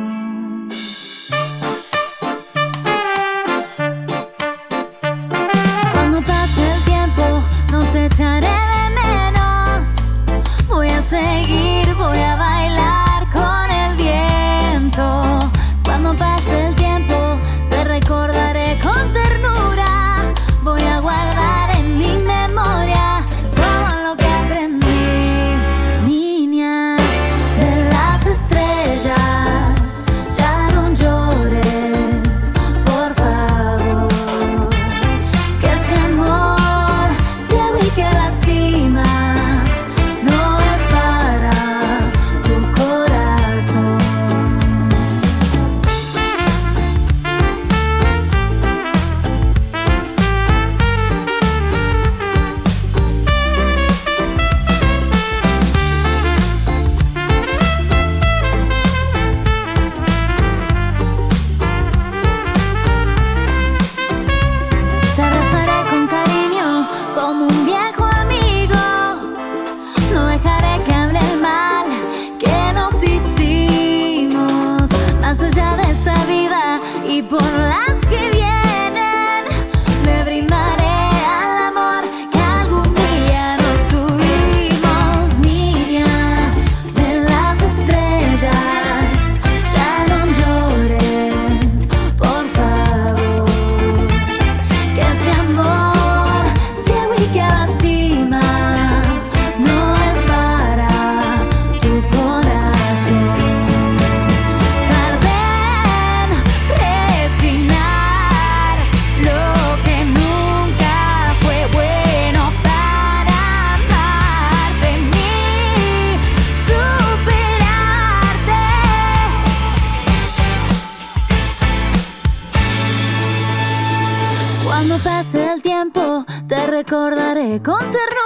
Ternura.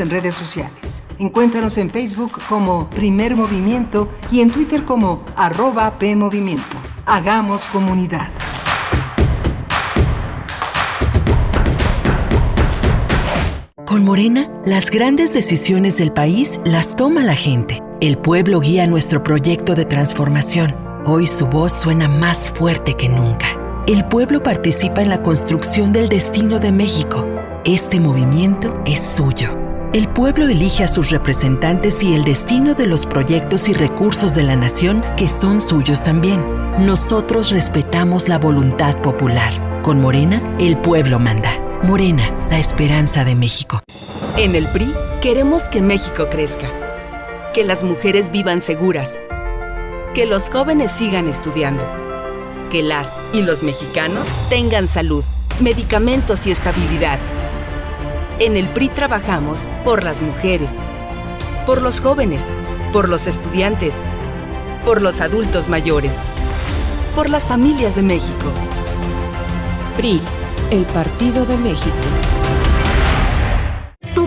En redes sociales. Encuéntranos en Facebook como Primer Movimiento y en Twitter como arroba PMovimiento. Hagamos comunidad. Con Morena, las grandes decisiones del país las toma la gente. El pueblo guía nuestro proyecto de transformación. Hoy su voz suena más fuerte que nunca. El pueblo participa en la construcción del destino de México. Este movimiento es suyo. El pueblo elige a sus representantes y el destino de los proyectos y recursos de la nación que son suyos también. Nosotros respetamos la voluntad popular. Con Morena, el pueblo manda. Morena, la esperanza de México. En el PRI queremos que México crezca, que las mujeres vivan seguras, que los jóvenes sigan estudiando, que las y los mexicanos tengan salud, medicamentos y estabilidad. En el PRI trabajamos por las mujeres, por los jóvenes, por los estudiantes, por los adultos mayores, por las familias de México. PRI, el Partido de México.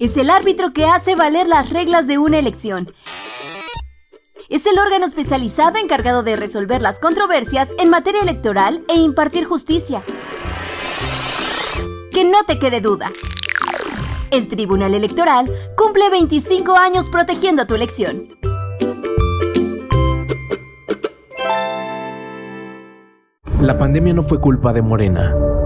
Es el árbitro que hace valer las reglas de una elección. Es el órgano especializado encargado de resolver las controversias en materia electoral e impartir justicia. Que no te quede duda. El Tribunal Electoral cumple 25 años protegiendo tu elección. La pandemia no fue culpa de Morena.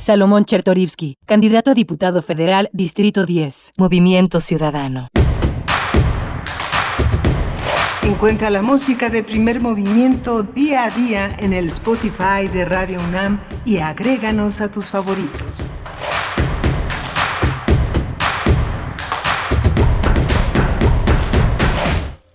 Salomón Chertorivsky, candidato a diputado federal, Distrito 10, Movimiento Ciudadano. Encuentra la música de primer movimiento día a día en el Spotify de Radio UNAM y agréganos a tus favoritos.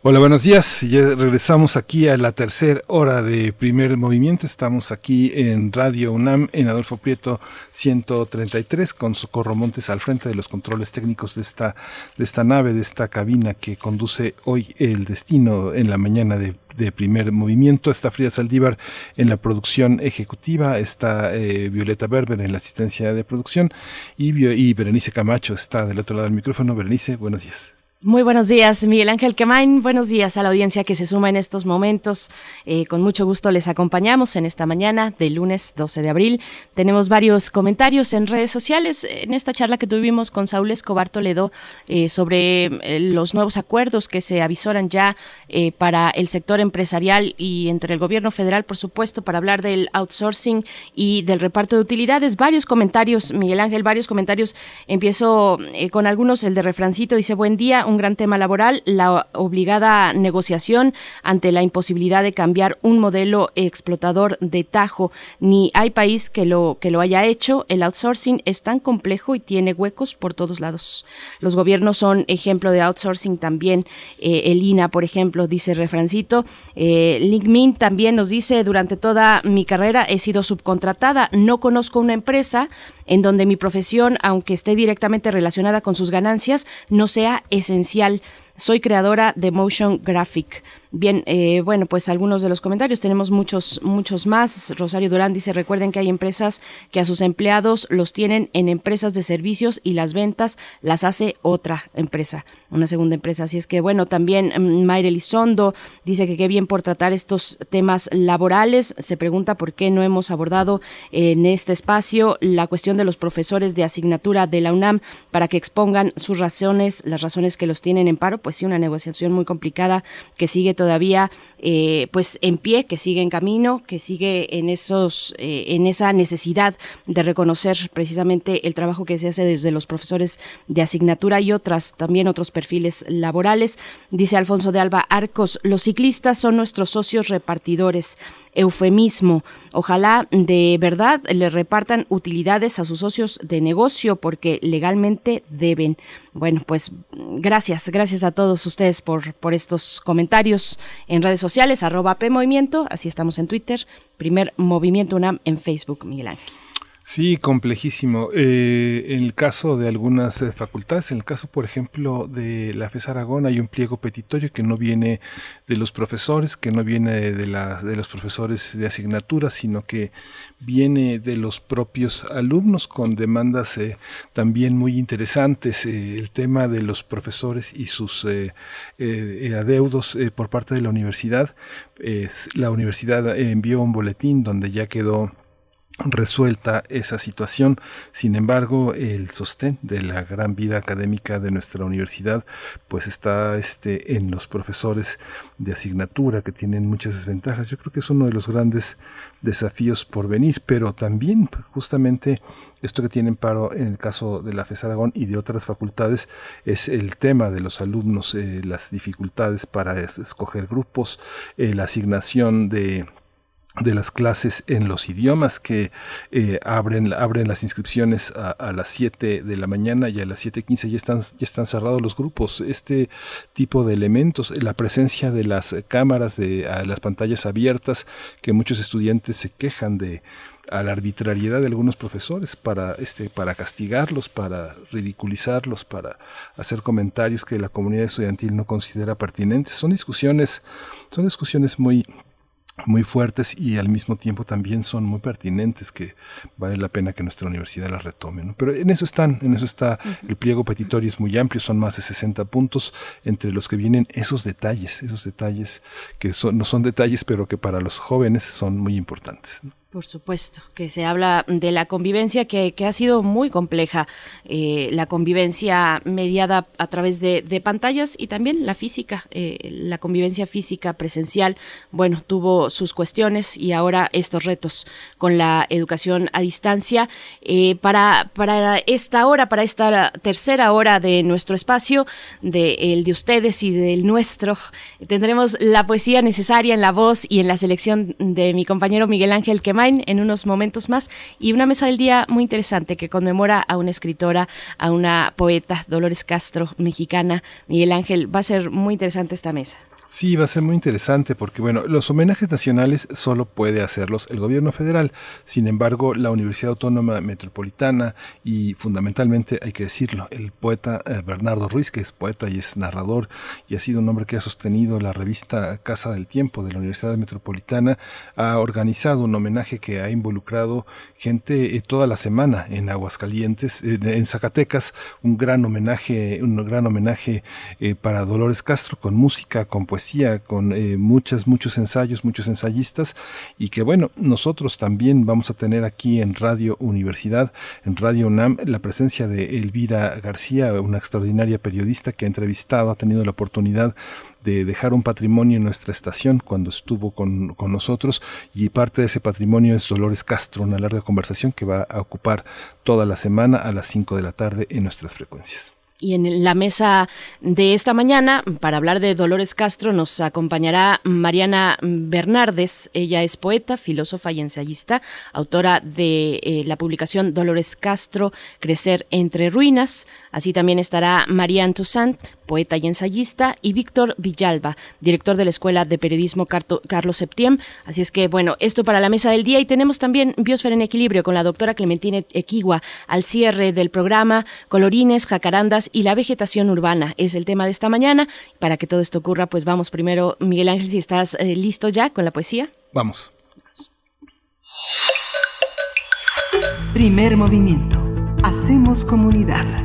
Hola, buenos días. Ya regresamos aquí a la tercera hora de primer movimiento. Estamos aquí en Radio UNAM, en Adolfo Prieto 133, con Socorro Montes al frente de los controles técnicos de esta, de esta nave, de esta cabina que conduce hoy el destino en la mañana de, de primer movimiento. Está Frida Saldívar en la producción ejecutiva, está eh, Violeta Berber en la asistencia de producción y, y Berenice Camacho está del otro lado del micrófono. Berenice, buenos días. Muy buenos días, Miguel Ángel Quemain. Buenos días a la audiencia que se suma en estos momentos. Eh, con mucho gusto les acompañamos en esta mañana de lunes 12 de abril. Tenemos varios comentarios en redes sociales en esta charla que tuvimos con Saúl Escobar Toledo eh, sobre eh, los nuevos acuerdos que se avisoran ya para el sector empresarial y entre el gobierno federal, por supuesto, para hablar del outsourcing y del reparto de utilidades. Varios comentarios, Miguel Ángel, varios comentarios. Empiezo con algunos. El de Refrancito dice: Buen día, gran tema laboral, la obligada negociación ante la imposibilidad de cambiar un modelo explotador de tajo. Ni hay país que lo, que lo haya hecho. El outsourcing es tan complejo y tiene huecos por todos lados. Los gobiernos son ejemplo de outsourcing también. Eh, el INA, por ejemplo, dice Refrancito. Eh, LinkedIn también nos dice, durante toda mi carrera he sido subcontratada. No conozco una empresa en donde mi profesión, aunque esté directamente relacionada con sus ganancias, no sea esencial. Soy creadora de Motion Graphic. Bien, eh, bueno, pues algunos de los comentarios, tenemos muchos, muchos más. Rosario Durán dice, recuerden que hay empresas que a sus empleados los tienen en empresas de servicios y las ventas las hace otra empresa, una segunda empresa. Así es que, bueno, también mm, Mayre Lizondo dice que qué bien por tratar estos temas laborales. Se pregunta por qué no hemos abordado en este espacio la cuestión de los profesores de asignatura de la UNAM para que expongan sus razones, las razones que los tienen en paro. Pues sí, una negociación muy complicada que sigue todavía eh, pues en pie, que sigue en camino, que sigue en esos, eh, en esa necesidad de reconocer precisamente el trabajo que se hace desde los profesores de asignatura y otras, también otros perfiles laborales. Dice Alfonso de Alba Arcos, los ciclistas son nuestros socios repartidores eufemismo. Ojalá de verdad le repartan utilidades a sus socios de negocio porque legalmente deben. Bueno, pues gracias, gracias a todos ustedes por, por estos comentarios en redes sociales, arroba P Movimiento, así estamos en Twitter, primer Movimiento UNAM en Facebook, Miguel Ángel. Sí, complejísimo. Eh, en el caso de algunas eh, facultades, en el caso, por ejemplo, de la FES Aragón, hay un pliego petitorio que no viene de los profesores, que no viene de, la, de los profesores de asignatura, sino que viene de los propios alumnos con demandas eh, también muy interesantes. Eh, el tema de los profesores y sus adeudos por parte de la universidad. La universidad envió un boletín donde ya quedó resuelta esa situación. Sin embargo, el sostén de la gran vida académica de nuestra universidad, pues está este, en los profesores de asignatura que tienen muchas desventajas. Yo creo que es uno de los grandes desafíos por venir, pero también justamente esto que tienen paro en el caso de la FES Aragón y de otras facultades es el tema de los alumnos, eh, las dificultades para es- escoger grupos, eh, la asignación de de las clases en los idiomas que eh, abren, abren las inscripciones a, las 7 de la mañana y a las 7.15 ya están, ya están cerrados los grupos. Este tipo de elementos, la presencia de las cámaras, de las pantallas abiertas, que muchos estudiantes se quejan de a la arbitrariedad de algunos profesores para este para castigarlos, para ridiculizarlos, para hacer comentarios que la comunidad estudiantil no considera pertinentes. Son discusiones son discusiones muy muy fuertes y al mismo tiempo también son muy pertinentes que vale la pena que nuestra universidad las retome. ¿no? Pero en eso están, en eso está el pliego petitorio es muy amplio, son más de 60 puntos entre los que vienen esos detalles, esos detalles que son, no son detalles pero que para los jóvenes son muy importantes. ¿no? Por supuesto, que se habla de la convivencia que, que ha sido muy compleja, eh, la convivencia mediada a través de, de pantallas y también la física, eh, la convivencia física presencial, bueno, tuvo sus cuestiones y ahora estos retos con la educación a distancia. Eh, para, para esta hora, para esta tercera hora de nuestro espacio, de el de ustedes y del nuestro, tendremos la poesía necesaria en la voz y en la selección de mi compañero Miguel Ángel En unos momentos más y una mesa del día muy interesante que conmemora a una escritora, a una poeta, Dolores Castro, mexicana. Miguel Ángel, va a ser muy interesante esta mesa. Sí, va a ser muy interesante porque, bueno, los homenajes nacionales solo puede hacerlos el gobierno federal. Sin embargo, la Universidad Autónoma Metropolitana y fundamentalmente, hay que decirlo, el poeta eh, Bernardo Ruiz, que es poeta y es narrador y ha sido un hombre que ha sostenido la revista Casa del Tiempo de la Universidad Metropolitana, ha organizado un homenaje que ha involucrado gente eh, toda la semana en Aguascalientes, eh, en Zacatecas, un gran homenaje, un gran homenaje para Dolores Castro con música, con poesía, con eh, muchas, muchos ensayos, muchos ensayistas y que bueno, nosotros también vamos a tener aquí en Radio Universidad, en Radio UNAM, la presencia de Elvira García, una extraordinaria periodista que ha entrevistado, ha tenido la oportunidad de dejar un patrimonio en nuestra estación cuando estuvo con, con, nosotros y parte de ese patrimonio es Dolores Castro, una larga conversación que va a ocupar toda la semana a las 5 de la tarde en nuestras frecuencias. Y en la mesa de esta mañana, para hablar de Dolores Castro, nos acompañará Mariana Bernardes. Ella es poeta, filósofa y ensayista, autora de eh, la publicación Dolores Castro, Crecer entre Ruinas. Así también estará Marianne Toussaint, poeta y ensayista, y Víctor Villalba, director de la Escuela de Periodismo Carto Carlos Septiem. Así es que, bueno, esto para la mesa del día. Y tenemos también Biosfera en Equilibrio con la doctora Clementina Equigua al cierre del programa, colorines, jacarandas y la vegetación urbana es el tema de esta mañana. Para que todo esto ocurra, pues vamos primero, Miguel Ángel, si estás eh, listo ya con la poesía. Vamos. Primer movimiento. Hacemos comunidad.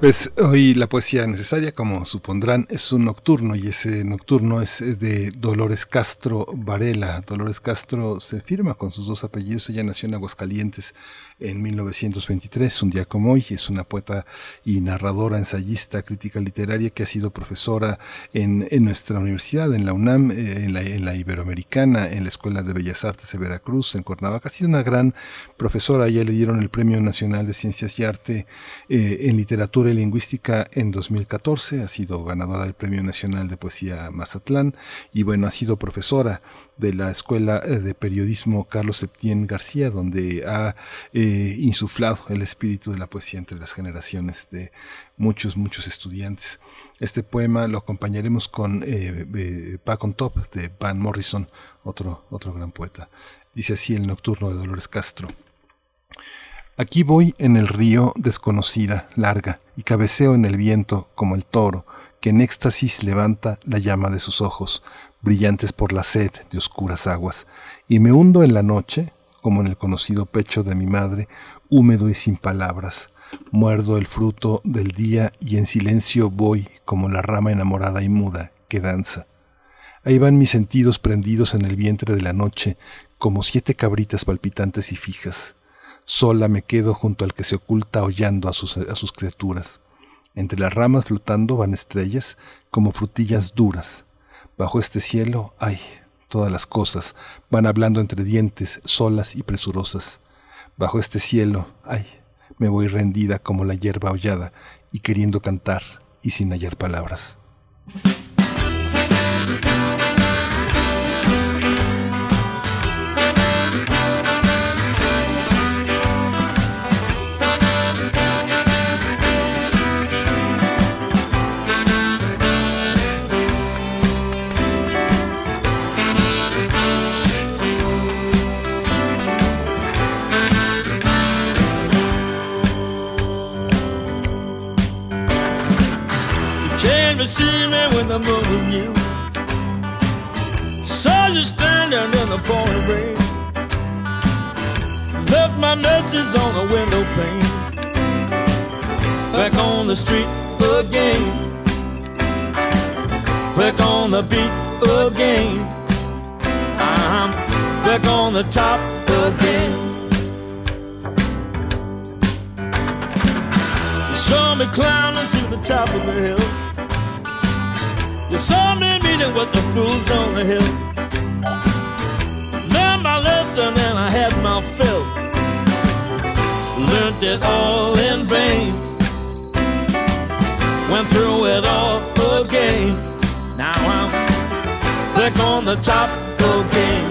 Pues hoy la poesía necesaria, como supondrán, es un nocturno y ese nocturno es de Dolores Castro Varela. Dolores Castro se firma con sus dos apellidos, ella nació en Aguascalientes en 1923, un día como hoy. Es una poeta y narradora, ensayista, crítica literaria que ha sido profesora en, nuestra universidad, en la UNAM, eh, en, la, en, la, Iberoamericana, en la Escuela de Bellas Artes de Veracruz, en Cuernavaca. Ha sido una gran profesora. Ya le dieron el Premio Nacional de Ciencias y Arte eh, en Literatura Lingüística en 2014. Ha sido ganadora del Premio Nacional de Poesía Mazatlán y bueno, ha sido profesora de la Escuela de Periodismo Carlos Septién García, donde ha eh, insuflado el espíritu de la poesía entre las generaciones de muchos, muchos estudiantes. Este poema lo acompañaremos con eh, eh, Back on Top de Van Morrison, otro, otro gran poeta. Dice así el nocturno de Dolores Castro. Aquí voy en el río desconocida, larga, y cabeceo en el viento como el toro, que en éxtasis levanta la llama de sus ojos, brillantes por la sed de oscuras aguas, y me hundo en la noche, como en el conocido pecho de mi madre, húmedo y sin palabras. Muerdo el fruto del día y en silencio voy como la rama enamorada y muda que danza. Ahí van mis sentidos prendidos en el vientre de la noche, como siete cabritas palpitantes y fijas. Sola me quedo junto al que se oculta hollando a sus, a sus criaturas. Entre las ramas flotando van estrellas como frutillas duras. Bajo este cielo, ay, todas las cosas van hablando entre dientes, solas y presurosas. Bajo este cielo, ay, me voy rendida como la hierba hollada y queriendo cantar y sin hallar palabras. To see me when moon was new. Saw you standing in the pouring rain. Left my message on the window pane. Back on the street again. Back on the beat again. I'm back on the top again. You saw me climbing to the top of the hill. You saw me meeting with the fools on the hill. Learned my lesson and I had my fill. Learned it all in vain. Went through it all again. Now I'm back on the top again.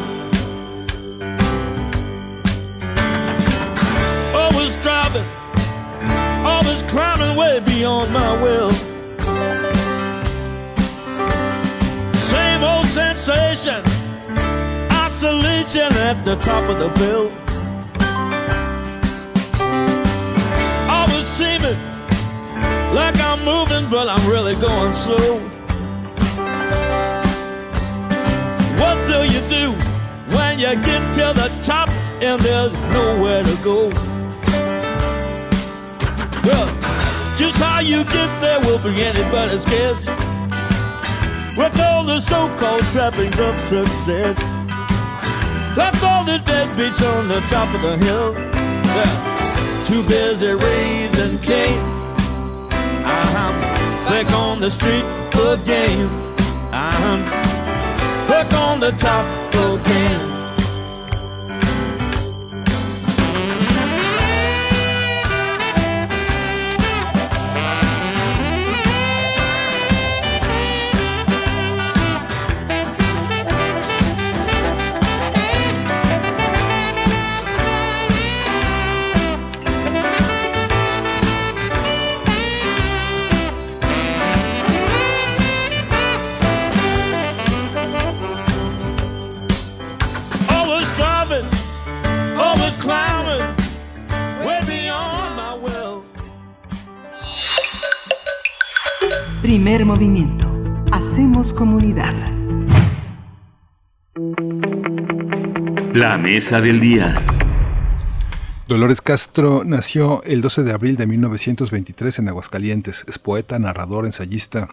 Always driving, always climbing way beyond my will. Sensation, isolation at the top of the bill. Always seeming like I'm moving, but I'm really going slow. What do you do when you get to the top and there's nowhere to go? Well, just how you get there will be anybody's guess. With all the so-called trappings of success, left all the deadbeats on the top of the hill. Yeah. Too busy raising Cain. I'm uh-huh. back on the street again. I'm back on the top again. Primer movimiento. Hacemos comunidad. La mesa del día. Dolores Castro nació el 12 de abril de 1923 en Aguascalientes. Es poeta, narrador, ensayista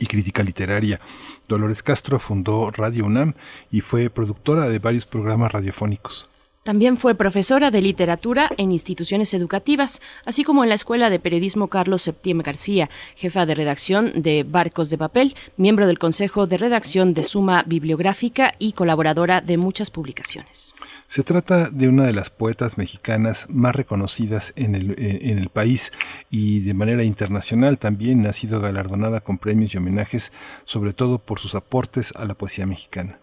y crítica literaria. Dolores Castro fundó Radio UNAM y fue productora de varios programas radiofónicos. También fue profesora de literatura en instituciones educativas, así como en la Escuela de Periodismo Carlos Septiembre García, jefa de redacción de Barcos de Papel, miembro del Consejo de Redacción de Suma Bibliográfica y colaboradora de muchas publicaciones. Se trata de una de las poetas mexicanas más reconocidas en el, en el país y de manera internacional también ha sido galardonada con premios y homenajes, sobre todo por sus aportes a la poesía mexicana.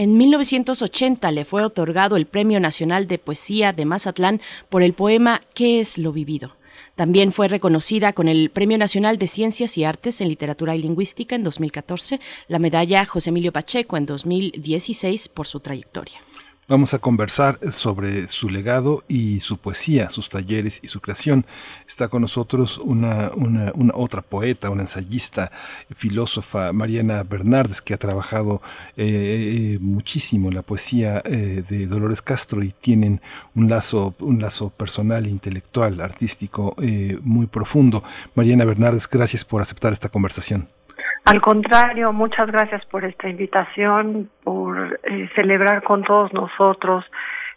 En 1980 le fue otorgado el Premio Nacional de Poesía de Mazatlán por el poema ¿Qué es lo vivido? También fue reconocida con el Premio Nacional de Ciencias y Artes en Literatura y Lingüística en 2014, la medalla José Emilio Pacheco en 2016 por su trayectoria. Vamos a conversar sobre su legado y su poesía, sus talleres y su creación. Está con nosotros una, una, una otra poeta, una ensayista, filósofa, Mariana Bernardes, que ha trabajado eh, muchísimo la poesía eh, de Dolores Castro y tienen un lazo, un lazo personal, intelectual, artístico eh, muy profundo. Mariana Bernardes, gracias por aceptar esta conversación. Al contrario, muchas gracias por esta invitación, por eh, celebrar con todos nosotros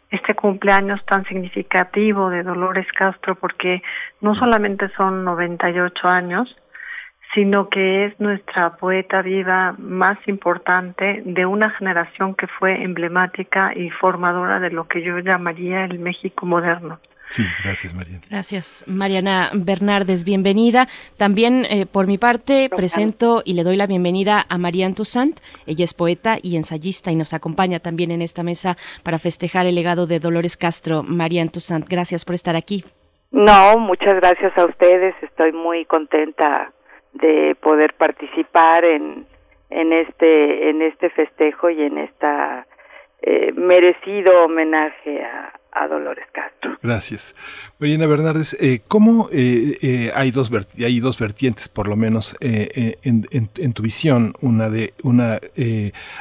este cumpleaños tan significativo de Dolores Castro, porque no solamente son 98 años, sino que es nuestra poeta viva más importante de una generación que fue emblemática y formadora de lo que yo llamaría el México moderno. Sí, gracias Mariana. Gracias Mariana Bernardes, bienvenida. También eh, por mi parte presento y le doy la bienvenida a Marianne Toussaint. Ella es poeta y ensayista y nos acompaña también en esta mesa para festejar el legado de Dolores Castro. Marianne Toussaint, gracias por estar aquí. No, muchas gracias a ustedes. Estoy muy contenta de poder participar en, en este en este festejo y en esta eh, merecido homenaje a, a Dolores Castro. Gracias. Mariana Bernardes, eh, ¿cómo eh, eh, hay, dos hay dos vertientes, por lo menos, en, en, tu visión? Una de una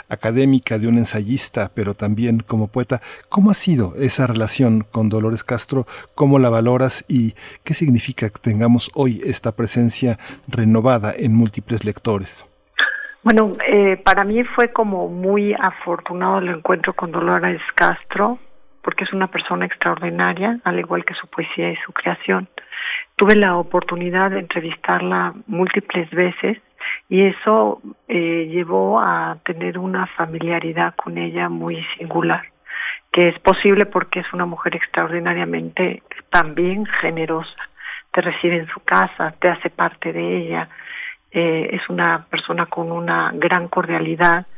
académica, de un ensayista, pero también como poeta. ¿Cómo ha sido esa relación con Dolores Castro? ¿Cómo la valoras y qué significa que tengamos hoy esta presencia renovada en múltiples lectores? Bueno, para mí fue como muy afortunado el encuentro con Dolores Castro porque es una persona extraordinaria, al igual que su poesía y su creación. Tuve la oportunidad de entrevistarla múltiples veces y eso eh, llevó a tener una familiaridad con ella muy singular, que es posible porque es una mujer extraordinariamente también generosa. Te recibe en su casa, te hace parte de ella, eh, es una persona con una gran cordialidad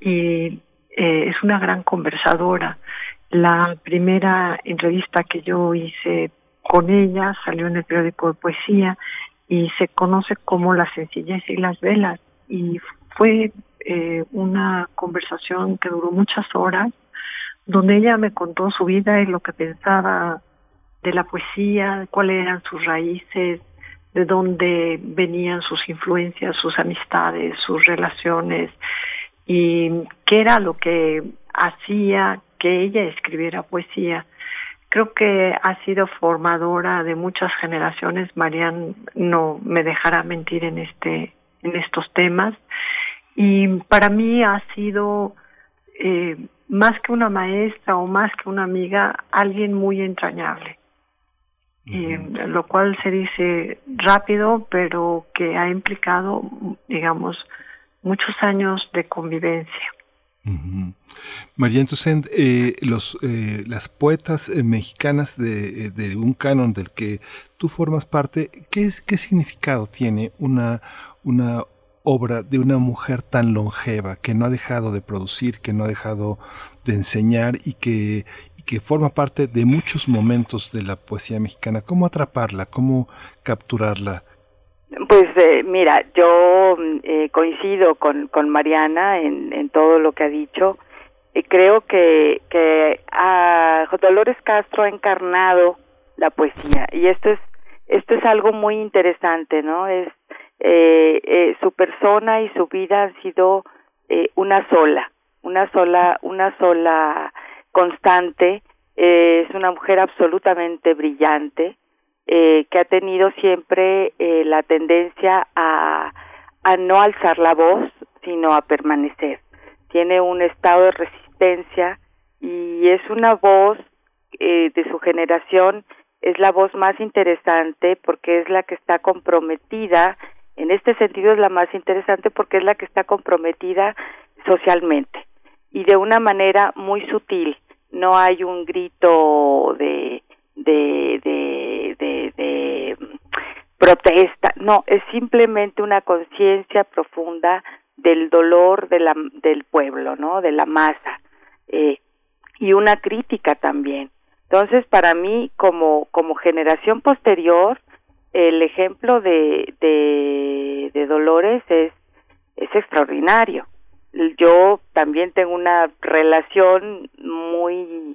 y eh, es una gran conversadora la primera entrevista que yo hice con ella salió en el periódico de poesía y se conoce como La sencillez y las velas. Y fue eh, una conversación que duró muchas horas donde ella me contó su vida y lo que pensaba de la poesía, cuáles eran sus raíces, de dónde venían sus influencias, sus amistades, sus relaciones y qué era lo que hacía que ella escribiera poesía. Creo que ha sido formadora de muchas generaciones. Marian no me dejará mentir en este en estos temas y para mí ha sido eh, más que una maestra o más que una amiga, alguien muy entrañable. lo cual se dice rápido, pero que ha implicado, digamos, muchos años de convivencia. María entonces eh, los, eh, las poetas eh, mexicanas de, de, un canon del que tú formas parte, ¿qué, qué significado tiene una, una obra de una mujer tan longeva que no ha dejado de producir, que no ha dejado de enseñar y que, y que forma parte de muchos momentos de la poesía mexicana? ¿Cómo atraparla? ¿Cómo capturarla? Pues eh, mira, yo eh, coincido con, con Mariana en, en todo lo que ha dicho. y creo que, que Dolores Castro ha encarnado la poesía y esto es esto es algo muy interesante, ¿no? Es eh, eh, su persona y su vida han sido eh, una sola, una sola, una sola constante. Eh, es una mujer absolutamente brillante, eh, que ha tenido siempre eh, la tendencia a, a no alzar la voz, sino a permanecer. Tiene un estado de resistencia y es una voz eh, de su generación, es la voz más interesante porque es la que está comprometida, en este sentido es la más interesante porque es la que está comprometida socialmente y de una manera muy sutil. No hay un grito de de, de, de, protesta, no, es simplemente una conciencia profunda del dolor de la, del pueblo, ¿no? De la masa. Eh, y una crítica también. Entonces, para mí, como, como generación posterior, el ejemplo de, de, de Dolores es, es extraordinario. Yo también tengo una relación muy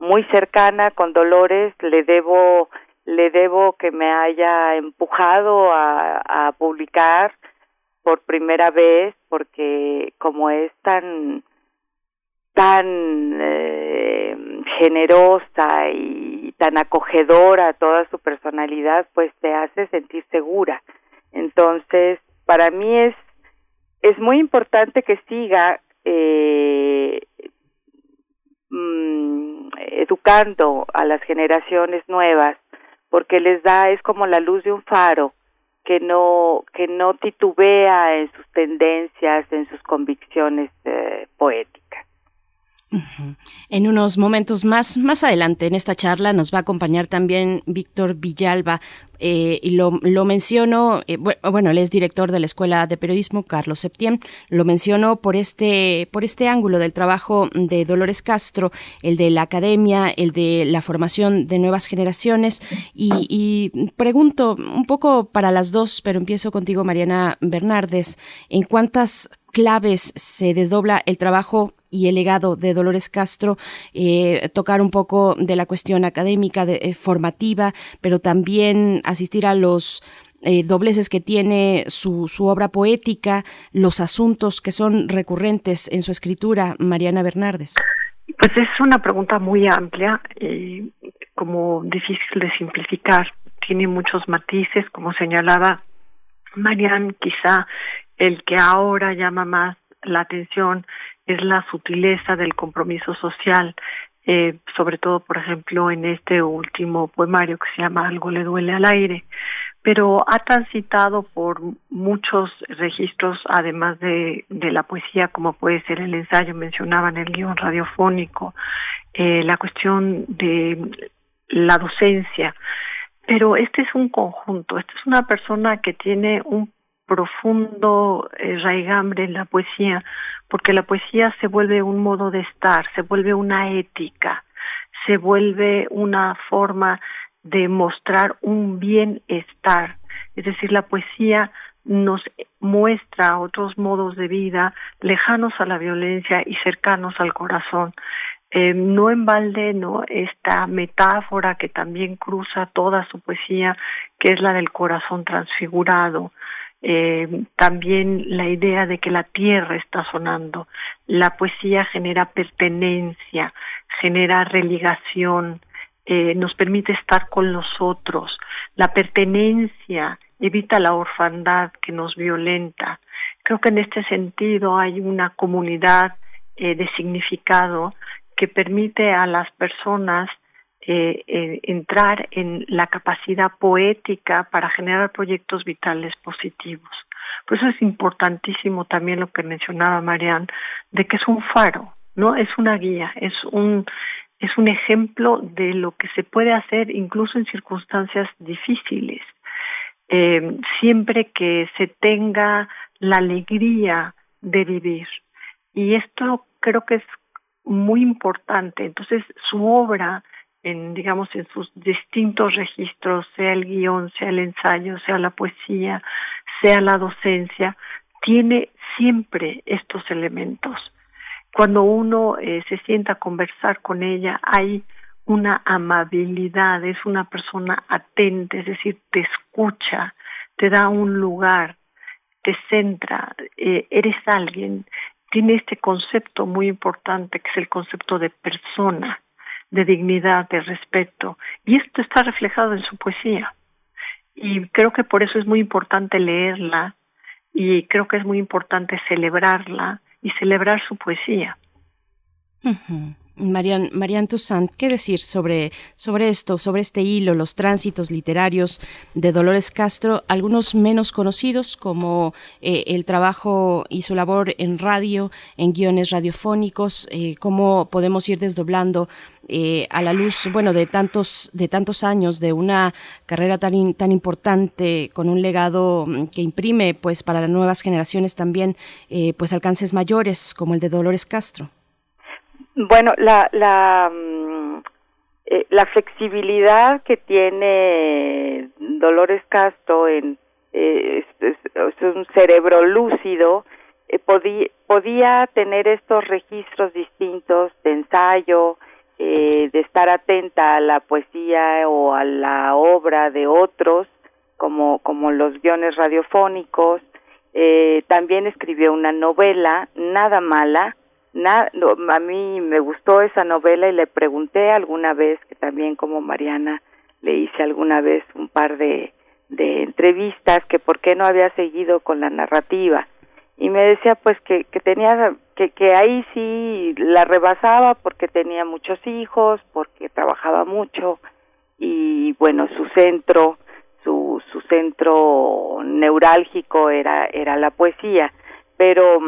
muy cercana con Dolores, le debo le debo que me haya empujado a, publicar por primera vez porque como es tan tan eh, generosa y tan acogedora toda su personalidad pues te hace sentir segura. Entonces para mí es es muy importante que siga eh, mm, educando a las generaciones nuevas porque les da es como la luz de un faro que no que no titubea en sus tendencias en sus convicciones eh, poéticas en unos momentos más, más adelante en esta charla nos va a acompañar también Víctor Villalba, eh, y lo, lo menciono, eh, bueno, él es director de la Escuela de Periodismo, Carlos Septién, lo menciono por este, por este ángulo del trabajo de Dolores Castro, el de la academia, el de la formación de nuevas generaciones, y, y pregunto un poco para las dos, pero empiezo contigo, Mariana Bernardes, ¿en cuántas claves se desdobla el trabajo y el legado de Dolores Castro, eh, tocar un poco de la cuestión académica, de, eh, formativa, pero también asistir a los eh, dobleces que tiene su, su obra poética, los asuntos que son recurrentes en su escritura, Mariana Bernardes. Pues es una pregunta muy amplia y como difícil de simplificar. Tiene muchos matices, como señalaba Marian, quizá el que ahora llama más la atención es la sutileza del compromiso social, eh, sobre todo, por ejemplo, en este último poemario que se llama Algo le duele al aire, pero ha transitado por muchos registros, además de, de la poesía, como puede ser el ensayo, mencionaban el guion radiofónico, eh, la cuestión de la docencia, pero este es un conjunto, esta es una persona que tiene un profundo eh, raigambre en la poesía, porque la poesía se vuelve un modo de estar, se vuelve una ética, se vuelve una forma de mostrar un bienestar. Es decir, la poesía nos muestra otros modos de vida lejanos a la violencia y cercanos al corazón. Eh, no en balde, no esta metáfora que también cruza toda su poesía, que es la del corazón transfigurado, eh, también la idea de que la tierra está sonando. La poesía genera pertenencia, genera religación, eh, nos permite estar con los otros. La pertenencia evita la orfandad que nos violenta. Creo que en este sentido hay una comunidad eh, de significado que permite a las personas eh, eh, entrar en la capacidad poética para generar proyectos vitales positivos. Por eso es importantísimo también lo que mencionaba Marianne, de que es un faro, ¿no? Es una guía, es un, es un ejemplo de lo que se puede hacer incluso en circunstancias difíciles. Eh, siempre que se tenga la alegría de vivir. Y esto creo que es muy importante. Entonces, su obra, en, digamos, en sus distintos registros, sea el guion, sea el ensayo, sea la poesía, sea la docencia, tiene siempre estos elementos. Cuando uno eh, se sienta a conversar con ella, hay una amabilidad, es una persona atenta, es decir, te escucha, te da un lugar, te centra, eh, eres alguien tiene este concepto muy importante que es el concepto de persona, de dignidad, de respeto. Y esto está reflejado en su poesía. Y creo que por eso es muy importante leerla y creo que es muy importante celebrarla y celebrar su poesía. Marian, Marian Toussaint, ¿qué decir sobre, sobre esto, sobre este hilo, los tránsitos literarios de Dolores Castro, algunos menos conocidos como eh, el trabajo y su labor en radio, en guiones radiofónicos, eh, cómo podemos ir desdoblando eh, a la luz, bueno, de tantos, de tantos años, de una carrera tan, tan importante, con un legado mm, que imprime, pues, para las nuevas generaciones también, pues, alcances mayores, como el de Dolores Castro. Bueno, la, la, mm, eh, la flexibilidad que tiene Dolores Castro en eh, es, un cerebro lúcido, eh, podía tener estos registros distintos de ensayo, eh, de estar atenta a la poesía o a la obra de otros, como, como los guiones radiofónicos. Eh, también escribió una novela, nada mala, a mí me gustó esa novela y le pregunté alguna vez, que también como Mariana le hice alguna vez un par de, de entrevistas, que por qué no había seguido con la narrativa. Y me decía pues que, que tenía, que, ahí sí la rebasaba porque tenía muchos hijos, porque trabajaba mucho y bueno, su centro, su, su centro neurálgico era, era la poesía. Pero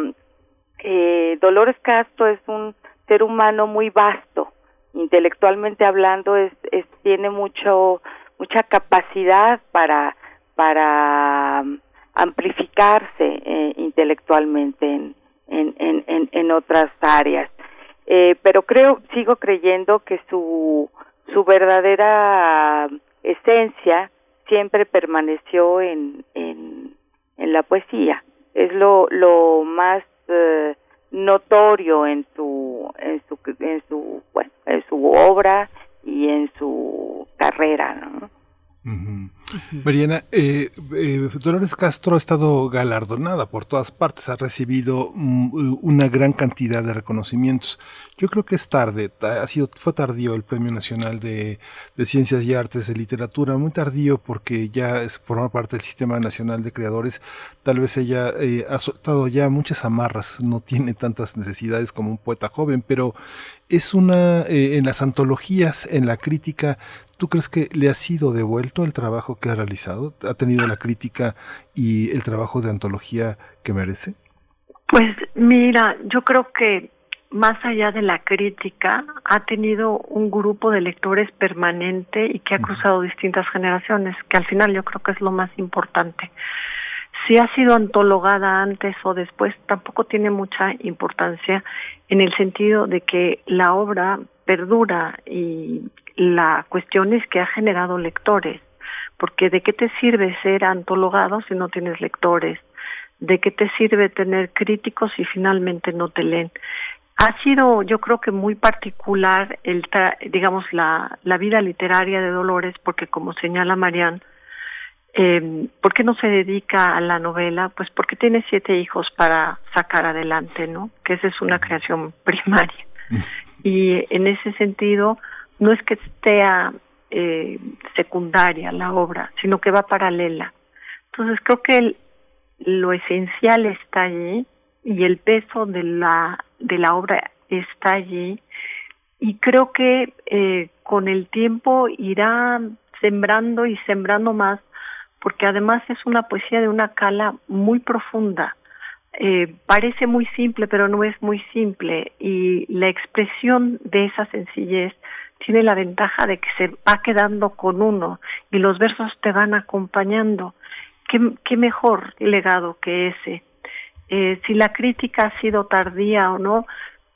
eh, Dolores Castro es un ser humano muy vasto, intelectualmente hablando, es, es tiene mucho mucha capacidad para para um, amplificarse eh, intelectualmente en, en, en, en, otras áreas. Eh, pero creo, sigo creyendo que su, su verdadera esencia siempre permaneció en, en, en la poesía. Es lo, lo más eh, notorio en su en su en su bueno en su obra y en su carrera no Mariana, eh, eh, Dolores Castro ha estado galardonada por todas partes, ha recibido mm, una gran cantidad de reconocimientos. Yo creo que es tarde, ha sido, fue tardío el Premio Nacional de, Ciencias y Artes de Literatura, muy tardío porque ya es, forma parte del Sistema Nacional de Creadores. Tal vez ella eh, ha soltado ya muchas amarras, no tiene tantas necesidades como un poeta joven, pero es una, en las antologías, en la crítica, ¿Tú crees que le ha sido devuelto el trabajo que ha realizado? ¿Ha tenido la crítica y el trabajo de antología que merece? Pues mira, yo creo que más allá de la crítica, ha tenido un grupo de lectores permanente y que ha cruzado distintas generaciones, que al final yo creo que es lo más importante. Si ha sido antologada antes o después, tampoco tiene mucha importancia en el sentido de que la obra perdura y la cuestión es que ha generado lectores, porque ¿de qué te sirve ser antologado si no tienes lectores? ¿De qué te sirve tener críticos si finalmente no te leen? Ha sido, yo creo que muy particular el, digamos, la, la vida literaria de Dolores, porque como señala Marianne, eh, ¿por qué no se dedica a la novela? Pues porque tiene siete hijos para sacar adelante, ¿no? Que esa es una creación (laughs) primaria. Y en ese sentido, no es que sea eh, secundaria la obra, sino que va paralela. Entonces creo que lo esencial está allí y el peso de la de la obra está allí y creo que eh, con el tiempo irá sembrando y sembrando más porque además es una poesía de una cala muy profunda. Eh, parece muy simple, pero no es muy simple y la expresión de esa sencillez tiene la ventaja de que se va quedando con uno y los versos te van acompañando. ¿Qué, qué mejor legado que ese? Eh, si la crítica ha sido tardía o no,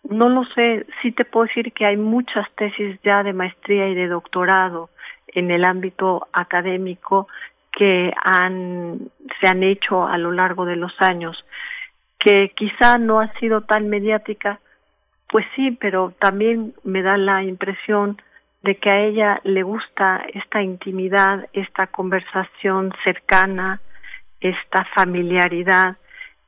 no lo sé. Sí te puedo decir que hay muchas tesis ya de maestría y de doctorado en el ámbito académico que han, se han hecho a lo largo de los años, que quizá no ha sido tan mediática, pues sí, pero también me da la impresión de que a ella le gusta esta intimidad, esta conversación cercana, esta familiaridad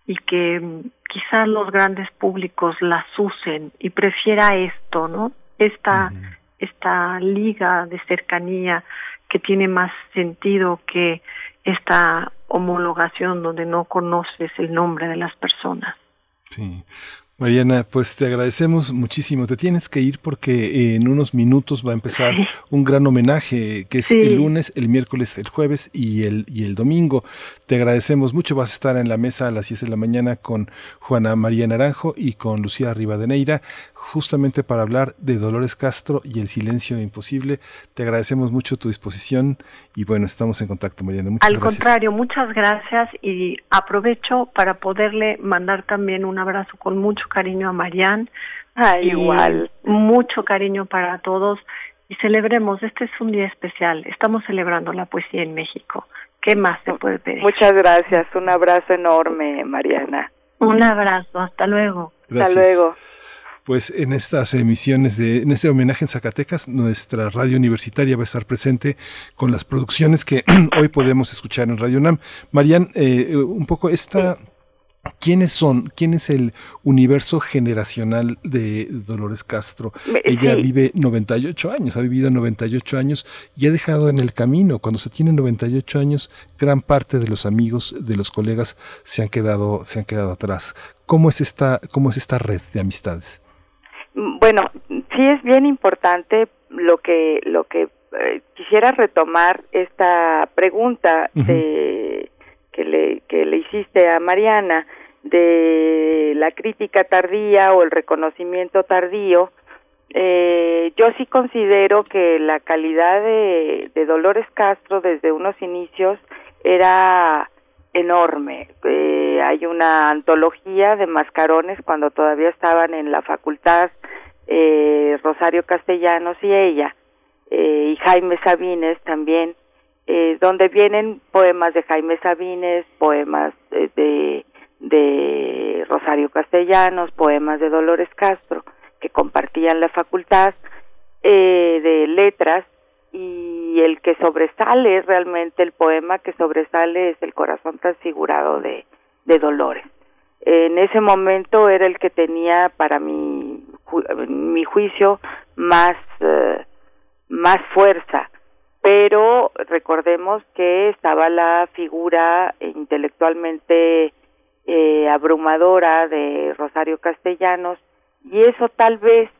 y que mm, quizás los grandes públicos las usen y prefiera esto, ¿no? Esta esta liga de cercanía que tiene más sentido que esta homologación donde no conoces el nombre de las personas. Sí. Mariana, pues te agradecemos muchísimo. Te tienes que ir porque en unos minutos va a empezar un gran homenaje que es el lunes, el miércoles, el jueves y el, y el domingo. Te agradecemos mucho. Vas a estar en la mesa a las 10 de la mañana con Juana María Naranjo y con Lucía Rivadeneira justamente para hablar de Dolores Castro y el silencio imposible. Te agradecemos mucho tu disposición y bueno, estamos en contacto, Mariana. Muchas Al contrario, muchas gracias y aprovecho para poderle mandar también un abrazo con mucho cariño a Marianne. Ah, igual. Mucho cariño para todos y celebremos, este es un día especial, estamos celebrando la poesía en México. ¿Qué más se puede pedir? Muchas gracias, un abrazo enorme, Mariana. Un abrazo, hasta luego. Hasta luego pues en estas emisiones de, en este homenaje en Zacatecas, nuestra radio universitaria va a estar presente con las producciones que (clears throat) hoy podemos escuchar en Radio NAM. Marian, eh, un poco esta, ¿Quiénes son? ¿Quién es el universo generacional de Dolores Castro? Ella vive 98 años, ha vivido 98 años y ha dejado en el camino. Cuando se tiene 98 años, gran parte de los amigos, de los colegas se han quedado, se han quedado atrás. ¿Cómo es esta, cómo es esta red de amistades? Bueno, sí es bien importante lo que lo que eh, quisiera retomar esta pregunta de, que le que le hiciste a Mariana de la crítica tardía o el reconocimiento tardío. Eh, yo sí considero que la calidad de, de Dolores Castro desde unos inicios era enorme. Eh, hay una antología de mascarones cuando todavía estaban en la facultad eh, Rosario Castellanos y ella, eh, y Jaime Sabines también, eh, donde vienen poemas de Jaime Sabines, poemas de de Rosario Castellanos, poemas de Dolores Castro, que compartían la facultad eh, de letras y el que sobresale realmente el poema que sobresale es el corazón transfigurado de, de Dolores. En ese momento era el que tenía para mi, mi juicio más, eh, más fuerza, pero recordemos que estaba la figura intelectualmente eh, abrumadora de Rosario Castellanos y eso tal vez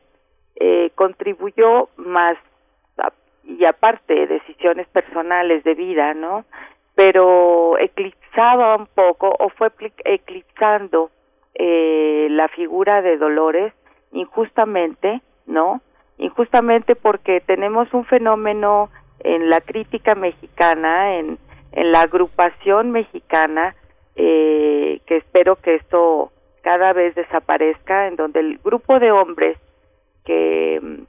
eh, contribuyó más y aparte decisiones personales de vida, ¿no? Pero eclipsaba un poco o fue eclipsando eh, la figura de Dolores injustamente, ¿no? Injustamente porque tenemos un fenómeno en la crítica mexicana, en, en la agrupación mexicana, eh, que espero que esto cada vez desaparezca, en donde el grupo de hombres que,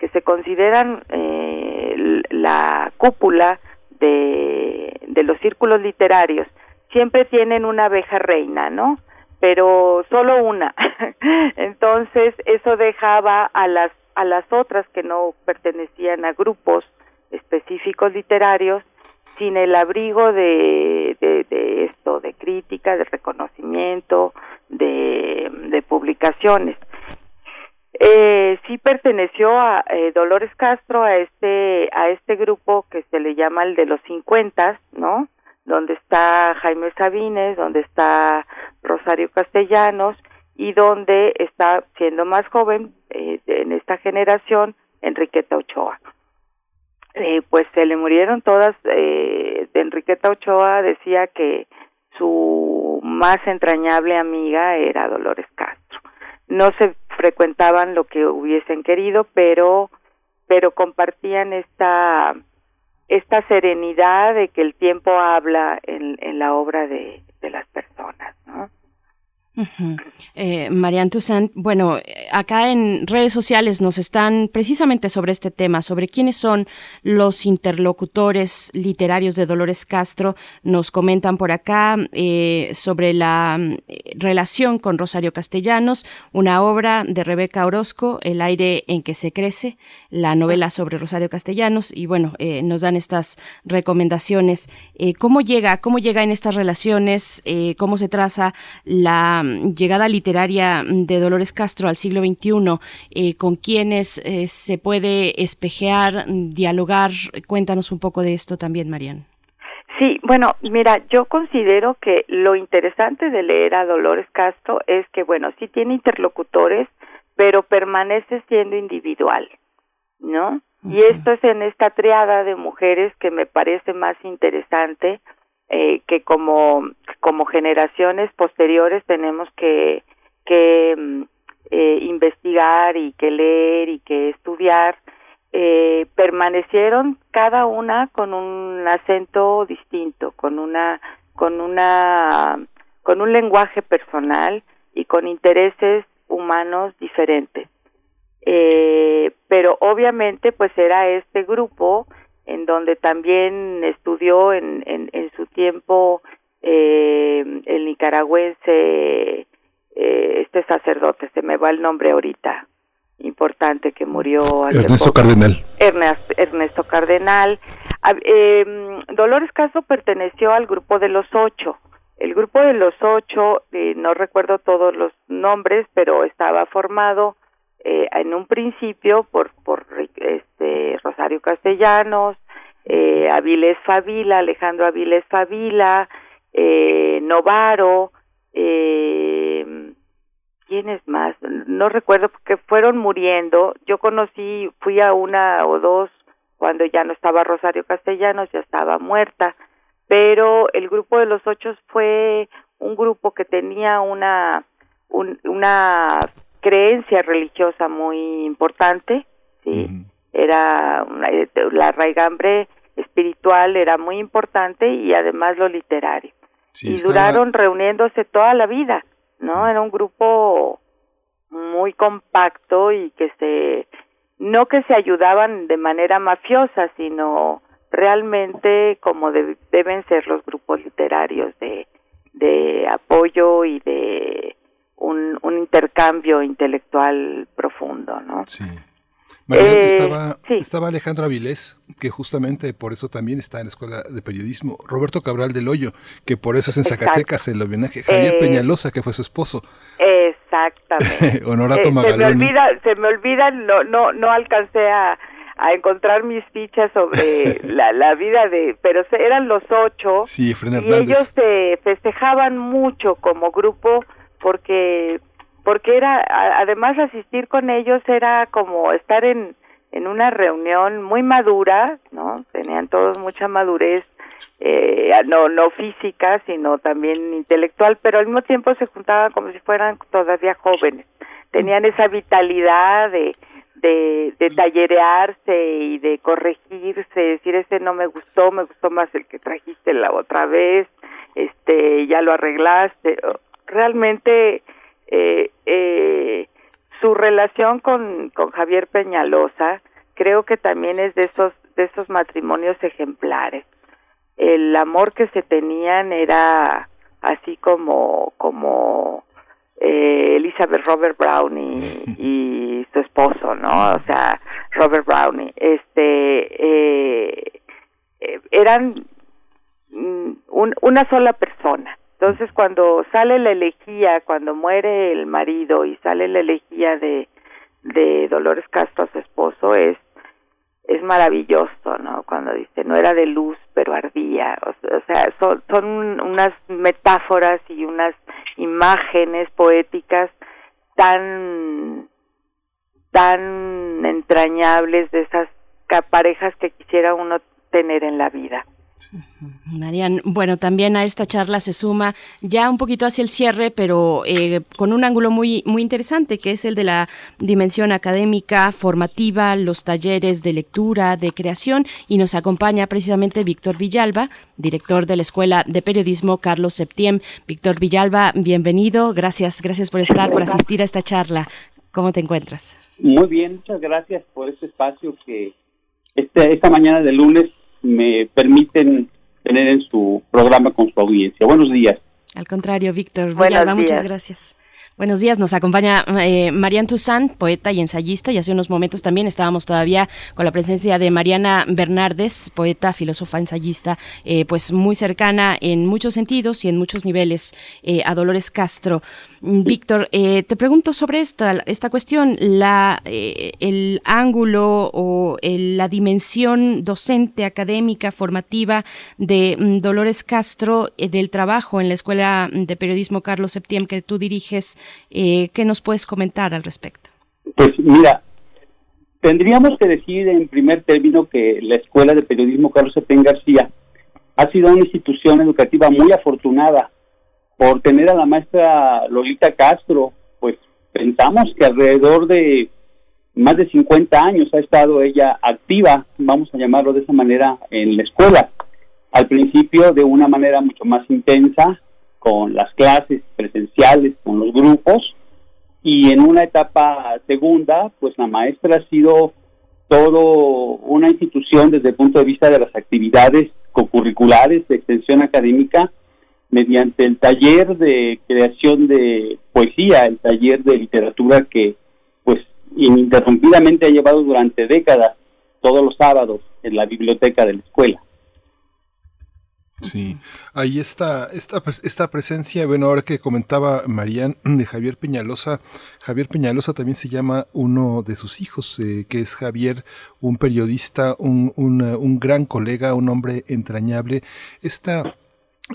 que se consideran eh, la cúpula de, de los círculos literarios siempre tienen una abeja reina, ¿no? Pero solo una. (laughs) Entonces eso dejaba a las a las otras que no pertenecían a grupos específicos literarios sin el abrigo de, de, esto, de crítica, de reconocimiento, de, de publicaciones. Eh, sí perteneció a eh, Dolores Castro a este a este grupo que se le llama el de los 50, ¿no? Donde está Jaime Sabines, donde está Rosario Castellanos y donde está siendo más joven eh, en esta generación Enriqueta Ochoa. Eh, pues se le murieron todas. Eh, Enriqueta Ochoa decía que su más entrañable amiga era Dolores Castro. No se frecuentaban lo que hubiesen querido, pero pero compartían esta esta serenidad de que el tiempo habla en, en la obra de, de las personas, eh, Toussaint, bueno, acá en redes sociales nos están precisamente sobre este tema, sobre quiénes son los interlocutores literarios de Dolores Castro. Nos comentan por acá eh, sobre la eh, relación con Rosario Castellanos, una obra de Rebeca Orozco, El aire en que se crece, la novela sobre Rosario Castellanos, y bueno, eh, nos dan estas recomendaciones. ¿Cómo llega, cómo llega en estas relaciones, cómo se traza la llegada literaria de Dolores Castro al siglo XXI, eh, con quienes eh, se puede espejear, dialogar. Cuéntanos un poco de esto también, Marian. Sí, bueno, mira, yo considero que lo interesante de leer a Dolores Castro es que, bueno, sí tiene interlocutores, pero permanece siendo individual, ¿no? Y esto es en esta triada de mujeres que me parece más interesante, eh, que como, como generaciones posteriores tenemos que, que mm, eh, investigar y que leer y que estudiar, eh, permanecieron cada una con un acento distinto, con una, con una, con un lenguaje personal y con intereses humanos diferentes. Eh, pero obviamente pues era este grupo en donde también estudió en, en, en su tiempo eh, el nicaragüense, eh, este sacerdote, se me va el nombre ahorita, importante que murió. Ernesto Cardenal. Ernesto, Cardenal. Eh, Dolores Caso perteneció al grupo de los ocho. El grupo de los ocho, eh, no recuerdo todos los nombres, pero estaba formado eh, en un principio por, por este, Rosario Castellanos, eh, Avilés Favila, Alejandro Avilés Favila, eh, Novaro, eh, ¿quiénes más? No recuerdo porque fueron muriendo. Yo conocí, fui a una o dos cuando ya no estaba Rosario Castellanos, ya estaba muerta, pero el grupo de los ocho fue un grupo que tenía una una creencia religiosa muy importante, sí, era la raigambre espiritual era muy importante y además lo literario. y duraron reuniéndose toda la vida, ¿no? Era un grupo muy compacto y que se no que se ayudaban de manera mafiosa, sino realmente como deben ser los grupos literarios de de apoyo y de un, un intercambio intelectual profundo, ¿no? Sí. María, Eh, estaba, sí. estaba Alejandro Avilés, que justamente por eso también está en la Escuela de Periodismo. Roberto Cabral del Hoyo, que por eso es en Exacto. Zacatecas el homenaje. Javier Eh, Peñalosa, que fue su esposo. Exactamente. (laughs) Honorato Eh, se me olvida, se me olvida, no, no, no alcancé a, a encontrar mis fichas sobre (laughs) la, la vida de, pero eran los ocho Sí, y ellos se festejaban mucho como grupo porque porque era además asistir con ellos era como estar en en una reunión muy madura no tenían todos mucha madurez eh, no no física sino también intelectual pero al mismo tiempo se juntaban como si fueran todavía jóvenes tenían esa vitalidad de de, de tallerearse y de corregirse, decir ese no me gustó, me gustó más el que trajiste la otra vez, este ya lo arreglaste. Realmente eh, eh, su relación con, con Javier Peñalosa creo que también es de esos de esos matrimonios ejemplares. El amor que se tenían era así como como eh, Elizabeth Robert Brown y, (laughs) y su esposo, ¿no? O sea, Robert Brownie, este, eh, eh, eran mm, un- una sola persona. Entonces, cuando sale la elegía, cuando muere el marido y sale la elegía de, de Dolores Castro, su esposo, es es maravilloso, ¿no? Cuando dice, no era de luz, pero ardía. O, sea, son, son unas metáforas y unas imágenes poéticas tan, tan entrañables de esas parejas que quisiera uno tener en la vida. Marian, bueno, también a esta charla se suma ya un poquito hacia el cierre, pero eh, con un ángulo muy, muy interesante, que es el de la dimensión académica, formativa, los talleres de lectura, de creación, y nos acompaña precisamente Víctor Villalba, director de la Escuela de Periodismo Carlos Septiem. Víctor Villalba, bienvenido, gracias, gracias por estar, por asistir a esta charla. ¿Cómo te encuentras? Muy bien, muchas gracias por este espacio que este, esta mañana de lunes me permiten tener en su programa con su audiencia. Buenos días. Al contrario, Víctor Buenos Villalba, muchas días. gracias. Buenos días, nos acompaña eh, Marian Toussaint, poeta y ensayista, y hace unos momentos también estábamos todavía con la presencia de Mariana Bernardes, poeta, filósofa, ensayista, eh, pues muy cercana en muchos sentidos y en muchos niveles eh, a Dolores Castro. Mm, Víctor, eh, te pregunto sobre esta, esta cuestión, la, eh, el ángulo o el- la dimensión docente, académica, formativa de mm, Dolores Castro, eh, del trabajo en la Escuela de Periodismo Carlos Septiembre que tú diriges, eh, ¿qué nos puedes comentar al respecto? Pues mira, tendríamos que decir en primer término que la Escuela de Periodismo Carlos Septién García ha sido una institución educativa muy afortunada por tener a la maestra Lolita Castro, pues pensamos que alrededor de más de 50 años ha estado ella activa, vamos a llamarlo de esa manera, en la escuela. Al principio de una manera mucho más intensa, con las clases presenciales, con los grupos, y en una etapa segunda, pues la maestra ha sido todo una institución desde el punto de vista de las actividades cocurriculares de extensión académica mediante el taller de creación de poesía, el taller de literatura que pues ininterrumpidamente ha llevado durante décadas todos los sábados en la biblioteca de la escuela. Sí, ahí está esta, esta presencia, bueno, ahora que comentaba Marían (clears throat) de Javier Peñalosa, Javier Peñalosa también se llama uno de sus hijos, eh, que es Javier, un periodista, un, un, un gran colega, un hombre entrañable. Esta,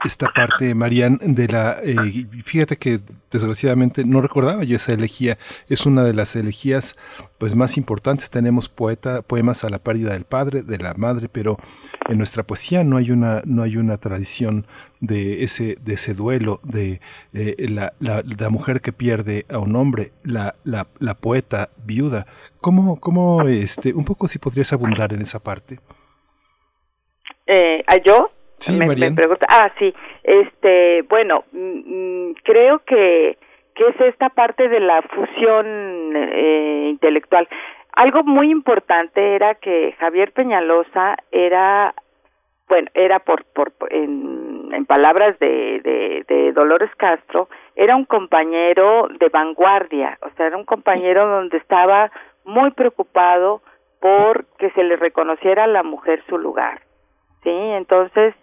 esta parte, Marían, de la... eh, fíjate que desgraciadamente no recordaba yo esa elegía. Es una de las elegías pues más importantes. Tenemos poeta, poemas a la pérdida del padre, de la madre, pero en nuestra poesía no hay una, no hay una tradición de ese, de ese duelo, de eh, la, la, la mujer que pierde a un hombre, la, la, la poeta viuda. ¿Cómo, cómo este, un poco si podrías abundar en esa parte? Eh, ¿A yo? Sí, me, me pregunta. Ah, sí. Este, bueno, mm, mm, creo que, que es esta parte de la fusión eh, intelectual. Algo muy importante era que Javier Peñalosa era, bueno, era por, por en, en palabras de, de, de Dolores Castro, era un compañero de vanguardia, o sea, era un compañero donde estaba muy preocupado por que se le reconociera a la mujer su lugar, ¿sí? Entonces,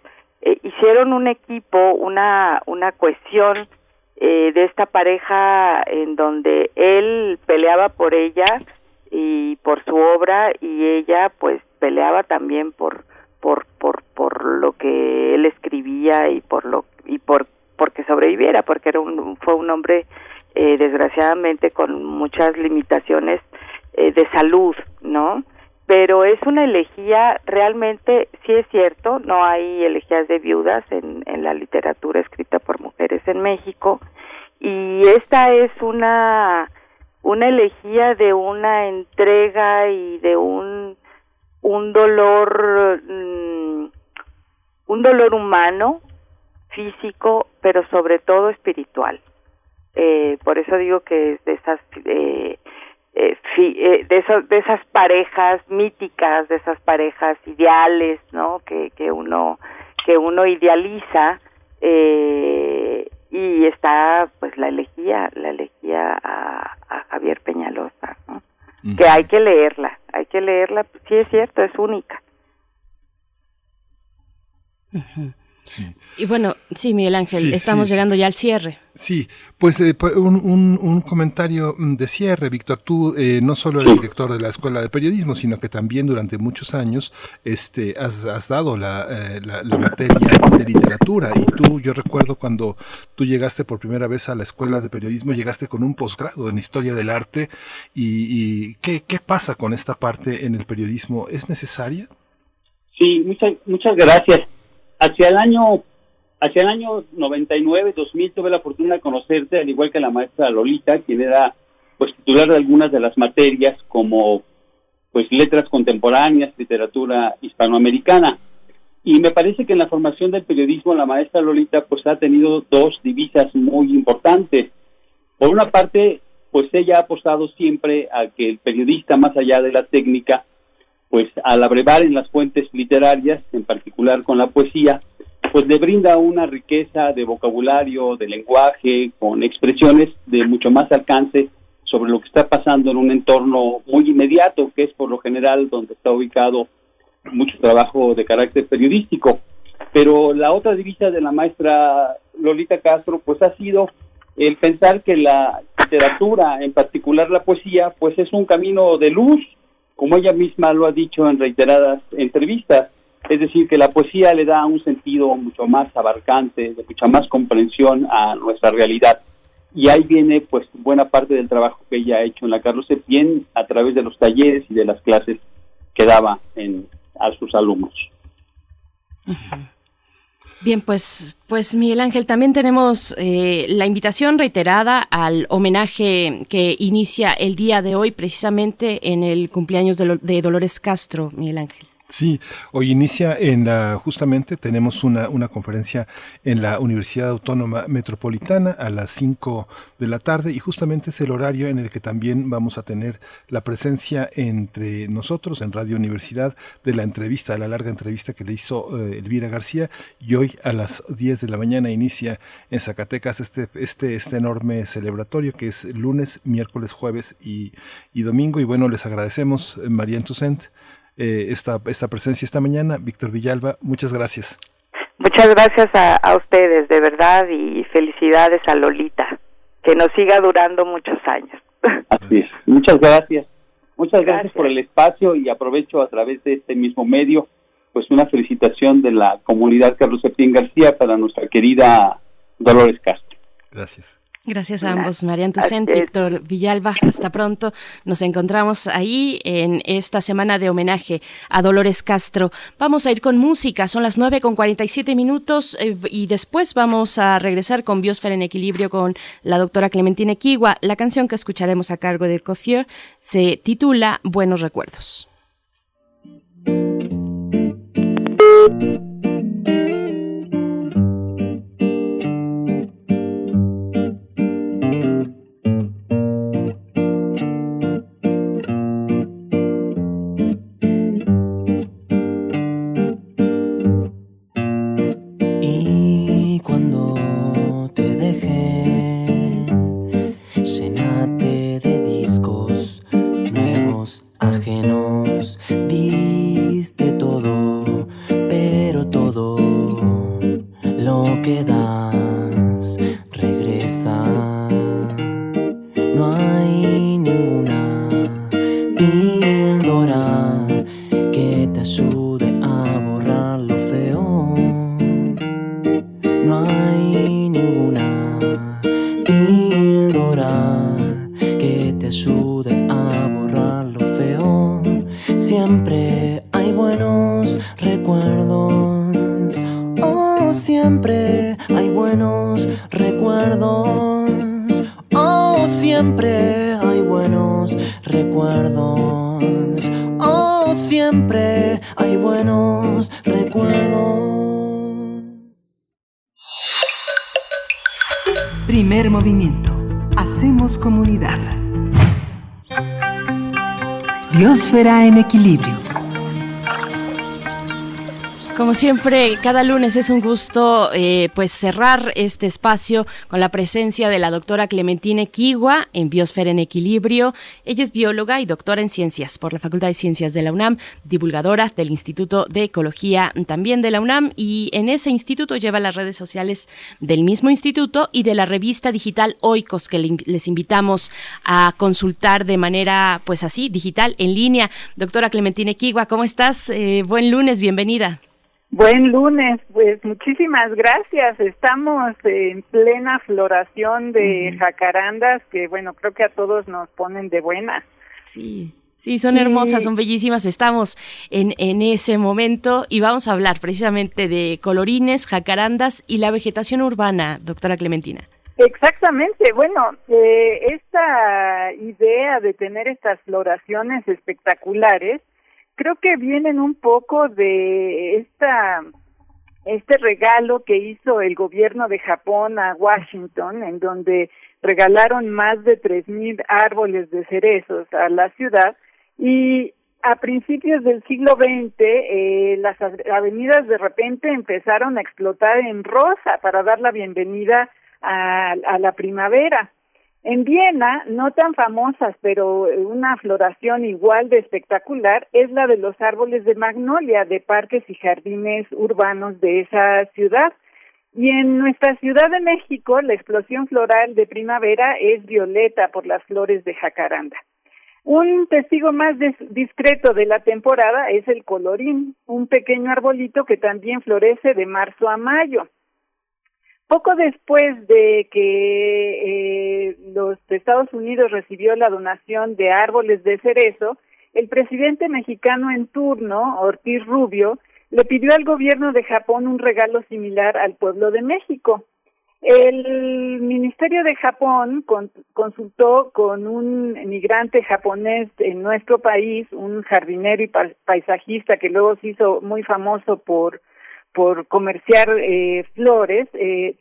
eh, hicieron un equipo, una, una cohesión eh, de esta pareja en donde él peleaba por ella y por su obra y ella pues peleaba también por por por por lo que él escribía y por lo y por porque sobreviviera porque era un fue un hombre eh, desgraciadamente con muchas limitaciones eh, de salud no pero es una elegía realmente sí es cierto no hay elegías de viudas en, la literatura escrita por mujeres en México y esta es una una elegía de una entrega y de un un dolor mm, un dolor humano físico pero sobre todo espiritual. Eh, por eso digo que es de esas eh, eh, eh, de esas de esas parejas míticas de esas parejas ideales no que que uno que uno idealiza eh, y está pues la elegía la elegía a, a Javier Peñalosa ¿no? que hay que leerla hay que leerla sí es cierto es única Y bueno, sí, Miguel Ángel, estamos sí, llegando ya al cierre. Sí, pues eh, un, un, un, comentario mm, de cierre, Víctor. Tú eh, no solo eres director de la Escuela de Periodismo, sino que también durante muchos años este, has, has dado la, eh, la, la, materia de literatura. Y tú, yo recuerdo cuando tú llegaste por primera vez a la Escuela de Periodismo, llegaste con un posgrado en Historia del Arte. ¿Y, y ¿qué, qué pasa con esta parte en el periodismo? ¿Es necesaria? Sí, muchas, muchas gracias hacia el año hacia el año 99 2000 tuve la fortuna de conocerte al igual que la maestra Lolita quien era pues titular de algunas de las materias como pues letras contemporáneas literatura hispanoamericana. Y me parece que en la formación del periodismo la maestra Lolita pues ha tenido dos divisas muy importantes. Por una parte pues ella ha apostado siempre a que el periodista más allá de la técnica pues al abrevar en las fuentes literarias, en particular con la poesía, pues le brinda una riqueza de vocabulario, de lenguaje, con expresiones de mucho más alcance sobre lo que está pasando en un entorno muy inmediato, que es por lo general donde está ubicado mucho trabajo de carácter periodístico. Pero la otra divisa de la maestra Lolita Castro, pues ha sido el pensar que la literatura, en particular la poesía, pues es un camino de luz, como ella misma lo ha dicho en reiteradas entrevistas, es decir, que la poesía le da un sentido mucho más abarcante, de mucha más comprensión a nuestra realidad. Y ahí viene pues buena parte del trabajo que ella ha hecho en la Carlos Septién a través de los talleres y de las clases que daba a sus alumnos. Bien, pues, pues Miguel Ángel, también tenemos eh, la invitación reiterada al homenaje que inicia el día de hoy, precisamente en el cumpleaños de, de Dolores Castro, Miguel Ángel. Sí, hoy inicia en la, justamente tenemos una, una conferencia en la Universidad Autónoma Metropolitana a las 5 de la tarde y justamente es el horario en el que también vamos a tener la presencia entre nosotros en Radio Universidad de la entrevista, la larga entrevista que le hizo eh, Elvira García y hoy a las 10 de la mañana inicia en Zacatecas este, este, este enorme celebratorio que es lunes, miércoles, jueves y, y domingo. Y bueno, les agradecemos María Entucent eh, esta, esta presencia esta mañana. Víctor Villalba, muchas gracias. Muchas gracias a, a, ustedes, de verdad, y felicidades a Lolita. Que nos siga durando muchos años. Así es. Muchas gracias. Muchas gracias, gracias por el espacio y aprovecho a través de este mismo medio pues una felicitación de la comunidad Carlos Septién García para nuestra querida Dolores Castro. Gracias. Gracias a ambos, María Antucent, Víctor Villalba. Hasta pronto. Nos encontramos ahí en esta semana de homenaje a Dolores Castro. Vamos a ir con música. Son las 9 con 47 minutos eh, y después vamos a regresar con Biosfera en Equilibrio con la doctora Clementina Kiwa. La canción que escucharemos a cargo de Cofier se titula Buenos Recuerdos. Siempre, cada lunes es un gusto eh, pues cerrar este espacio con la presencia de la doctora Clementina Kiwa en Biosfera en Equilibrio. Ella es bióloga y doctora en ciencias por la Facultad de Ciencias de la UNAM, divulgadora del Instituto de Ecología también de la UNAM y en ese instituto lleva las redes sociales del mismo instituto y de la revista digital Oikos que les invitamos a consultar de manera pues así, digital, en línea. Doctora Clementina Kiwa, ¿cómo estás? Eh, buen lunes, bienvenida. Buen lunes, pues muchísimas gracias. Estamos en plena floración de jacarandas que, bueno, creo que a todos nos ponen de buena. Sí. Sí, son hermosas, son bellísimas. Estamos en, en ese momento y vamos a hablar precisamente de colorines, jacarandas y la vegetación urbana, doctora Clementina. Exactamente. Bueno, eh, esta idea de tener estas floraciones espectaculares creo que vienen un poco de esta este regalo que hizo el gobierno de Japón a Washington, en donde regalaron más de tres mil árboles de cerezos a la ciudad y a principios del siglo XX eh, las avenidas de repente empezaron a explotar en rosa para dar la bienvenida a, a la primavera. En Viena, no tan famosas, pero una floración igual de espectacular, es la de los árboles de magnolia de parques y jardines urbanos de esa ciudad. Y en nuestra Ciudad de México, la explosión floral de primavera es violeta por las flores de jacaranda. Un testigo más discreto de la temporada es el colorín, un pequeño arbolito que también florece de marzo a mayo. Poco después de que eh, los Estados Unidos recibió la donación de árboles de cerezo, el presidente mexicano en turno, Ortiz Rubio, le pidió al gobierno de Japón un regalo similar al pueblo de México. El Ministerio de Japón consultó con un migrante japonés en nuestro país, un jardinero y paisajista que luego se hizo muy famoso por por comerciar eh, flores, eh,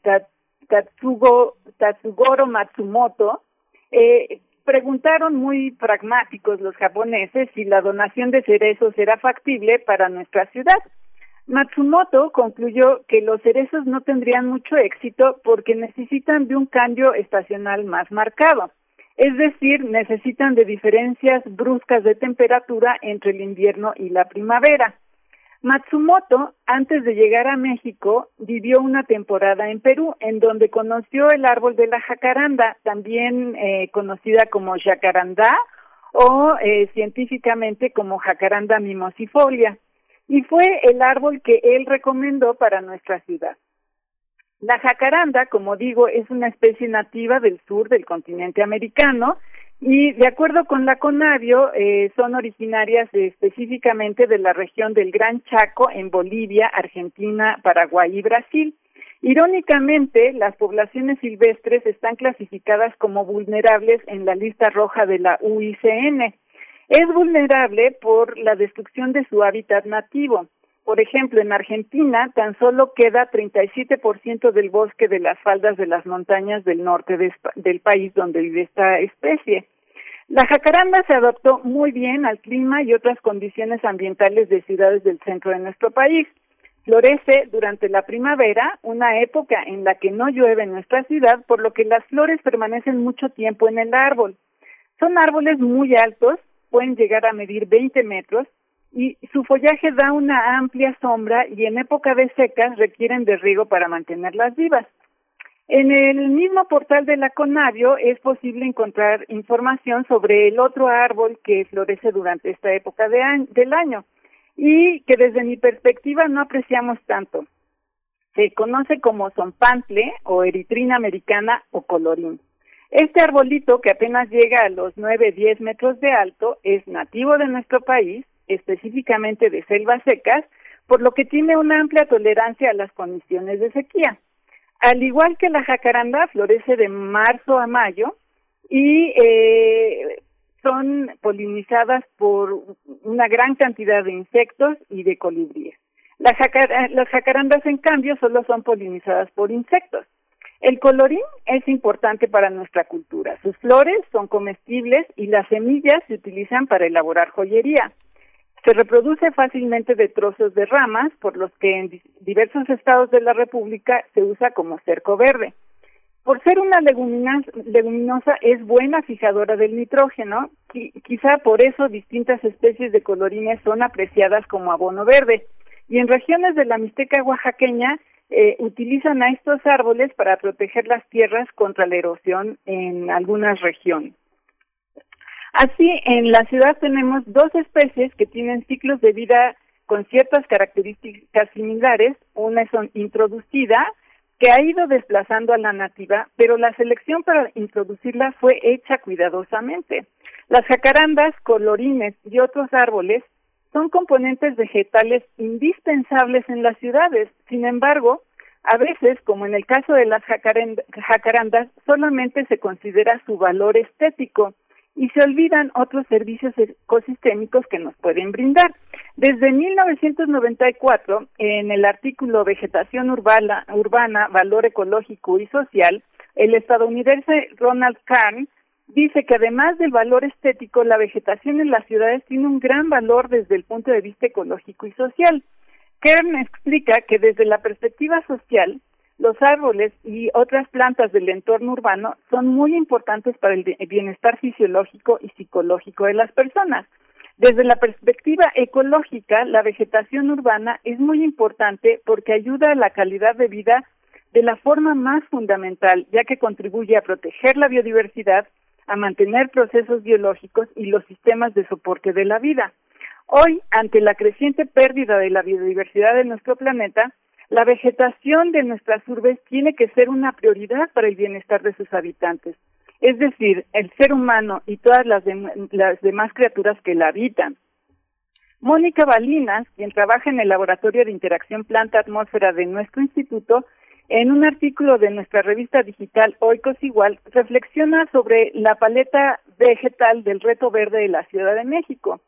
Tatsugo, Tatsugoro Matsumoto, eh, preguntaron muy pragmáticos los japoneses si la donación de cerezos era factible para nuestra ciudad. Matsumoto concluyó que los cerezos no tendrían mucho éxito porque necesitan de un cambio estacional más marcado, es decir, necesitan de diferencias bruscas de temperatura entre el invierno y la primavera. Matsumoto, antes de llegar a México, vivió una temporada en Perú, en donde conoció el árbol de la jacaranda, también eh, conocida como jacarandá o eh, científicamente como jacaranda mimosifolia, y fue el árbol que él recomendó para nuestra ciudad. La jacaranda, como digo, es una especie nativa del sur del continente americano y de acuerdo con la CONAVIO, eh, son originarias específicamente de la región del Gran Chaco en Bolivia, Argentina, Paraguay y Brasil. Irónicamente, las poblaciones silvestres están clasificadas como vulnerables en la lista roja de la UICN. Es vulnerable por la destrucción de su hábitat nativo. Por ejemplo, en Argentina tan solo queda 37% del bosque de las faldas de las montañas del norte del país donde vive esta especie. La jacaranda se adaptó muy bien al clima y otras condiciones ambientales de ciudades del centro de nuestro país. Florece durante la primavera, una época en la que no llueve en nuestra ciudad, por lo que las flores permanecen mucho tiempo en el árbol. Son árboles muy altos, pueden llegar a medir 20 metros y su follaje da una amplia sombra y en época de secas requieren de riego para mantenerlas vivas. En el mismo portal de la Conavio es posible encontrar información sobre el otro árbol que florece durante esta época de del año y que desde mi perspectiva no apreciamos tanto. Se conoce como zompantle o eritrina americana o colorín. Este arbolito, que apenas llega a los 9-10 metros de alto, es nativo de nuestro país, específicamente de selvas secas, por lo que tiene una amplia tolerancia a las condiciones de sequía. Al igual que la jacaranda, florece de marzo a mayo y eh, son polinizadas por una gran cantidad de insectos y de colibríes. Las, las jacarandas, en cambio, solo son polinizadas por insectos. El colorín es importante para nuestra cultura. Sus flores son comestibles y las semillas se utilizan para elaborar joyería. Se reproduce fácilmente de trozos de ramas, por los que en diversos estados de la República se usa como cerco verde. Por ser una leguminosa es buena fijadora del nitrógeno, quizá por eso distintas especies de colorines son apreciadas como abono verde. Y en regiones de la Mixteca oaxaqueña eh, utilizan a estos árboles para proteger las tierras contra la erosión en algunas regiones. Así, en la ciudad tenemos dos especies que tienen ciclos de vida con ciertas características similares. Una es introducida, que ha ido desplazando a la nativa, pero la selección para introducirla fue hecha cuidadosamente. Las jacarandas, colorines y otros árboles son componentes vegetales indispensables en las ciudades. Sin embargo, a veces, como en el caso de las jacarandas, solamente se considera su valor estético y se olvidan otros servicios ecosistémicos que nos pueden brindar. Desde 1994, en el artículo Vegetación urbana, urbana Valor Ecológico y Social, el estadounidense Ronald Kahn dice que además del valor estético, la vegetación en las ciudades tiene un gran valor desde el punto de vista ecológico y social. Kern explica que desde la perspectiva social, los árboles y otras plantas del entorno urbano son muy importantes para el bienestar fisiológico y psicológico de las personas. Desde la perspectiva ecológica, la vegetación urbana es muy importante porque ayuda a la calidad de vida de la forma más fundamental, ya que contribuye a proteger la biodiversidad a mantener procesos biológicos y los sistemas de soporte de la vida. Hoy, ante la creciente pérdida de la biodiversidad de nuestro planeta, la vegetación de nuestras urbes tiene que ser una prioridad para el bienestar de sus habitantes, es decir, el ser humano y todas las, las demás criaturas que la habitan. Mónica Balinas, quien trabaja en el Laboratorio de Interacción Planta-Atmósfera de nuestro instituto, en un artículo de nuestra revista digital Oikos Igual, reflexiona sobre la paleta vegetal del reto verde de la Ciudad de México.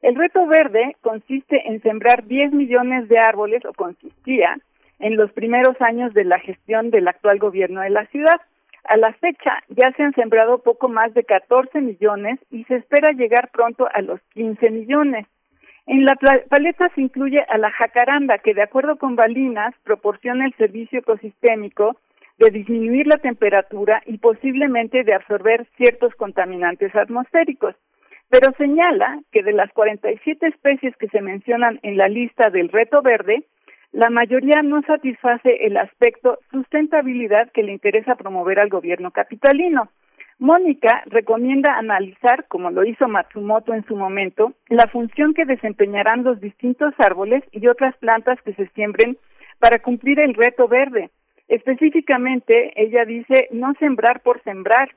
El reto verde consiste en sembrar 10 millones de árboles, o consistía, en los primeros años de la gestión del actual gobierno de la ciudad. A la fecha ya se han sembrado poco más de 14 millones y se espera llegar pronto a los 15 millones. En la paleta se incluye a la jacaranda, que de acuerdo con Balinas proporciona el servicio ecosistémico de disminuir la temperatura y posiblemente de absorber ciertos contaminantes atmosféricos. Pero señala que de las 47 especies que se mencionan en la lista del reto verde, la mayoría no satisface el aspecto sustentabilidad que le interesa promover al gobierno capitalino. Mónica recomienda analizar, como lo hizo Matsumoto en su momento, la función que desempeñarán los distintos árboles y otras plantas que se siembren para cumplir el reto verde. Específicamente, ella dice no sembrar por sembrar.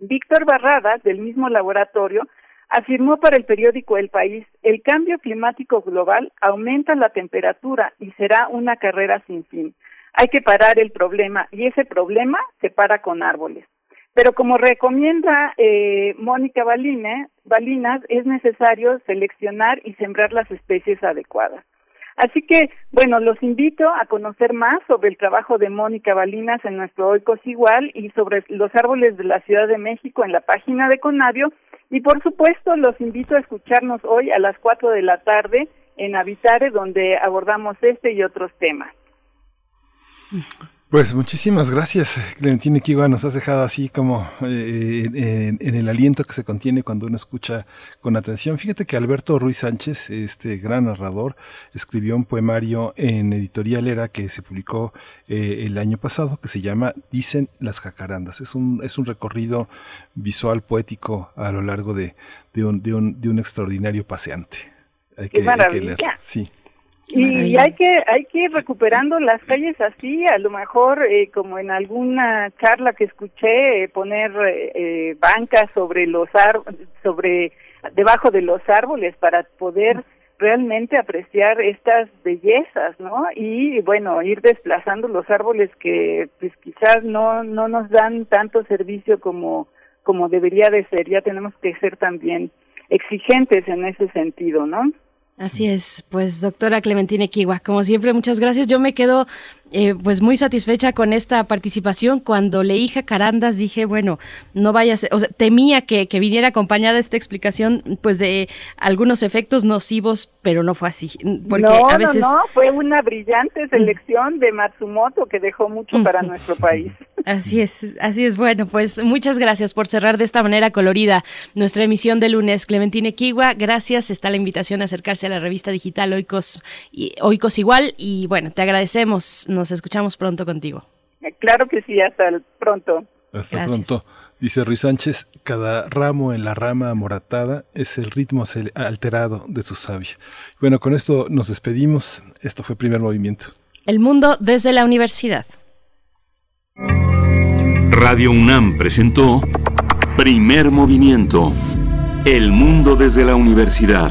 Víctor Barradas, del mismo laboratorio, afirmó para el periódico El País, el cambio climático global aumenta la temperatura y será una carrera sin fin. Hay que parar el problema y ese problema se para con árboles. Pero como recomienda eh, Mónica Balinas, es necesario seleccionar y sembrar las especies adecuadas. Así que, bueno, los invito a conocer más sobre el trabajo de Mónica Balinas en nuestro Oikos Igual y sobre los árboles de la Ciudad de México en la página de Conavio. Y por supuesto, los invito a escucharnos hoy a las cuatro de la tarde en Habitare, donde abordamos este y otros temas. Pues muchísimas gracias, Clementina Kiwa. Nos has dejado así como eh, en, el aliento que se contiene cuando uno escucha con atención. Fíjate que Alberto Ruiz Sánchez, este gran narrador, escribió un poemario en Editorial Era que se publicó eh, el año pasado que se llama Dicen las jacarandas. Es un, es un recorrido visual poético a lo largo de, de, un, de, un, de un extraordinario paseante. Hay que, hay que leer. Sí. Y, hay que hay que ir recuperando las calles así, a lo mejor eh, como en alguna charla que escuché, eh, poner eh, bancas sobre los sobre debajo de los árboles para poder realmente apreciar estas bellezas, ¿no? Y bueno, ir desplazando los árboles que pues quizás no no nos dan tanto servicio como como debería de ser. Ya tenemos que ser también exigentes en ese sentido, ¿no? Así es, pues doctora Clementina Kiwa, como siempre, muchas gracias. Yo me quedo eh, pues muy satisfecha con esta participación. Cuando leí Jacarandas dije, bueno, no vaya a ser, o sea, temía que, que, viniera acompañada esta explicación pues de algunos efectos nocivos, pero no fue así. Porque no, a veces... no, no, fue una brillante selección de Matsumoto que dejó mucho para nuestro país. Así es, así es. Bueno, pues muchas gracias por cerrar de esta manera colorida nuestra emisión de lunes. Clementine Kiwa, gracias. Está la invitación a acercarse a la revista digital Oikos, y, Oikos Igual y bueno, te agradecemos nos escuchamos pronto contigo. Claro que sí, hasta pronto. Hasta pronto. Dice Ruiz Sánchez, cada ramo en la rama amoratada es el ritmo alterado de su savia. Bueno, con esto nos despedimos. Esto fue Primer Movimiento. El mundo desde la universidad. Radio UNAM presentó Primer Movimiento. El mundo desde la universidad